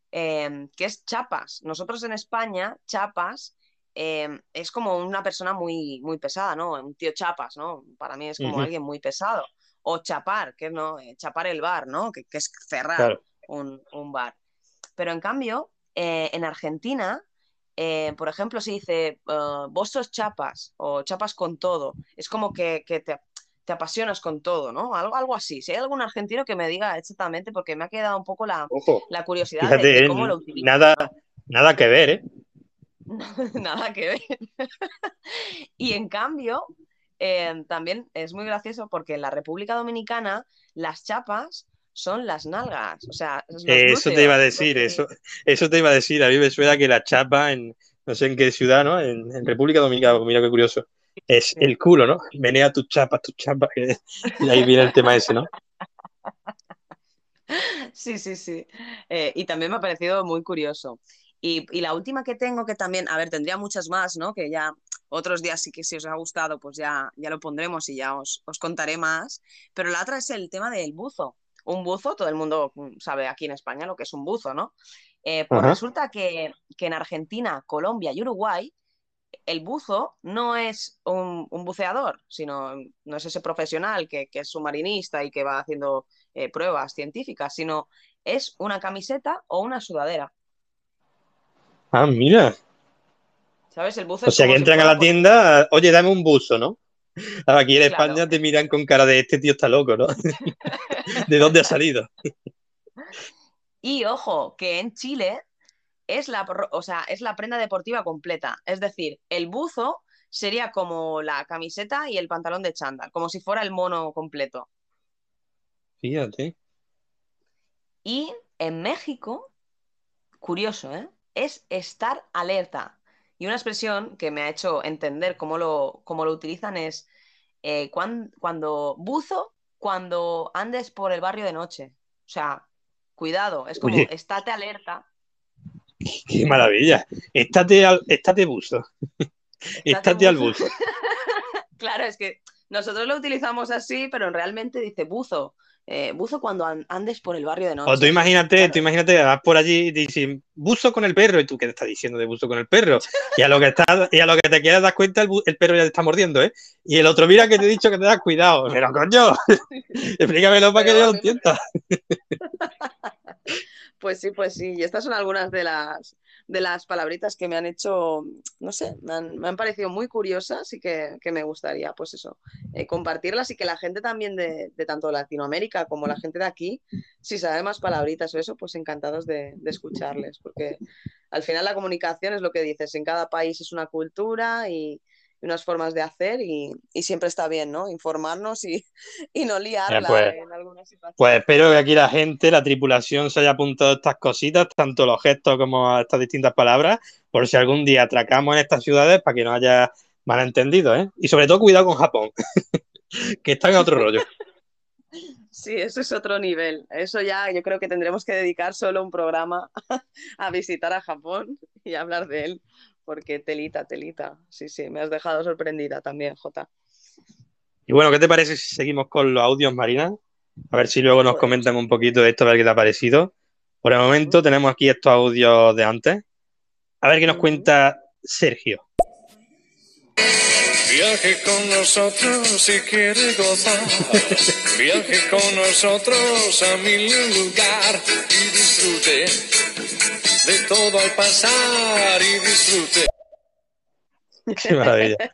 que es chapas. Nosotros en España, chapas eh, es como una persona muy, muy pesada, ¿no? Un tío chapas, ¿no? Para mí es como alguien muy pesado. O chapar, que es no, Eh, chapar el bar, ¿no? Que, que es cerrar Claro. un, un bar. Pero en cambio, eh, en Argentina, eh, por ejemplo, se dice eh, vos sos chapas o chapas con todo. Es como que, que te, te apasionas con todo, ¿no? Algo, algo así. Si hay algún argentino que me diga exactamente, porque me ha quedado un poco la, la curiosidad de, fíjate, de cómo lo utilizan. nada, nada que ver, ¿eh? Nada que ver. Y en cambio, eh, también es muy gracioso porque en la República Dominicana las chapas son las nalgas, o sea, los Eso te iba a decir, eso, eso te iba a decir. A mí me suena que la chapa en, no sé en qué ciudad, ¿no? En, en República Dominicana, mira qué curioso. Es el culo, ¿no? Menea tus chapas, tus chapas. que- Y ahí viene el tema ese, ¿no? Sí, sí, sí. Eh, y también me ha parecido muy curioso. Y, y la última que tengo, que también, a ver, tendría muchas más, ¿no? Que ya otros días sí que si os ha gustado, pues ya, ya lo pondremos y ya os, os contaré más. Pero la otra es el tema del buzo. Un buzo, todo el mundo sabe aquí en España lo que es un buzo, ¿no? Eh, pues Ajá. resulta que, que en Argentina, Colombia y Uruguay, el buzo no es un, un buceador, sino no es ese profesional que, que es submarinista y que va haciendo eh, pruebas científicas, sino es una camiseta o una sudadera. Ah, mira. ¿Sabes? El buzo O sea que si entran a la tienda, oye, dame un buzo, ¿no? Aquí en Claro. España te miran con cara de este tío está loco, ¿no? ¿De dónde ha salido? Y ojo, que en Chile es la, o sea, es la prenda deportiva completa. Es decir, el buzo sería como la camiseta y el pantalón de chándal, como si fuera el mono completo. Fíjate. Y en México, curioso, ¿eh? Es estar alerta. Y una expresión que me ha hecho entender cómo lo, cómo lo utilizan es eh, cuan- cuando buzo, cuando andes por el barrio de noche. O sea, cuidado, es como Oye. estate alerta. Qué maravilla. Estate al, estate buzo. Estate al buzo. Claro, es que nosotros lo utilizamos así, pero realmente dice buzo. Eh, buzo cuando an- andes por el barrio de noche. O tú imagínate, tú imagínate vas por allí y te dicen, buzo con el perro, y tú, ¿qué te estás diciendo de buzo con el perro? Y a lo que estás, y a lo que te quieras dar cuenta, el perro ya te está mordiendo, ¿eh? Y el otro, mira que te he dicho que te das cuidado. Pero coño, explícamelo para que yo lo entienda. Pues sí, pues sí. Y estas son algunas de las, de las palabritas que me han hecho, no sé, me han, me han parecido muy curiosas y que, que me gustaría, pues eso, eh, compartirlas y que la gente también de, de tanto Latinoamérica como la gente de aquí, si sabe más palabritas o eso, pues encantados de, de escucharles, porque al final la comunicación es lo que dices, en cada país es una cultura y y unas formas de hacer y, y siempre está bien, ¿no? Informarnos y, y no liarla pues, en algunas situaciones. Pues espero que aquí la gente, la tripulación, se haya apuntado estas cositas, tanto los gestos como a estas distintas palabras, por si algún día atracamos en estas ciudades para que no haya malentendidos, ¿eh? Y sobre todo cuidado con Japón, que está en otro rollo. Sí, eso es otro nivel. Eso ya yo creo que tendremos que dedicar solo un programa a visitar a Japón y hablar de él, porque telita, telita. Sí, sí, me has dejado sorprendida también, Jota. Y bueno, ¿qué te parece si seguimos con los audios, Marina? A ver si luego nos comentan un poquito de esto, a ver qué te ha parecido. Por el momento tenemos aquí estos audios de antes. A ver qué nos cuenta Sergio. Viaje con nosotros si quiere gozar. Viaje con nosotros a un lugar y disfrute de todo al pasar y disfrute. Qué maravilla.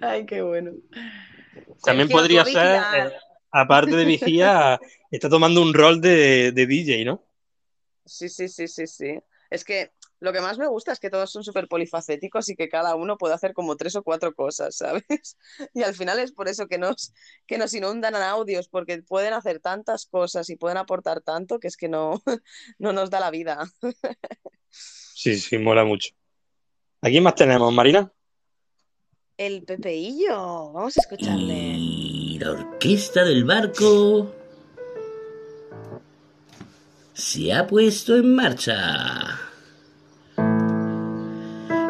Ay, qué bueno. También Sergio, podría ser, eh, aparte de vigía, está tomando un rol de, de DJ, ¿no? Sí, sí, sí, sí, sí. Es que lo que más me gusta es que todos son súper polifacéticos y que cada uno puede hacer como tres o cuatro cosas, ¿sabes? Y al final es por eso que nos, que nos inundan en audios, porque pueden hacer tantas cosas y pueden aportar tanto que es que no, no nos da la vida. Sí, sí, mola mucho. ¿A quién más tenemos, Marina? El Pepeillo, vamos a escucharle. Y la orquesta del barco se ha puesto en marcha.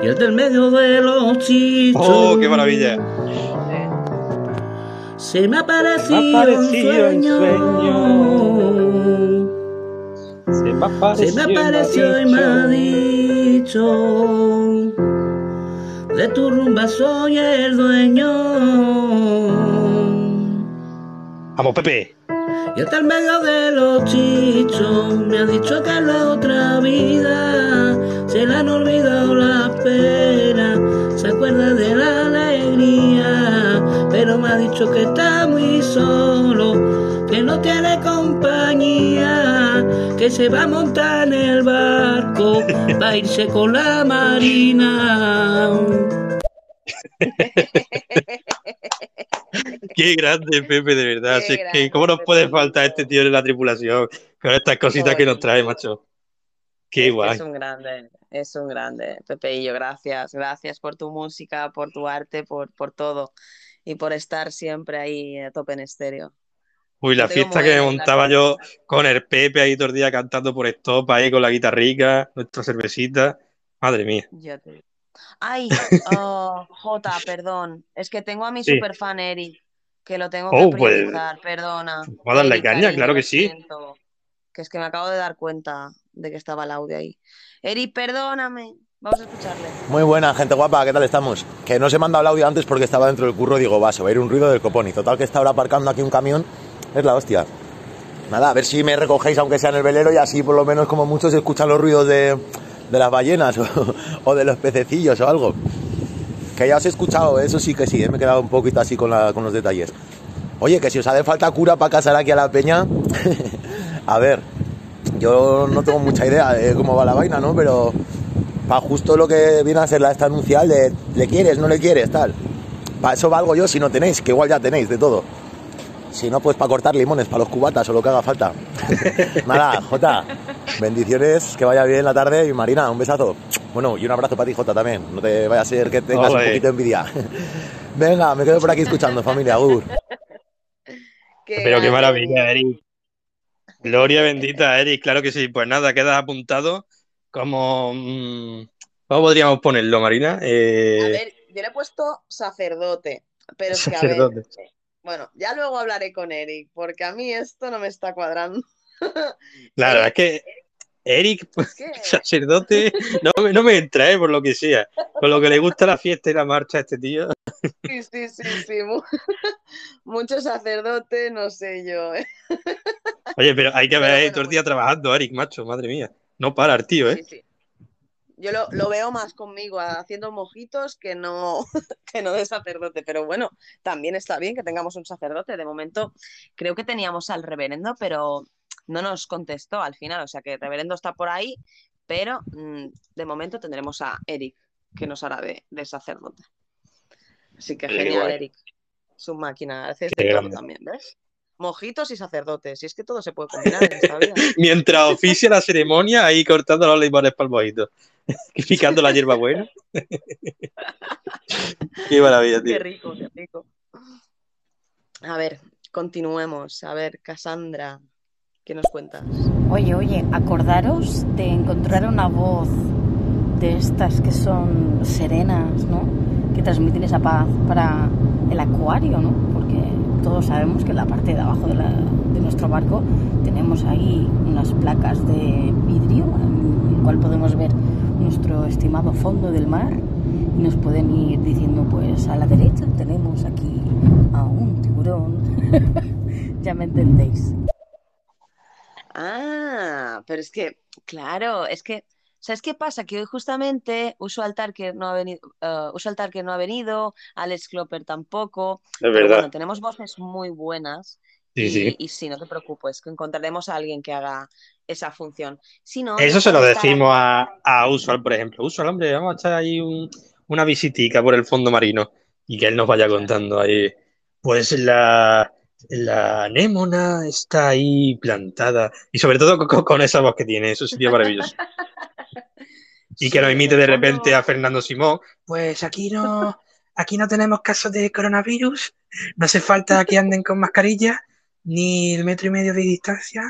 Y el del medio de los chichos ¡Oh, qué maravilla! se me ha Me ha parecido un sueño. Se me Se me apareció y me ha dicho De tu rumba soy el dueño Vamos, Pepe. Y hasta el medio de los chichos Me ha dicho que en la otra vida Se le han olvidado las penas. Se acuerda de la alegría Pero me ha dicho que está muy solo Que no tiene compañía Que se va a montar en el barco Va a irse con la marina Qué grande, Pepe, de verdad. Qué es que, grande, ¿cómo nos puede faltar este tío en la tripulación con estas cositas que nos trae, macho? Qué guay. Es un grande, es un grande. Pepeillo, gracias, gracias por tu música, por tu arte, por, por todo y por estar siempre ahí a tope en estéreo. Uy, la fiesta que me montaba yo con el Pepe ahí todo el día cantando por stop ahí con la guitarrica, nuestra cervecita. Madre mía. Ya te. Ay, oh, Jota, perdón. Es que tengo a mi Sí. superfan Eric, que lo tengo que Oh, pues, priorizar, perdona. Vamos a darle Eric, caña, cariño, claro que sí. siento, que es que me acabo de dar cuenta de que estaba el audio ahí. Eric, perdóname. Vamos a escucharle. Muy buena, gente guapa, ¿qué tal estamos? Que no se me ha mandado el audio antes porque estaba dentro del curro, digo, va, se va a ir un ruido del copón. Y total que está ahora aparcando aquí un camión, es la hostia. Nada, a ver si me recogéis aunque sea en el velero y así por lo menos como muchos escuchan los ruidos de, de las ballenas o, de los pececillos o algo. Que ya os he escuchado, eso sí que sí, ¿eh? me he quedado un poquito así con, los detalles. Oye, que si os hace falta cura para casar aquí a la peña, a ver, yo no tengo mucha idea de cómo va la vaina, ¿no? Pero para justo lo que viene a ser la esta anuncial le quieres, no le quieres, tal. Para eso valgo yo si no tenéis, que igual ya tenéis de todo. Si no, pues para cortar limones, para los cubatas o lo que haga falta. Nada, Jota, bendiciones, que vaya bien la tarde y Marina, un besazo. Bueno, y un abrazo para ti, Jota, también. No te vaya a ser que tengas un poquito de envidia. Venga, me quedo por aquí escuchando, familia. Agur. Pero qué maravilla, Eric. Gloria bendita, Eric. Claro que sí. Pues nada, quedas apuntado como... mm, ¿Cómo podríamos ponerlo, Marina? Eh, A ver, yo le he puesto sacerdote, pero es que, a ver, sacerdote. Bueno, ya luego hablaré con Eric, porque a mí esto no me está cuadrando. La verdad es que Eric, pues, sacerdote, no, me- no me entra, ¿eh? por lo que sea. Con lo que le gusta la fiesta y la marcha a este tío. Sí, sí, sí, sí. mu- Mucho sacerdote, no sé yo. ¿eh? Oye, pero hay que ver bueno, todo el día trabajando, Eric, macho, madre mía. No para el tío, ¿eh? Sí, sí. Yo lo, lo veo más conmigo haciendo mojitos que no, que no de sacerdote, pero bueno, también está bien que tengamos un sacerdote. De momento creo que teníamos al reverendo, pero no nos contestó al final, o sea que el reverendo está por ahí, pero mm, de momento tendremos a Eric, que nos hará de, de sacerdote. Así que genial. Eric. Su máquina, haces Qué de todo también, ¿ves? Mojitos y sacerdotes, y es que todo se puede combinar en esta vida. Mientras oficia la ceremonia, ahí cortando los limones para el mojito. Picando la hierba buena. Qué maravilla, tío. Qué rico, qué rico. A ver, continuemos. A ver, Cassandra, ¿qué nos cuentas? Oye, oye, acordaros de encontrar una voz de estas que son serenas, ¿no? Que transmiten esa paz para el acuario, ¿no? Porque todos sabemos que en la parte de abajo de, la- de nuestro barco tenemos ahí unas placas de vidrio cual podemos ver nuestro estimado fondo del mar y nos pueden ir diciendo, pues a la derecha tenemos aquí a un tiburón. ya me entendéis. Ah, pero es que, claro, es que, ¿sabes qué pasa? Que hoy justamente Uso Altarker no ha venido, eh, Uso Altarker no ha venido, Alex Klopper tampoco, pero verdad. bueno, tenemos voces muy buenas Sí, y, sí. y sí, no te preocupes, que encontraremos a alguien que haga esa función. Si no, Eso se lo decimos a, a Usual, por ejemplo. Usual, hombre, vamos a echar ahí un- una visitica por el fondo marino y que él nos vaya contando ahí. Pues la, la anémona está ahí plantada y sobre todo con, con esa voz que tiene, eso sería maravilloso. Y que Sí, nos imite de repente a Fernando Simón. Pues aquí no, aquí no tenemos casos de coronavirus, no hace falta que anden con mascarilla, ni el metro y medio de distancia.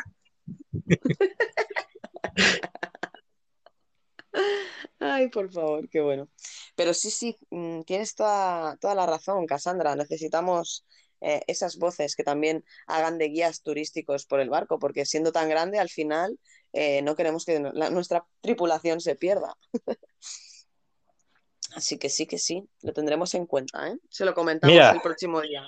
Ay, por favor, qué bueno. Pero sí, sí, mm, tienes toda, toda la razón, Cassandra. Necesitamos eh, esas voces que también hagan de guías turísticos por el barco, porque siendo tan grande, al final eh, no queremos que la- nuestra tripulación se pierda. Así que sí, que sí, lo tendremos en cuenta, ¿eh? Se lo comentamos Mira. el próximo día.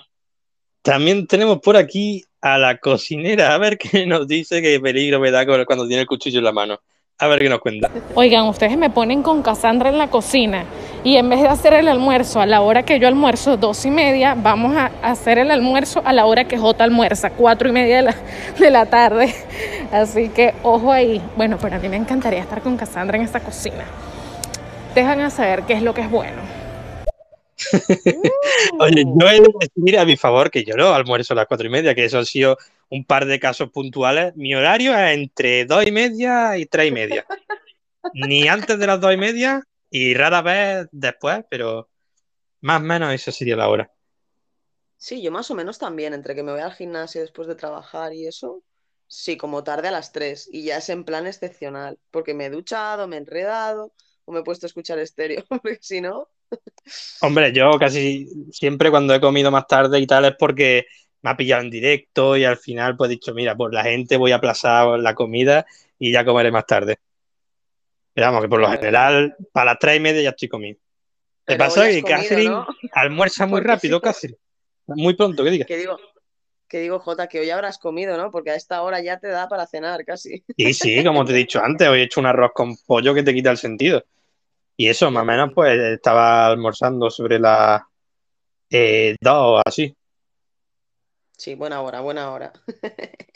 También tenemos por aquí a la cocinera, a ver qué nos dice, qué peligro me da cuando tiene el cuchillo en la mano. A ver qué nos cuenta. Oigan, ustedes me ponen con Cassandra en la cocina y en vez de hacer el almuerzo a la hora que yo almuerzo, dos y media, vamos a hacer el almuerzo a la hora que J almuerza, cuatro y media de la, de la tarde. Así que ojo ahí. Bueno, pero a mí me encantaría estar con Cassandra en esta cocina. Dejan saber qué es lo que es bueno. Oye, yo he de decir a mi favor que yo no almuerzo a las cuatro y media, que eso han sido un par de casos puntuales. Mi horario es entre dos y media y tres y media. Ni antes de las dos y media y rara vez después, pero más o menos esa sería la hora. Sí, yo más o menos también, entre que me voy al gimnasio después de trabajar y eso, sí, como tarde a las 3 y ya es en plan excepcional, porque me he duchado, me he enredado o me he puesto a escuchar estéreo, porque si no, Hombre, yo casi siempre cuando he comido más tarde y tal es porque me ha pillado en directo y al final pues he dicho, mira, por la gente voy a aplazar la comida y ya comeré más tarde. Pero vamos, que por lo general, para las tres y media ya estoy comido. ¿Te pasa que Catherine ¿no? almuerza muy rápido, Catherine? Muy pronto, que diga. que digo, que digo, Jota, que hoy habrás comido, ¿no? Porque a esta hora ya te da para cenar casi. Y sí, como te he dicho antes, hoy he hecho un arroz con pollo que te quita el sentido. Y eso, más o menos, pues estaba almorzando sobre las eh, dos o así. Sí, buena hora, buena hora.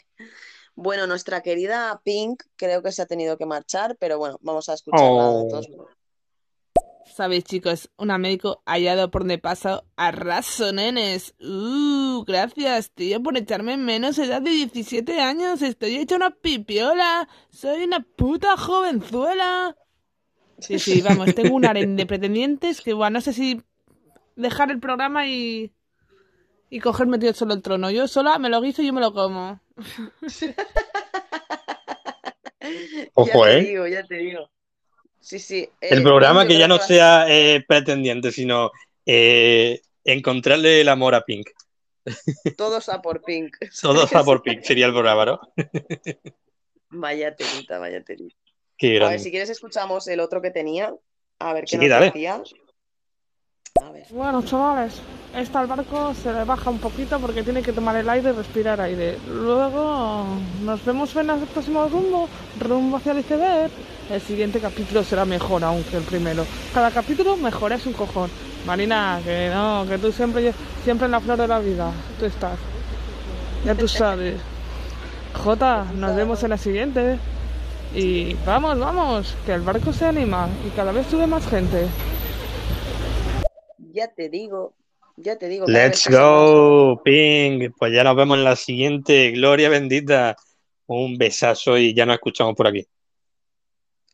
Bueno, nuestra querida Pink creo que se ha tenido que marchar, pero bueno, vamos a escucharla Oh. de todos modos. Sabéis, chicos, un amigo hallado por donde paso. Arraso, nenes. Uh, gracias, tío, por echarme en menos edad de 17 años. Estoy hecha una pipiola. Soy una puta jovenzuela. Sí, sí, vamos, tengo un harén de pretendientes que, bueno, no sé si dejar el programa y. y cogerme tío solo el trono. Yo sola me lo guiso y yo me lo como. Ojo, ya te ¿eh? digo, ya te digo. Sí, sí. El eh, programa Pink, yo que ya no sea eh, pretendiente, sino eh, encontrarle el amor a Pink. Todos a por Pink. Todos a por Pink sería el programa, ¿no? Vaya telita, vaya telita. Qué A ver, si quieres escuchamos el otro que tenía. A ver qué Sí, nos dale. decía. Bueno, chavales, esta al barco se le baja un poquito porque tiene que tomar el aire y respirar aire. Luego nos vemos en el próximo rumbo, rumbo hacia el iceberg. El siguiente capítulo será mejor aún que el primero. Cada capítulo mejor es un cojón. Marina, que no, que tú siempre, siempre en la flor de la vida. Tú estás. Ya tú sabes. Jota, nos vemos en la siguiente. Y vamos, vamos, que el barco se anima y cada vez sube más gente. Ya te digo, ya te digo. Let's más. go, Pink. Pues ya nos vemos en la siguiente. Gloria bendita. Un besazo y ya nos escuchamos por aquí.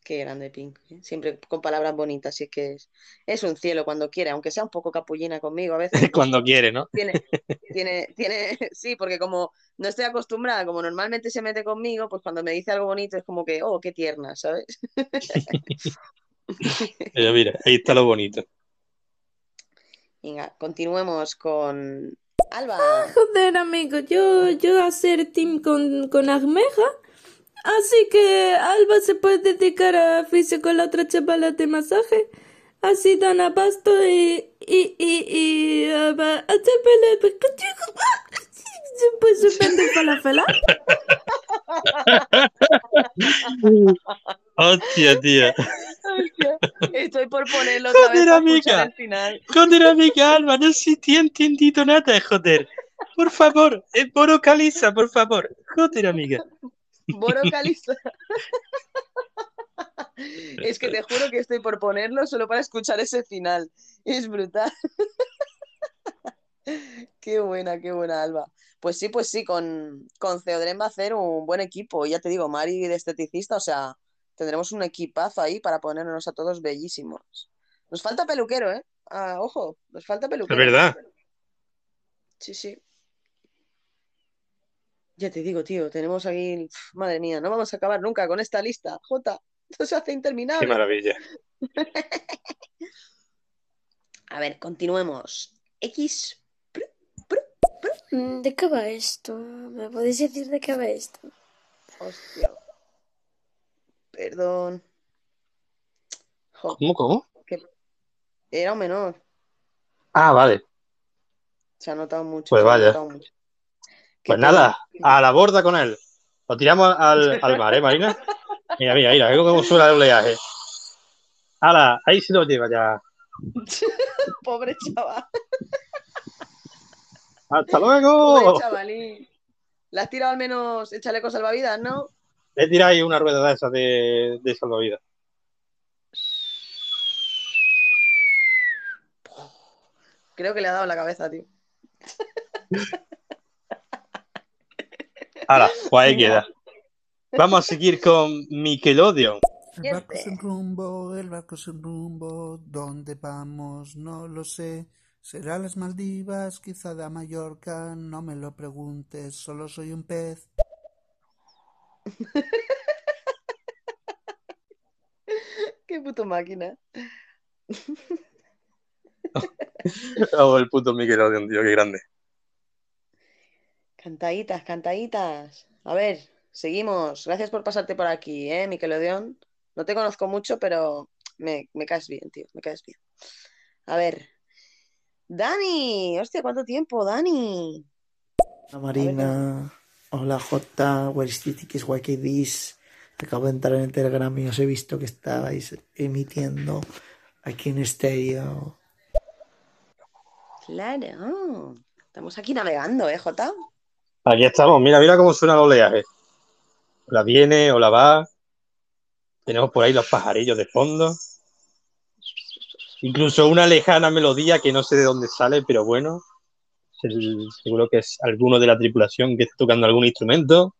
Qué grande Pink. ¿eh? Siempre con palabras bonitas. Es que es, es un cielo cuando quiere, aunque sea un poco capullina conmigo a veces. Cuando quiere, ¿no? Tiene, tiene, tiene, sí, porque como no estoy acostumbrada, como normalmente se mete conmigo, pues cuando me dice algo bonito es como que, oh, qué tierna, ¿sabes? Pero mira, ahí está lo bonito. Venga, continuemos con Alba. Joder, amigo, yo, yo hacer team con, con Agmeja. Así que Alba se puede dedicar a oficio con la otra chavala de masaje. Así dan abasto y. y. y. y. chavala- Pues se vende falafela. Hostia, tía. Hostia, Estoy por ponerlo otra Joder, para amiga. el final. Joder, amiga Alba, no sé si he entendido nada, joder. Por favor, eh, vocaliza, por favor. Joder, amiga. Borocaliza. Es que te juro que estoy por ponerlo solo para escuchar ese final. Es brutal. Qué buena, qué buena, Alba. Pues sí, pues sí, con, con Ceodren va a hacer un buen equipo. Ya te digo, Mari de esteticista, o sea, tendremos un equipazo ahí para ponernos a todos bellísimos. Nos falta peluquero, ¿eh? Ah, ojo, nos falta peluquero. Es verdad. Sí, sí. Ya te digo, tío, tenemos aquí, madre mía, no vamos a acabar nunca con esta lista. Jota, esto se hace Qué interminable. maravilla. A ver, continuemos. X. Mm, ¿De qué va esto? ¿Me podéis decir de qué va esto? Hostia. Perdón. ¿Cómo, cómo? que era un menor. Ah, vale. Se ha notado mucho. Pues se ha vaya. notado mucho. Pues nada, a la borda con él. Lo tiramos al, al mar, ¿eh, Marina? Mira, mira, mira, cómo suena el oleaje. ¡Hala! Ahí se lo lleva ya. Pobre chaval. ¡Hasta Pobre luego! chavalín. Le has tirado al menos el chaleco salvavidas, ¿no? Le tiráis una rueda de esas de, de salvavidas. Creo que le ha dado en la cabeza, tío. ¡Hala! Pues ahí queda. Vamos a seguir con Nickelodeon. El barco sin rumbo, el barco sin rumbo, ¿dónde vamos? No lo sé. ¿Será las Maldivas, quizá de Mallorca? No me lo preguntes, solo soy un pez. Qué puto máquina. Oh, el puto Nickelodeon, tío, qué grande. Cantaditas, cantaditas. A ver, seguimos. Gracias por pasarte por aquí, ¿eh, Nickelodeon? No te conozco mucho, pero me, me caes bien, tío. Me caes bien. A ver. Dani. Hostia, ¿cuánto tiempo, Dani? Hola Marina, hola J, where is this, why this? Acabo de entrar en el Telegram y os he visto que estabais emitiendo aquí en estéreo. Claro. Estamos aquí navegando, ¿eh, Jota? Aquí estamos, mira, mira cómo suena el oleaje. La viene o la va. Tenemos por ahí los pajarillos de fondo. Incluso una lejana melodía que no sé de dónde sale, pero bueno. Seguro que es alguno de la tripulación que está tocando algún instrumento.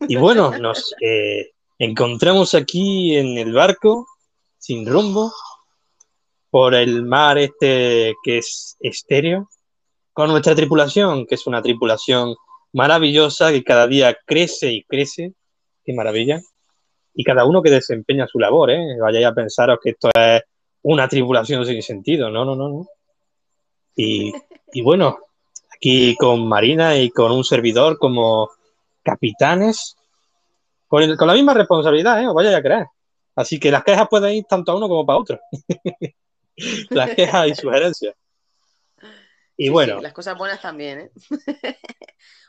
Y bueno, nos eh, encontramos aquí en el barco, sin rumbo, por el mar este que es estéreo, con nuestra tripulación, que es una tripulación maravillosa que cada día crece y crece. Qué maravilla. Y cada uno que desempeña su labor, ¿eh? Vayáis a pensaros que esto es una tripulación sin sentido. No, no, no, no. Y, y bueno, aquí con Marina y con un servidor como capitanes, con, el- con la misma responsabilidad, ¿eh? Os vaya a creer. Así que las quejas pueden ir tanto a uno como para otro. las quejas y sugerencias. Y Sí, bueno, sí, las cosas buenas también, ¿eh?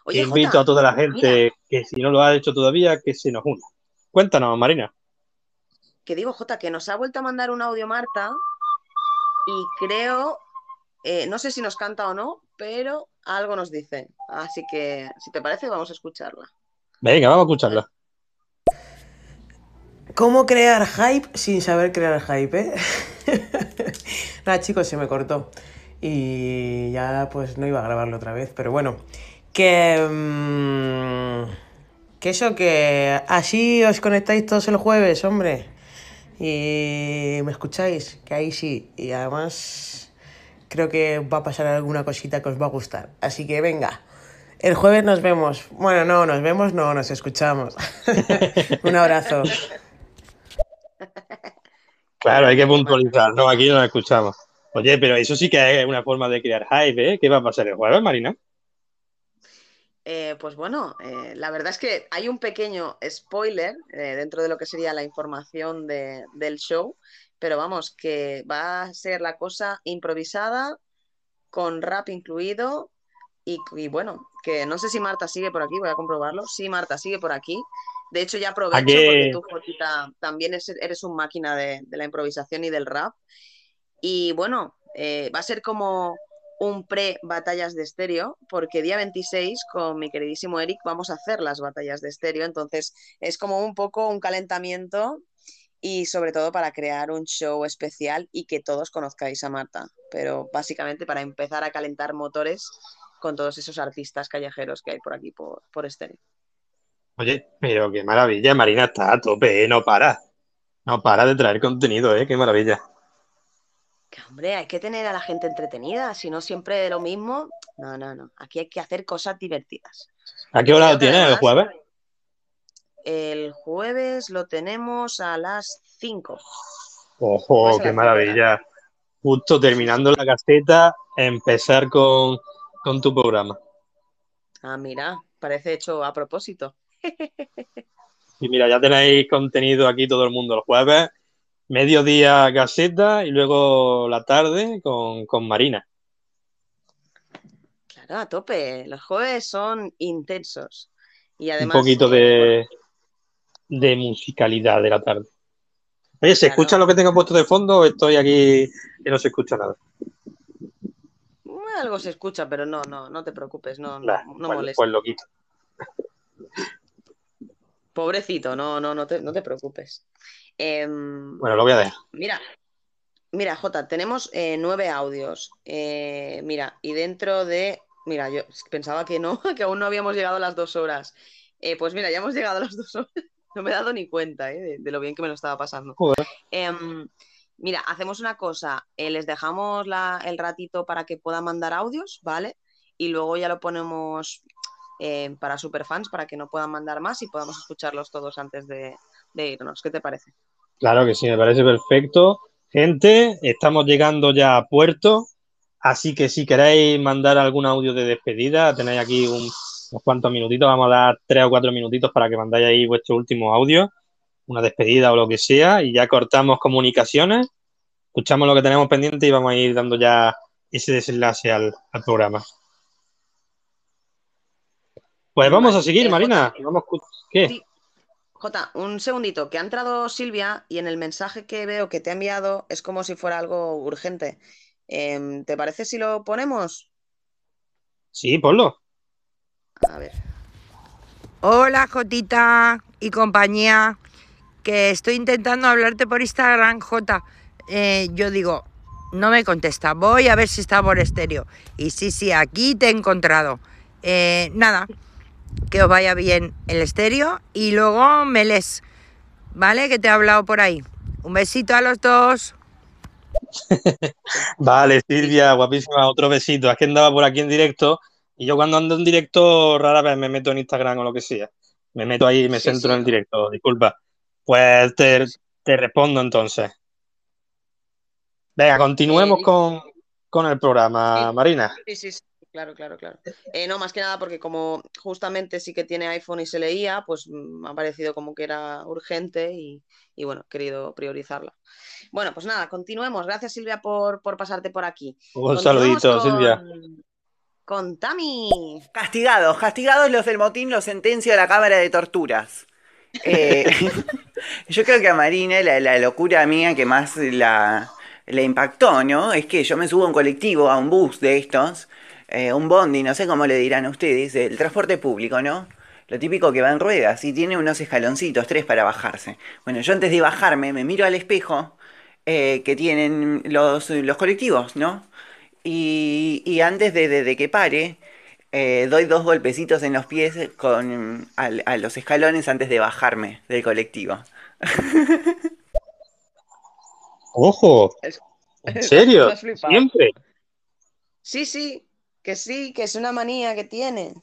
Oye, invito Jota, a toda la gente que si no lo ha hecho todavía, que se nos una. Cuéntanos, Marina. que digo, Jota, que nos ha vuelto a mandar un audio Marta y creo, eh, no sé si nos canta o no, pero algo nos dice. Así que, si te parece, vamos a escucharla. Venga, vamos a escucharla. ¿Cómo crear hype sin saber crear hype, eh? Nada, chicos, se me cortó. Y ya pues no iba a grabarlo otra vez, pero bueno. Que... mm, que eso, que así os conectáis todos el jueves, hombre. Y me escucháis, que ahí sí. Y además creo que va a pasar alguna cosita que os va a gustar. Así que venga. El jueves nos vemos. Bueno, no, nos vemos, no, nos escuchamos. Un abrazo. Claro, hay que puntualizar, ¿no? Aquí nos escuchamos. Oye, pero eso sí que es una forma de crear hype, ¿eh? ¿Qué va a pasar el jueves, Marina? Eh, pues bueno, eh, la verdad es que hay un pequeño spoiler eh, dentro de lo que sería la información de- del show, pero vamos, que va a ser la cosa improvisada, con rap incluido, y, y bueno, que no sé si Marta sigue por aquí, voy a comprobarlo. Sí, Marta sigue por aquí. De hecho, ya aprovecho porque tú, Jotita, también es- eres un máquina de, de la improvisación y del rap. Y bueno, eh, va a ser como un pre-batallas de estéreo, porque día 26 con mi queridísimo Eric vamos a hacer las batallas de estéreo, entonces es como un poco un calentamiento y sobre todo para crear un show especial y que todos conozcáis a Marta, pero básicamente para empezar a calentar motores con todos esos artistas callejeros que hay por aquí, por, por estéreo. Oye, pero qué maravilla, Marina está a tope, ¿eh? No para. No para de traer contenido, ¿eh? Qué maravilla. Hombre, hay que tener a la gente entretenida, si no siempre lo mismo. No, no, no. Aquí hay que hacer cosas divertidas. ¿A qué hora lo que tienes el jueves? El jueves lo tenemos a las 5. Ojo, qué la maravilla. Justo terminando la caseta, empezar con, con tu programa. Ah, mira, parece hecho a propósito. Y mira, ya tenéis contenido aquí todo el mundo el jueves, mediodía caseta y luego la tarde con, con Marina. Claro, a tope. Los jueves son intensos. Y Un además, poquito eh, de, de musicalidad de la tarde. Oye, ¿se escucha lo que tengo puesto de fondo o estoy aquí y no se escucha nada? algo se escucha, pero no, no, no te preocupes, no, no, Nah, no pues, molesta. pues lo quito. Pobrecito, no, no, no te, no te preocupes. Em, Bueno, lo voy a dejar. Mira, mira, Jota, tenemos eh, nueve audios. Eh, mira, y dentro de. Mira, yo pensaba que no, que aún no habíamos llegado a las dos horas. Eh, pues mira, ya hemos llegado a las dos horas. No me he dado ni cuenta de, de lo bien que me lo estaba pasando. Joder. Em, mira, hacemos una cosa. les dejamos la- el ratito para que puedan mandar audios, ¿vale? Y luego ya lo ponemos eh, para superfans para que no puedan mandar más y podamos escucharlos todos antes de, de irnos. ¿Qué te parece? Claro que sí, me parece perfecto. Gente, estamos llegando ya a puerto, así que si queréis mandar algún audio de despedida, tenéis aquí un- unos cuantos minutitos, vamos a dar tres o cuatro minutitos para que mandáis ahí vuestro último audio, una despedida o lo que sea, y ya cortamos comunicaciones, escuchamos lo que tenemos pendiente y vamos a ir dando ya ese desenlace al, al programa. Pues vamos a seguir, Marina. Vamos, ¿qué? Jota, un segundito, que ha entrado Silvia y en el mensaje que veo que te ha enviado es como si fuera algo urgente. Em, ¿te parece si lo ponemos? Sí, ponlo. A ver. Hola Jotita y compañía, que estoy intentando hablarte por Instagram, Jota. Eh, yo digo, no me contesta, voy a ver si está por estéreo. Y sí, sí, aquí te he encontrado. Eh, nada, que os vaya bien el estéreo y luego me lees, ¿vale? Que te he hablado por ahí. Un besito a los dos. Vale, Silvia, guapísima, otro besito. Es que andaba por aquí en directo y yo cuando ando en directo rara vez me meto en Instagram o lo que sea. Me meto ahí y me Sí, centro sí. en el directo, disculpa. Pues te, te respondo entonces. Venga, continuemos con, con el programa, Marina. Sí, sí, sí. Claro, claro, claro. Eh, no, más que nada porque como justamente sí que tiene iPhone y se leía, pues me ha parecido como que era urgente y, y bueno, he querido priorizarla. Bueno, pues nada, continuemos. Gracias Silvia por, por pasarte por aquí. Un saludito, con- Silvia. Con Tami. Castigados, castigados los del motín, los sentencio a la cámara de torturas. Eh, yo creo que a Marina la, la locura mía que más la, la impactó, ¿no? Es que yo me subo a un colectivo, a un bus de estos, eh, un bondi, no sé cómo le dirán ustedes, el transporte público, ¿no? Lo típico que va en ruedas y tiene unos escaloncitos, tres para bajarse. Bueno, yo antes de bajarme me miro al espejo eh, que tienen los, los colectivos, ¿no? Y, y antes de, de- de que pare, eh, doy dos golpecitos en los pies con, al- a, los escalones antes de bajarme del colectivo. Ojo, ¿en serio? Siempre. Sí, sí, que sí, que es una manía que tiene.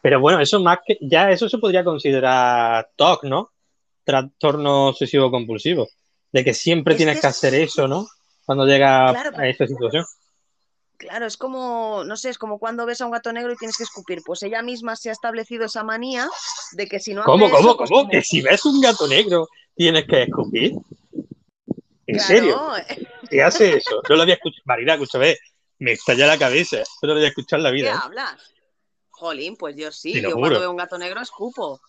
Pero bueno, eso más que ya eso se podría considerar TOC, ¿no? Trastorno obsesivo compulsivo. De que siempre Es tienes que que es- hacer eso, ¿no? Cuando llega Claro, a esa situación. Claro, es como, no sé, es como cuando ves a un gato negro y tienes que escupir. Pues ella misma se ha establecido esa manía de que si no ¿Cómo, cómo, eso, pues cómo? Que si ves un gato negro tienes que escupir. ¿En Claro. serio? ¿Qué hace eso? No lo había escuchado. Marina, escúchame, me estalla la cabeza. No lo había escuchado en la ¿Qué vida. ¿eh? hablas? Jolín, pues yo sí, yo juro. cuando veo un gato negro escupo.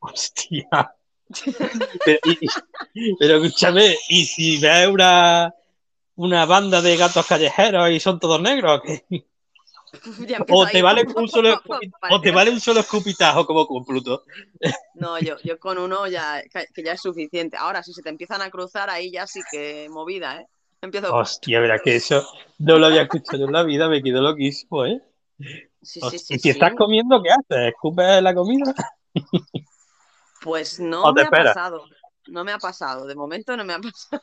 Hostia. Pero, y- y- pero escúchame, ¿y si ves una, una banda de gatos callejeros y son todos negros? ¿qué? ¿O te, vale un solo o te vale un solo escupitajo como con Pluto? No, yo, yo con uno ya, que ya es suficiente. Ahora, si se te empiezan a cruzar, ahí ya sí que movida, ¿eh? Empiezo. Hostia, verás que eso no lo había escuchado en la vida, me quedo loquísimo, ¿eh? Sí, sí, sí, y si estás comiendo, ¿qué haces? ¿Escupes la comida? Pues no ¿O te me ha pasado. No me ha pasado. De momento no me ha pasado.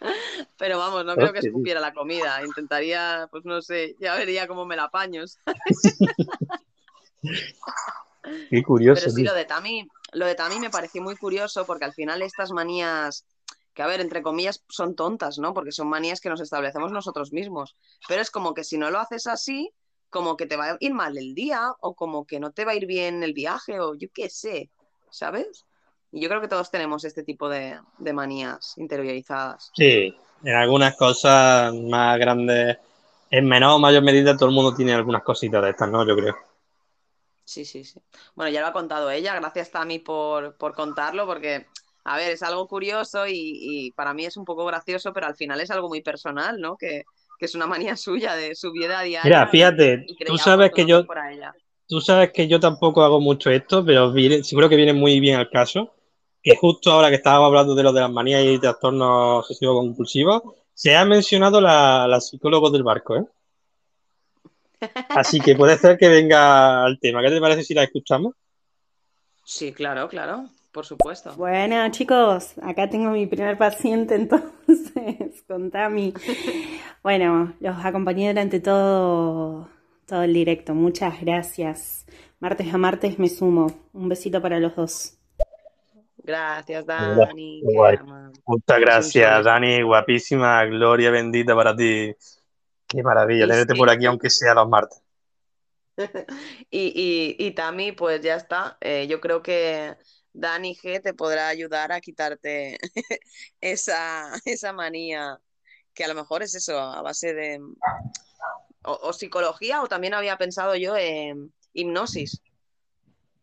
Pero vamos, no creo que escupiera la comida. Intentaría, pues no sé, ya vería cómo me la apaño. Qué curioso, Pero sí, tío. lo de Tami, lo de Tami me pareció muy curioso porque al final estas manías, que a ver, entre comillas, son tontas, ¿no? Porque son manías que nos establecemos nosotros mismos. Pero es como que si no lo haces así, como que te va a ir mal el día o como que no te va a ir bien el viaje o yo qué sé, ¿sabes? Y yo creo que todos tenemos este tipo de, de manías interiorizadas. Sí, en algunas cosas más grandes, en menor o mayor medida, todo el mundo tiene algunas cositas de estas, ¿no? Yo creo. Sí, sí, sí. Bueno, ya lo ha contado ella, gracias Tami por, por contarlo, porque, a ver, es algo curioso y, y para mí es un poco gracioso, pero al final es algo muy personal, ¿no? Que, que es una manía suya de su vida diaria. Mira, fíjate, tú sabes que yo, tú sabes que yo tampoco hago mucho esto, pero viene- seguro que viene muy bien al caso. Que justo ahora que estábamos hablando de lo de las manías y trastornos obsesivos compulsivos, se ha mencionado la, la psicólogo del barco, ¿eh? Así que puede ser que venga al tema. ¿Qué te parece si la escuchamos? Sí, claro, claro, por supuesto. Bueno, chicos, acá tengo mi primer paciente entonces con Tami. Bueno, los acompañé durante todo, todo el directo. Muchas gracias. Martes a martes me sumo. Un besito para los dos. Gracias, Dani. Muchas gracias. Dani. Guapísima. Gloria bendita para ti. Qué maravilla tenerte sí. por aquí, aunque sea los martes. Y, y, y Tami, pues ya está. Eh, yo creo que Dani G te podrá ayudar a quitarte esa, esa manía, que a lo mejor es eso, a base de o, o psicología, o también había pensado yo en hipnosis.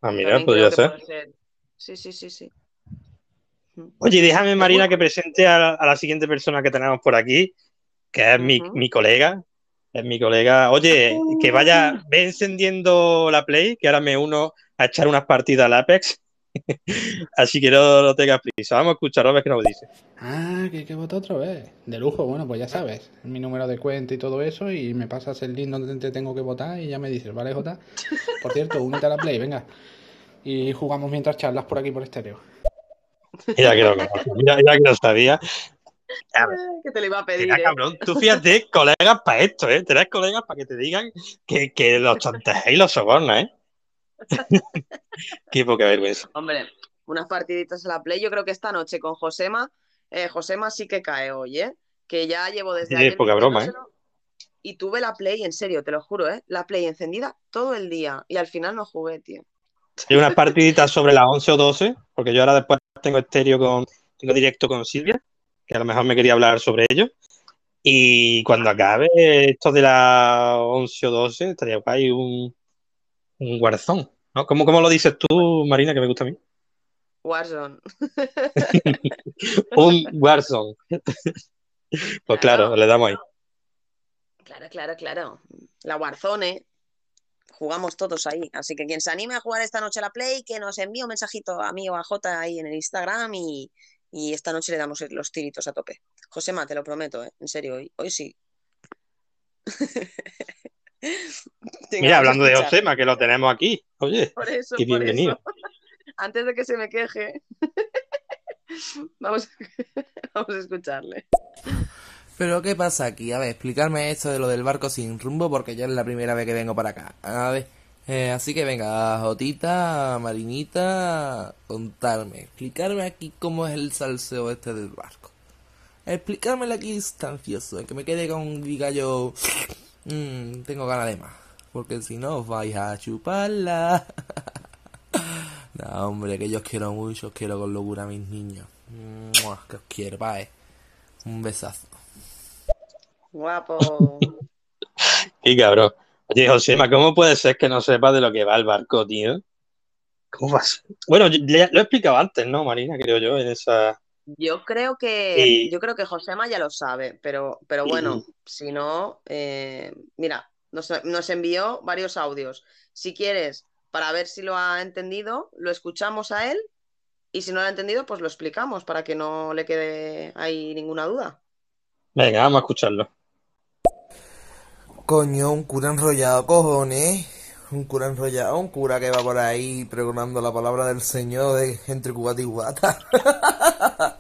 Ah, mira, podría ser. Sí, sí, sí, sí. Oye, déjame, Marina, que presente a, a la siguiente persona que tenemos por aquí, que es mi, colega. Es mi colega. Oye, que vaya, ve encendiendo la Play, que ahora me uno a echar unas partidas al Apex. Así que no, no tengas prisa. Vamos a escuchar a ver qué nos dice. Ah, que hay que votar otra vez. De lujo, bueno, pues ya sabes. Mi número de cuenta y todo eso. Y me pasas el link donde te tengo que votar y ya me dices, ¿vale, Jota? Por cierto, únete a la Play, venga. Y jugamos mientras charlas por aquí por estéreo. Mira que lo conozco, mira, mira que lo sabía. Que te lo iba a pedir, Mira, ¿eh? cabrón, tú fíjate, colegas para esto, ¿eh? Tenés colegas para que te digan que, que los chantajeas y los sobornas, ¿eh? Qué poca vergüenza. Hombre, unas partiditas a la Play. Yo creo que esta noche con Josema, eh, Josema sí que cae hoy, ¿eh? que ya llevo desde Sí, ayer poca broma, ¿eh? y tuve la Play, en serio, te lo juro, ¿eh? La Play encendida todo el día y al final no jugué, tío. Hay unas partiditas sobre las 11 o 12, porque yo ahora después tengo estéreo con, tengo directo con Silvia, que a lo mejor me quería hablar sobre ello. Y cuando acabe esto de las 11 o 12, estaría guay un, un Warzone, ¿no? ¿Cómo, cómo lo dices tú, Marina, que me gusta a mí? Warzone. Un Warzone. Pues claro, le damos ahí. Claro, claro, claro. La Warzone. Jugamos todos ahí. Así que quien se anime a jugar esta noche a la Play, que nos envíe un mensajito a mí o a Jota ahí en el Instagram y, y esta noche le damos los tiritos a tope. Josema, te lo prometo, ¿eh? En serio, hoy, hoy sí. Mira, vamos a hablando de. Josema, que lo tenemos aquí. Oye, Por eso, y por bienvenido. eso. Antes de que se me queje, vamos, vamos a escucharle. Pero ¿qué pasa aquí? A ver, explicarme esto de lo del barco sin rumbo porque ya es la primera vez que vengo para acá. A ver, eh, así que venga, Jotita, Marinita, contarme, explicarme aquí cómo es el salseo este del barco. Explicármelo aquí distancioso, que me quede con, diga yo, "Mm, tengo ganas de más. Porque si no os vais a chuparla. no, hombre, que yo os quiero mucho, os quiero con locura a mis niños. Mua, Que os quiero, bye. Un besazo. Guapo. Y cabrón. Oye, Josema, ¿cómo puede ser que no sepas de lo que va el barco, tío? ¿Cómo pasa? Bueno, lo he explicado antes, ¿no, Marina? Creo yo, en esa. Yo creo que, yo creo que Josema ya lo sabe, pero, pero bueno, si no, eh, mira, nos, nos envió varios audios. Si quieres, para ver si lo ha entendido, lo escuchamos a él y si no lo ha entendido, pues lo explicamos para que no le quede ahí ninguna duda. Venga, vamos a escucharlo. Coño, un cura enrollado, cojones. Un cura enrollado, un cura que va por ahí pregonando la palabra del Señor de entre cubata y guata.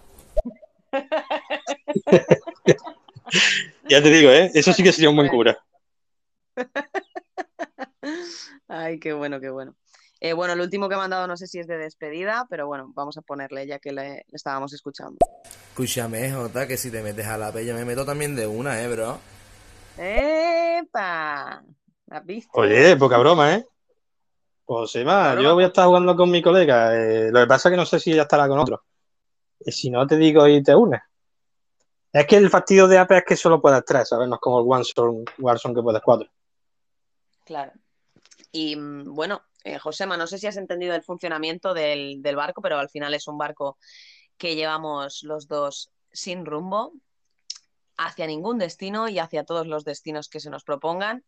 Ya te digo, ¿eh? Eso sí que sería un buen cura. Ay, qué bueno, qué bueno. Eh, bueno, el último que he mandado no sé si es de despedida, pero bueno, vamos a ponerle ya que le, le estábamos escuchando. Escúchame, Jota, que si te metes a la pella me meto también de una, eh, bro. ¡Epa! ¿Has visto? Oye, poca broma, ¿eh? Pues, Josema, yo voy a estar jugando con mi colega. eh, lo que pasa es que no sé si ella estará con otro. Y si no, te digo y te unes. Es que el fastidio de Ape es que solo puedes tres, ¿sabes? No es como el Warzone, Warzone que puedes cuatro. Claro. Y mm, bueno, eh, Josema, no sé si has entendido el funcionamiento del, del barco, pero al final es un barco que llevamos los dos sin rumbo hacia ningún destino y hacia todos los destinos que se nos propongan.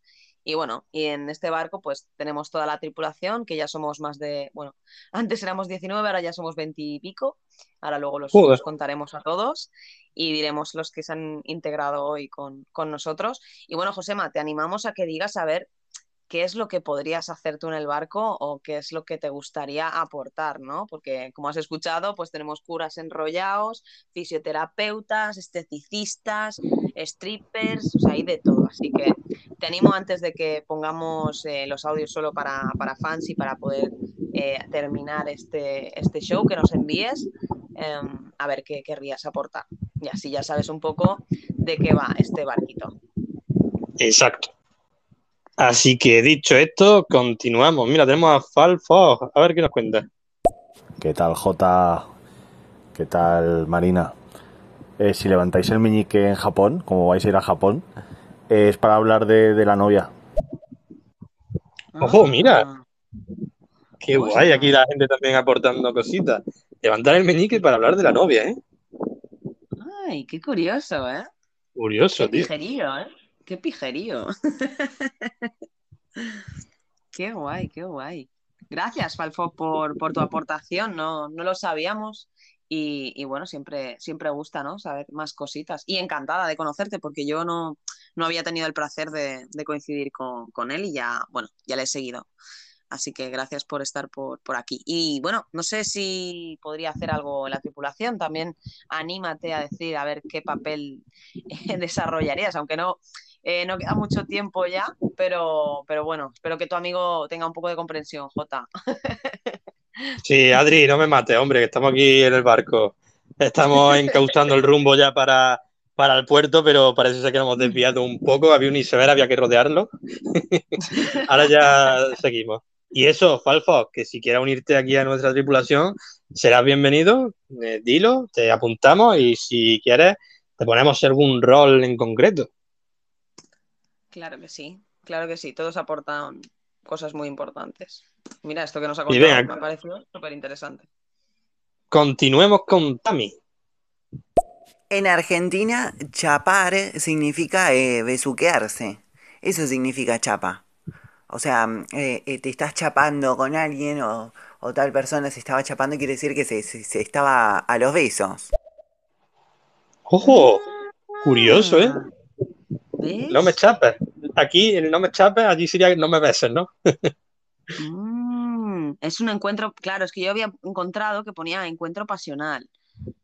Y bueno, y en este barco pues tenemos toda la tripulación, que ya somos más de, bueno, antes éramos 19, ahora ya somos 20 y pico. Ahora luego los, los contaremos a todos y diremos los que se han integrado hoy con, con nosotros. Y bueno, Josema, te animamos a que digas a ver qué es lo que podrías hacer tú en el barco o qué es lo que te gustaría aportar, ¿no? Porque como has escuchado, pues tenemos curas enrollados, fisioterapeutas, esteticistas, strippers, o sea, hay de todo. Así que te animo antes de que pongamos eh, los audios solo para, para fans y para poder eh, terminar este, este show, que nos envíes eh, a ver qué querrías aportar. Y así ya sabes un poco de qué va este barquito. Exacto. Así que dicho esto, continuamos. Mira, tenemos a Falfo. A ver qué nos cuenta. ¿Qué tal, J? ¿Qué tal, Marina? Eh, si levantáis el meñique en Japón, como vais a ir a Japón, eh, es para hablar de, de la novia. Ojo, mira. Qué guay, aquí la gente también aportando cositas. Levantar el meñique para hablar de la novia, ¿eh? Ay, qué curioso, ¿eh? Curioso, Qué tío. pijerío, ¿eh? Qué pijerío. Qué guay, qué guay. Gracias, Falfo, por, por tu aportación. No, no lo sabíamos. Y, y bueno, siempre, siempre gusta, ¿no? Saber más cositas. Y encantada de conocerte, porque yo no, no había tenido el placer de, de coincidir con, con él y ya, bueno, ya le he seguido. Así que gracias por estar por, por aquí. Y bueno, no sé si podría hacer algo en la tripulación. También anímate a decir a ver qué papel desarrollarías, aunque no, eh, no queda mucho tiempo ya, pero, pero bueno, espero que tu amigo tenga un poco de comprensión, Jota. Sí, Adri, no me mates, hombre, que estamos aquí en el barco. Estamos encauzando el rumbo ya para, para el puerto, pero parece ser que nos hemos desviado un poco. Había un iceberg, había que rodearlo. Ahora ya seguimos. Y eso, Falfo, que si quieres unirte aquí a nuestra tripulación, serás bienvenido. Eh, dilo, te apuntamos y si quieres, te ponemos algún rol en concreto. Claro que sí, claro que sí. Todos aportan cosas muy importantes. Mira, esto que nos ha contado venga. me ha parecido súper interesante. Continuemos con Tami. En Argentina, chapar significa eh, besuquearse. Eso significa chapa. O sea, eh, eh, te estás chapando con alguien o, o tal persona se estaba chapando, quiere decir que se, se- se estaba a los besos. ¡Ojo! Curioso, ¿eh? ¿Ves? No me chapes. Aquí, el no me chapes, allí sería no me beses, ¿no? Mm, es un encuentro, claro, es que yo había encontrado que ponía encuentro pasional,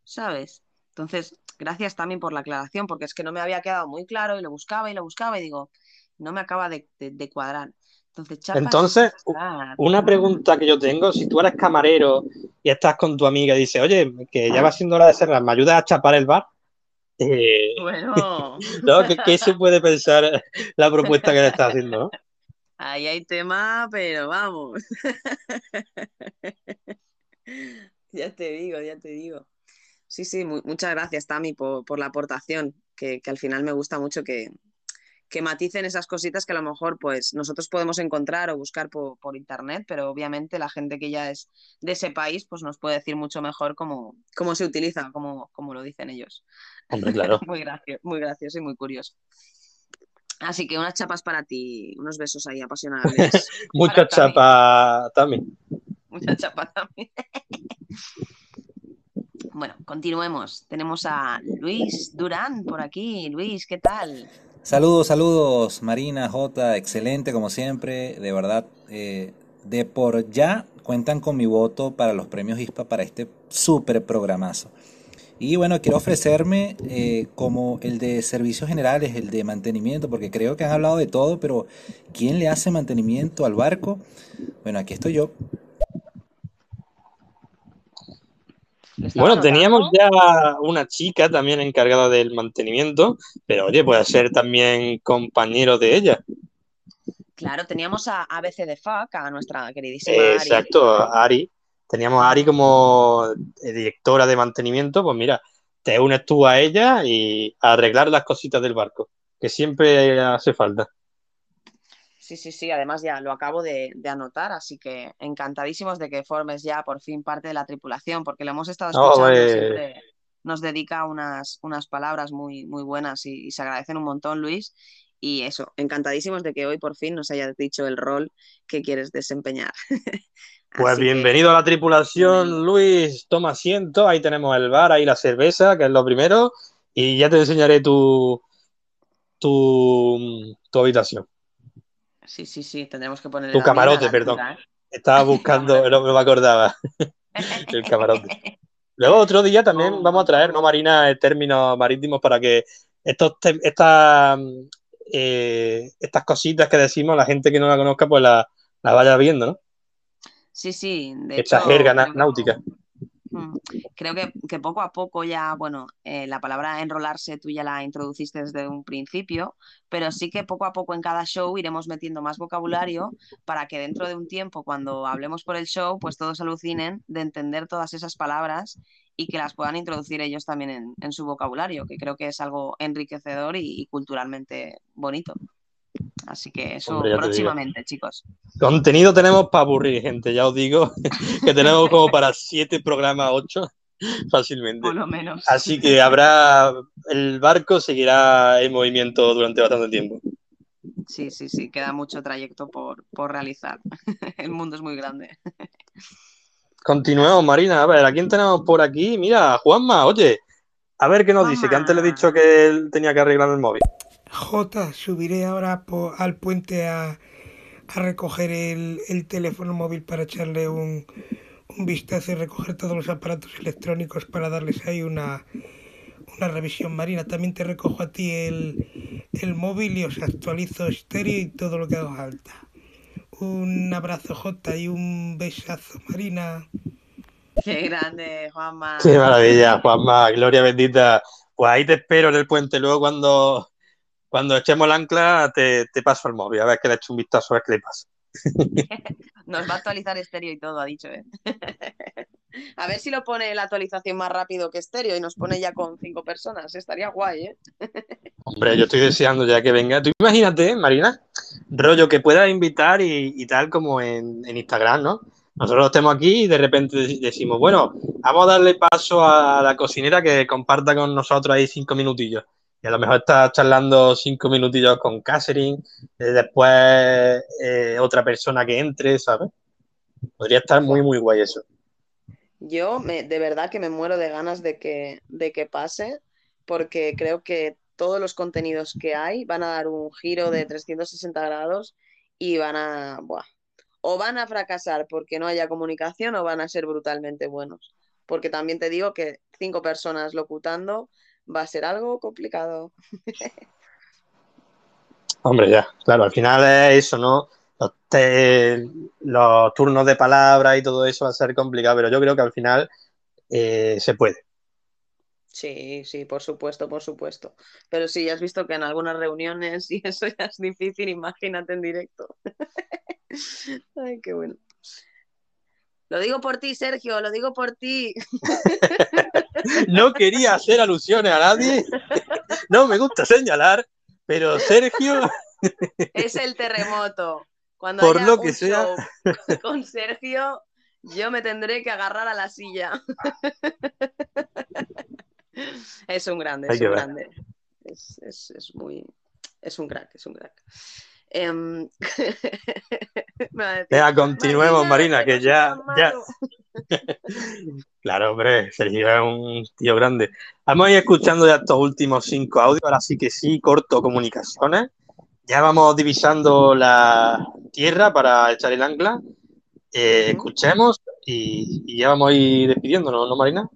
¿sabes? Entonces, gracias también por la aclaración, porque es que no me había quedado muy claro y lo buscaba y lo buscaba y digo, no me acaba de, de- de cuadrar. Entonces, chapas Entonces. Una pregunta que yo tengo, si tú eres camarero y estás con tu amiga y dices, oye, que ya va siendo hora de cerrar, ¿me ayudas a chapar el bar? Eh, Bueno, ¿no? ¿Qué, qué se puede pensar la propuesta que le estás haciendo, ahí hay tema, pero vamos. Ya te digo, ya te digo. Sí, sí, mu- muchas gracias, Tami, por, por la aportación, que, que al final me gusta mucho que, que maticen esas cositas que a lo mejor pues nosotros podemos encontrar o buscar por, por internet, pero obviamente la gente que ya es de ese país pues nos puede decir mucho mejor cómo, cómo se utiliza, cómo, cómo lo dicen ellos. Hombre, claro. Muy gracioso, muy gracioso y muy curioso. Así que unas chapas para ti, unos besos ahí apasionables. Mucha chapa también. Mucha chapa también. Bueno, continuemos. Tenemos a Luis Durán por aquí. Luis, ¿qué tal? Saludos, saludos, Marina, J, excelente como siempre, de verdad, eh, de por ya cuentan con mi voto para los premios ISPA para este súper programazo. Y bueno, quiero ofrecerme eh, como el de servicios generales, el de mantenimiento, porque creo que han hablado de todo, pero ¿quién le hace mantenimiento al barco? Bueno, aquí estoy yo. Bueno, teníamos ya una chica también encargada del mantenimiento, pero oye, puede ser también compañero de ella. Claro, teníamos a ABC de FAC, a nuestra queridísima Ari. Exacto, Ari. Teníamos a Ari como eh, directora de mantenimiento, pues mira, te unes tú a ella y a arreglar las cositas del barco, que siempre hace falta. Sí, sí, sí, además ya lo acabo de, de anotar, así que encantadísimos de que formes ya por fin parte de la tripulación, porque lo hemos estado escuchando, Hombre. siempre nos dedica unas, unas palabras muy, muy buenas y, y se agradecen un montón, Luis. Y eso, encantadísimos de que hoy por fin nos hayas dicho el rol que quieres desempeñar. Pues que- bienvenido a la tripulación, Luis. Toma asiento. Ahí tenemos el bar, ahí la cerveza, que es lo primero. Y ya te enseñaré tu, tu, tu habitación, Sí, sí, sí, tendremos que poner tu camarote, perdón. altura, ¿eh? Estaba buscando, no me acordaba. El camarote. Luego otro día también vamos a traer, ¿no, Marina, eh, términos marítimos para que estos estas, eh, estas cositas que decimos, la gente que no la conozca, pues la, la vaya viendo, ¿no? Sí, sí, de Esta hecho, jerga náutica. Mm, Creo que, que poco a poco ya, bueno, eh, la palabra enrolarse tú ya la introduciste desde un principio, pero sí que poco a poco en cada show iremos metiendo más vocabulario para que dentro de un tiempo, cuando hablemos por el show, pues todos alucinen de entender todas esas palabras y que las puedan introducir ellos también en, en su vocabulario, que creo que es algo enriquecedor y, y culturalmente bonito. Así que eso Hombre, próximamente, chicos. Contenido tenemos para aburrir, gente, ya os digo que tenemos como para siete programas, ocho, fácilmente. Por lo menos. Así que habrá, el barco seguirá en movimiento durante bastante tiempo. Sí, sí, sí, queda mucho trayecto por, por realizar. El mundo es muy grande. Continuemos, Marina. A ver, ¿a quién tenemos por aquí? Mira, Juanma, oye, a ver qué nos dice, que antes le he dicho que él tenía que arreglar el móvil. Jota, subiré ahora po- al puente a, a recoger el, el teléfono móvil para echarle un, un vistazo y recoger todos los aparatos electrónicos para darles ahí una, una revisión marina. También te recojo a ti el, el móvil y os actualizo estéreo y todo lo que haga falta. Un abrazo Jota y un besazo Marina. Qué grande, Juanma. Qué maravilla, Juanma, gloria bendita. Pues ahí te espero en el puente. Luego cuando, cuando echemos el ancla te, te paso el móvil, a ver que le echo un vistazo a ver qué le pasa. Nos va a actualizar estéreo y todo, ha dicho, ¿eh? A ver si lo pone la actualización más rápido que estéreo y nos pone ya con cinco personas. Estaría guay, ¿eh? Hombre, yo estoy deseando ya que venga. Tú imagínate, Marina, rollo que puedas invitar y, y tal como en, en Instagram, ¿no? Nosotros estemos aquí y de repente decimos, bueno, vamos a darle paso a la cocinera que comparta con nosotros ahí cinco minutillos. Y a lo mejor está charlando cinco minutillos con Catherine, eh, después eh, otra persona que entre, ¿sabes? Podría estar muy, muy guay eso. Yo me, de verdad que me muero de ganas de que, de que pase, porque creo que todos los contenidos que hay van a dar un giro de 360 grados y van a, buah, o van a fracasar porque no haya comunicación o van a ser brutalmente buenos. Porque también te digo que cinco personas locutando va a ser algo complicado. Hombre, ya, claro, al final es eso, ¿no? Los, te- los turnos de palabra y todo eso va a ser complicado, pero yo creo que al final eh, se puede. Sí, sí, por supuesto, por supuesto. Pero sí, ya has visto que en algunas reuniones y eso ya es difícil, imagínate en directo. Ay, qué bueno. Lo digo por ti, Sergio, lo digo por ti. No quería hacer alusiones a nadie, no me gusta señalar, pero Sergio, Es el terremoto. Cuando por haya lo que un sea, show con Sergio, yo me tendré que agarrar a la silla. Es un grande, es que un grande. Es, es- es muy. Es un crack, es un crack. Em, venga, continuemos, Marina, Marina, que ya. Claro, hombre, Sergio es un tío grande. Vamos a ir escuchando ya estos últimos cinco audios, ahora sí que sí, corto comunicaciones. Ya vamos divisando la tierra para echar el ancla. Eh, escuchemos y, y ya vamos a ir despidiéndonos, ¿no, Marina?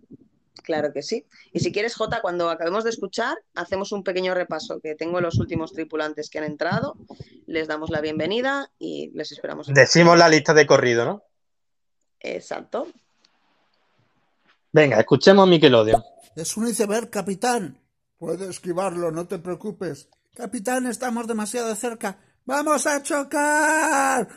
Claro que sí. Y si quieres, Jota, cuando acabemos de escuchar, hacemos un pequeño repaso que tengo los últimos tripulantes que han entrado, les damos la bienvenida y les esperamos. en- Decimos la lista de corrido, ¿no? Exacto. Venga, escuchemos a Nickelodeon. Es un iceberg, capitán. Puedo esquivarlo, no te preocupes. Capitán, estamos demasiado cerca. ¡Vamos a chocar!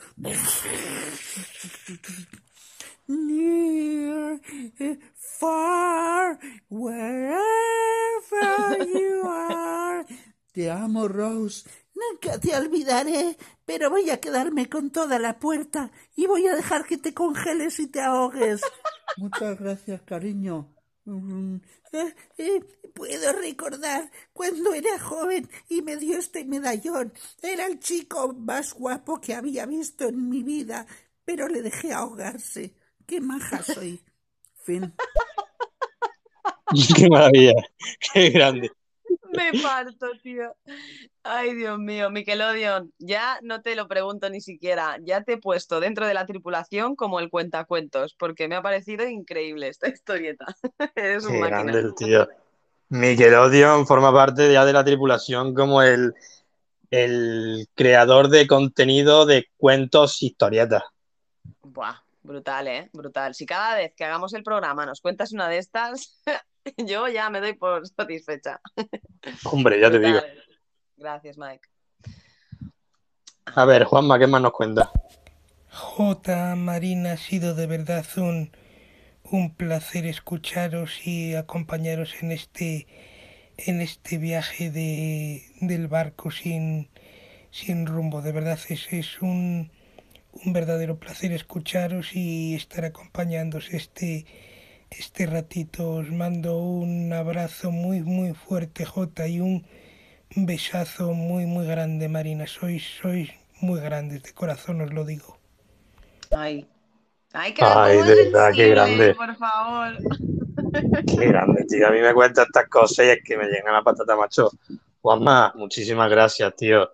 Far, wherever you are. Te amo, Rose. Nunca te olvidaré, pero voy a quedarme con toda la puerta y voy a dejar que te congeles y te ahogues. Muchas gracias, cariño. Mm, eh, eh, puedo recordar cuando era joven y me dio este medallón. Era el chico más guapo que había visto en mi vida, pero le dejé ahogarse. Qué maja soy. Fin. Qué maravilla, qué grande. Me parto, tío. Ay, Dios mío, Nickelodeon, ya no te lo pregunto ni siquiera, ya te he puesto dentro de la tripulación como el cuentacuentos, porque me ha parecido increíble esta historieta. Eres un Qué máquina. grande el tío. Forma parte ya de la tripulación como el, el creador de contenido de cuentos historietas. Buah, brutal, ¿eh? Brutal. Si cada vez que hagamos el programa nos cuentas una de estas, yo ya me doy por satisfecha. Hombre, ya te digo. Gracias, Mike. A ver, Juanma, ¿qué más nos cuenta? J. Marina, ha sido de verdad un, un placer escucharos y acompañaros en este, en este viaje de, del barco sin, sin rumbo. De verdad es, es un, un verdadero placer escucharos y estar acompañándoos este, este ratito. Os mando un abrazo muy, muy fuerte, J, y un besazo muy, muy grande, Marina. Sois, sois muy grandes, de corazón os lo digo. Ay. Ay, que ver Ay, cómo de es verdad, qué grande. por favor. Qué grande, tío. A mí me cuenta estas cosas y es que me llegan la patata, macho. Juanma, muchísimas gracias, tío.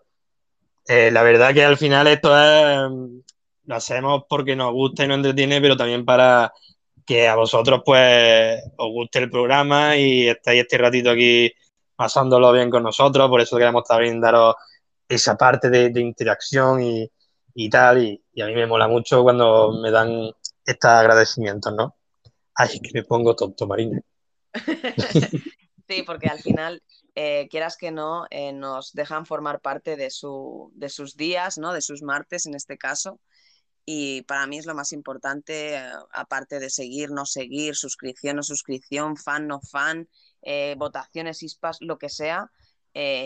Eh, la verdad que al final esto es, mm, lo hacemos porque nos gusta y nos entretiene, pero también para que a vosotros pues os guste el programa y estáis este ratito aquí pasándolo bien con nosotros. Por eso queremos también daros esa parte de, de interacción y, y tal. Y, y a mí me mola mucho cuando me dan estos agradecimientos, ¿no? Ay, que me pongo tonto, Marina. Sí, porque al final, eh, quieras que no, eh, nos dejan formar parte de, su, de sus días, ¿no? De sus martes en este caso. Y para mí es lo más importante, eh, aparte de seguir, no seguir, suscripción, no suscripción, fan, no fan, votaciones, ISPAs, lo que sea.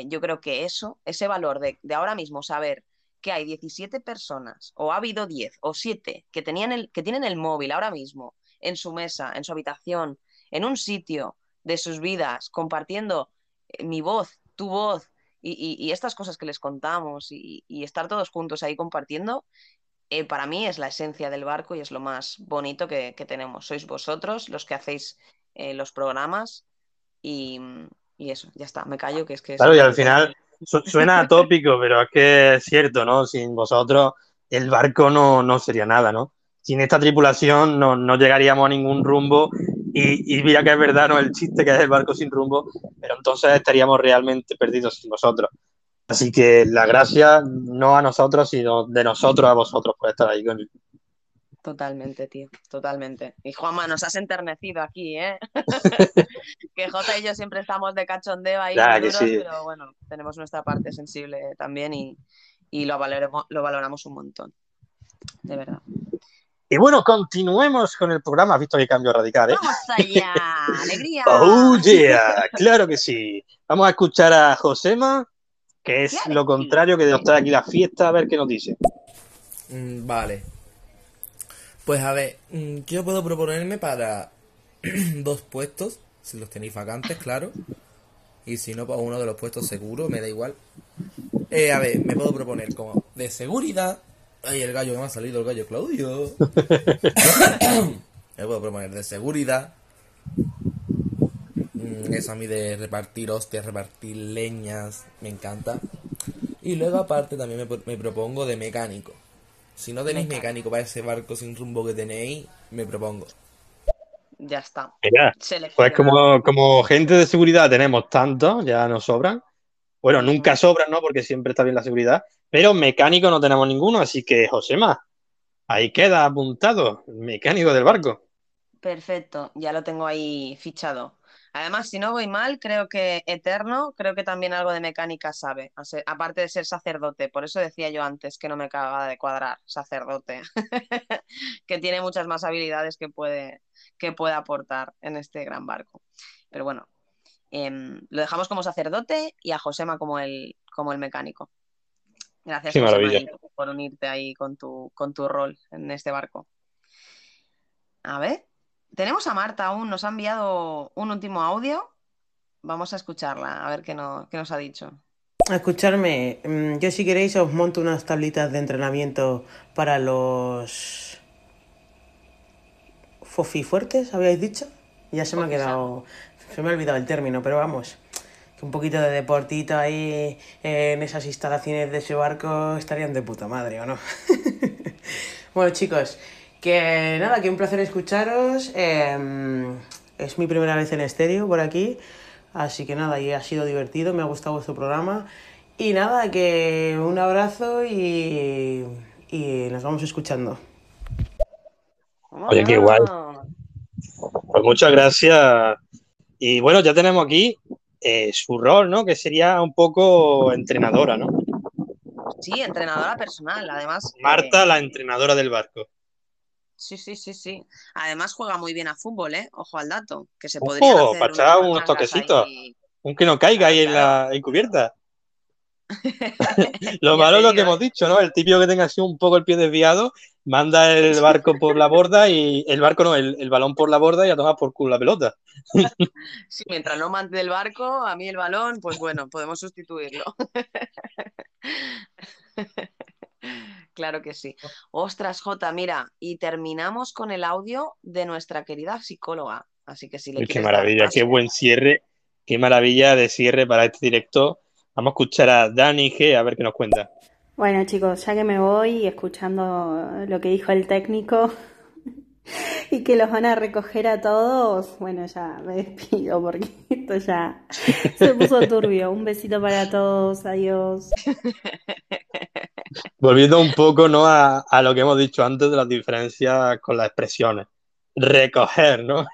yo creo que eso, ese valor de, de ahora mismo saber que hay 17 personas, o ha habido 10 o 7 que, tenían el, que tienen el móvil ahora mismo en su mesa, en su habitación, en un sitio de sus vidas, compartiendo mi voz, tu voz y, y- y estas cosas que les contamos y, y estar todos juntos ahí compartiendo, eh, para mí es la esencia del barco y es lo más bonito que, que tenemos. Sois vosotros los que hacéis eh, los programas y, y eso, ya está, me callo que es que... es Claro, y al final su- suena atópico, pero es que es cierto, ¿no? Sin vosotros el barco no, no sería nada, ¿no? Sin esta tripulación no, no llegaríamos a ningún rumbo y, y mira que es verdad, ¿no? El chiste que es el barco sin rumbo, pero entonces estaríamos realmente perdidos sin vosotros. Así que la gracia no a nosotros, sino de nosotros a vosotros por estar ahí con Totalmente, tío, totalmente. Y Juanma, nos has enternecido aquí, ¿eh? que Jota y yo siempre estamos de cachondeo ahí que duros, sí. pero bueno, tenemos nuestra parte sensible también y, y lo, valoremos, lo valoramos un montón, de verdad. Y bueno, continuemos con el programa. Has visto que cambio radical, ¿eh? ¡Vamos allá! ¡Alegría! Oh, yeah, claro que sí. Vamos a escuchar a Josema, que es lo contrario que nos trae aquí la fiesta, a ver qué nos dice. Mm, vale. Pues a ver, mm, yo puedo proponerme para dos puestos, si los tenéis vacantes, claro. Y si no, para uno de los puestos seguro, me da igual. Eh, a ver, me puedo proponer como de seguridad. Ay, el gallo que me ha salido, el gallo Claudio. me puedo proponer de seguridad. Mm, Eso a mí de repartir hostias, repartir leñas, me encanta. Y luego aparte también me, pro- me propongo de mecánico. Si no tenéis mecánico para ese barco sin rumbo que tenéis, me propongo. Ya está. Mira, pues como, como gente de seguridad tenemos tanto, ya nos sobran. Bueno, nunca sobran, ¿no? Porque siempre está bien la seguridad. Pero mecánico no tenemos ninguno, así que Josema, ahí queda apuntado, mecánico del barco. Perfecto, ya lo tengo ahí fichado. Además, si no voy mal, creo que Eterno, creo que también algo de mecánica sabe, aparte de ser sacerdote. Por eso decía yo antes que no me acababa de cuadrar, sacerdote, que tiene muchas más habilidades que puede, que puede aportar en este gran barco. Pero bueno, em, lo dejamos como sacerdote y a Josema como el, como el mecánico. Gracias, ahí por unirte ahí con tu, con tu rol en este barco. A ver, tenemos a Marta aún, nos ha enviado un último audio. Vamos a escucharla, a ver qué, no- qué nos ha dicho. Escucharme, mm, yo si queréis os monto unas tablitas de entrenamiento para los fofifuertes, habíais dicho. Ya se me ha quedado, se me ha olvidado el término, pero vamos, un poquito de deportito ahí en esas instalaciones de ese barco estarían de puta madre, ¿o no? bueno, chicos, que nada, que un placer escucharos. eh, es mi primera vez en estéreo por aquí. Así que nada, y ha sido divertido, me ha gustado vuestro programa. Y nada, que un abrazo y, y nos vamos escuchando. Oye, qué guay. Pues muchas gracias. Y bueno, ya tenemos aquí eh, su rol, ¿no? Que sería un poco entrenadora, ¿no? Sí, entrenadora personal, además. eh, Marta, la entrenadora del barco. sí, sí, sí, sí. Además juega muy bien a fútbol, ¿eh? Ojo al dato, que se podrían Ojo, hacer para echar unos toquecitos. ahí. Un que no caiga ahí en la encubierta. Lo malo es lo que hemos dicho, ¿no? El típico que tenga así un poco el pie desviado, manda el barco por la borda y el barco no, el, el balón por la borda y a tomar por culo la pelota. Sí, mientras no mande el barco, a mí el balón, pues bueno, podemos sustituirlo. Claro que sí. Ostras, Jota, mira, y terminamos con el audio de nuestra querida psicóloga. Así que si le Uy, qué dar maravilla, qué buen cierre, qué maravilla de cierre para este directo. Vamos a escuchar a Dani G a ver qué nos cuenta. Bueno chicos, ya que me voy escuchando lo que dijo el técnico y que los van a recoger a todos, bueno, ya me despido porque esto ya se puso turbio. Un besito para todos, adiós. Volviendo un poco ¿no? a, a lo que hemos dicho antes de las diferencias con las expresiones. Recoger, ¿no?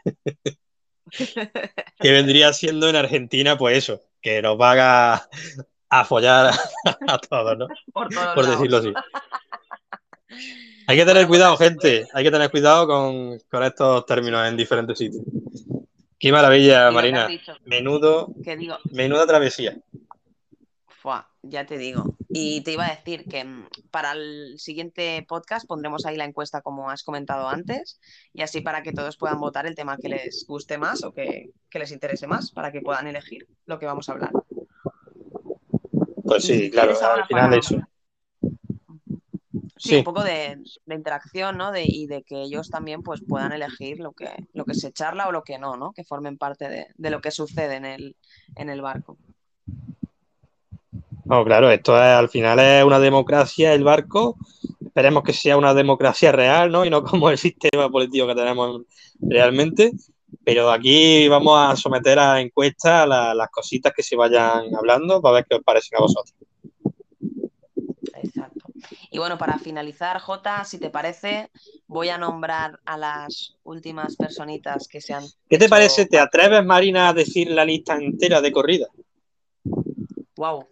que vendría siendo en Argentina, pues eso, que nos van a, follar a, todos, ¿no? Por todos Por lados. decirlo así. Hay que tener cuidado, gente. Hay que tener cuidado con, con estos términos en diferentes sitios. Qué maravilla, Marina. Menudo, digo, menuda travesía. Fua, ya te digo. Y te iba a decir que mm, para el siguiente podcast pondremos ahí la encuesta como has comentado antes y así para que todos puedan votar el tema que les guste más o que, que les interese más para que puedan elegir lo que vamos a hablar. Pues sí, claro, al final para- eso. Sí, Sí. un poco de, de interacción, ¿no? De, y de que ellos también pues puedan elegir lo que, lo que se charla o lo que no, ¿no? Que formen parte de, de lo que sucede en el, en el barco. No, claro, esto es, al final es una democracia, el barco. Esperemos que sea una democracia real, ¿no? Y no como el sistema político que tenemos realmente. Pero aquí vamos a someter a encuesta la- las cositas que se vayan hablando para ver qué os parecen a vosotros. Y bueno, para finalizar, Jota, si te parece, voy a nombrar a las últimas personitas que se han ¿Qué te hecho parece? ¿Te atreves, Marina, a decir la lista entera de corrida? Wow,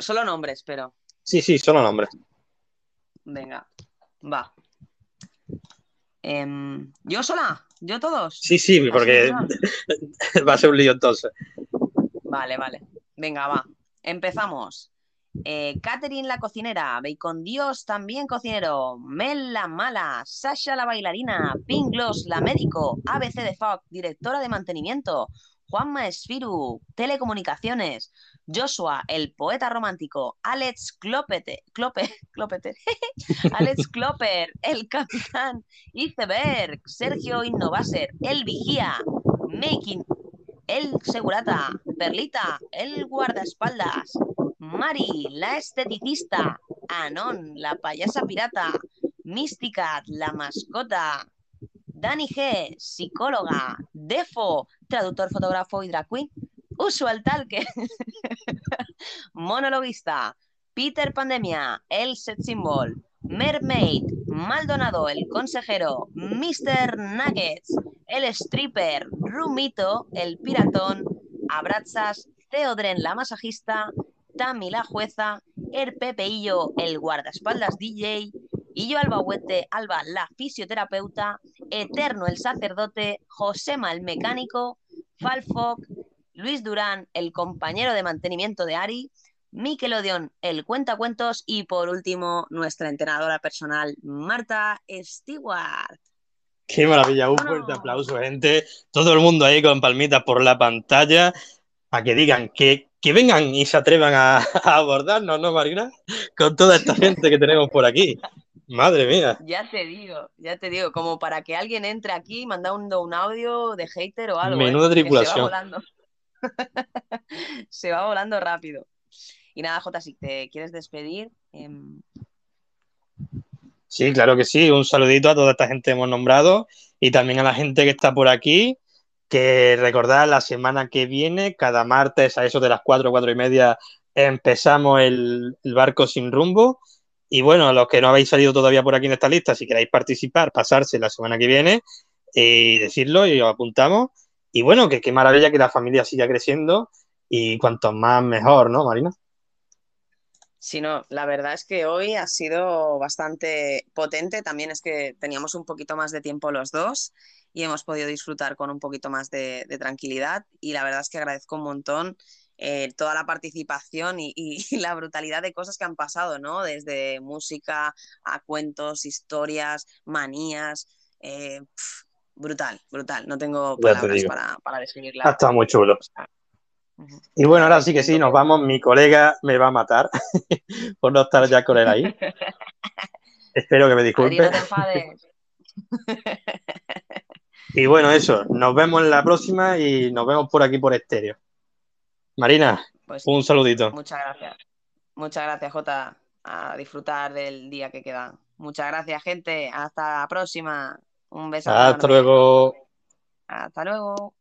solo nombres, pero Sí, sí, solo nombres. venga, va. Em, ¿Yo sola? ¿Yo todos? Sí, sí, porque va a ser un lío entonces. Vale, vale. Venga, va. Empezamos. Eh, Catherine la cocinera, Bacon Dios también cocinero, Mel la mala, Sasha la bailarina, Pink Gloss la médico, ABC de Fox, directora de mantenimiento, Juanma Esfiru, telecomunicaciones, Joshua el poeta romántico, Alex Clopete, Clope, Alex Cloper, el capitán Iceberg, Sergio Innovaser, el vigía, Making el segurata, Perlita, el guardaespaldas, Mari, la esteticista, Anon, la payasa pirata, Mística, la mascota, Dani G, psicóloga, Defo, traductor, fotógrafo y drag queen, Usual Talque, monologuista, Peter Pandemia, el set symbol, Mermaid, Maldonado, el consejero, Mr. Nuggets, el stripper, Rumito, el piratón, Abrazas, Theodren, la masajista, Tami, la jueza, El Pepeillo, el guardaespaldas DJ, y yo Albahuete, Alba, la fisioterapeuta, Eterno, el sacerdote, Josema, el mecánico, Falfoc, Luis Durán, el compañero de mantenimiento de Ari, Nickelodeon, el cuentacuentos y por último nuestra entrenadora personal, Marta Stewart. Qué maravilla, un fuerte aplauso, gente. Todo el mundo ahí con palmitas por la pantalla para que digan que, que vengan y se atrevan a, a abordarnos, ¿no, Marina? Con toda esta gente que tenemos por aquí. Madre mía. Ya te digo, ya te digo, como para que alguien entre aquí y manda un, audio de hater o algo. ¿eh? Menuda Que Se va tripulación. volando. se va volando rápido. Y nada, Jota, si te quieres despedir, em, Sí, claro que sí. Un saludito a toda esta gente que hemos nombrado y también a la gente que está por aquí. Que recordad, la semana que viene, cada martes a eso de las 4, 4 y media, empezamos el, barco sin rumbo. Y bueno, los que no habéis salido todavía por aquí en esta lista, si queréis participar, pasarse la semana que viene y decirlo y os apuntamos. Y bueno, que qué maravilla que la familia siga creciendo y cuanto más mejor, ¿no, Marina? Sí, no, la verdad es que hoy ha sido bastante potente. También es que teníamos un poquito más de tiempo los dos y hemos podido disfrutar con un poquito más de, de tranquilidad. Y la verdad es que agradezco un montón eh, toda la participación y, la brutalidad de cosas que han pasado, ¿no? Desde música a cuentos, historias, manías. eh, brutal, brutal. No tengo te palabras para, para describirla. Ha estado muy chulo. Y bueno, ahora sí que sí, nos vamos. Mi colega me va a matar por no estar ya con él ahí. Espero que me Adri, disculpe. no te enfades. Y bueno, eso, nos vemos en la próxima y nos vemos por aquí por estéreo. Marina, Pues un saludito. Muchas gracias. Muchas gracias, Jota. A disfrutar del día que queda. Muchas gracias, gente. Hasta la próxima. Un beso. Hasta luego. Hasta luego.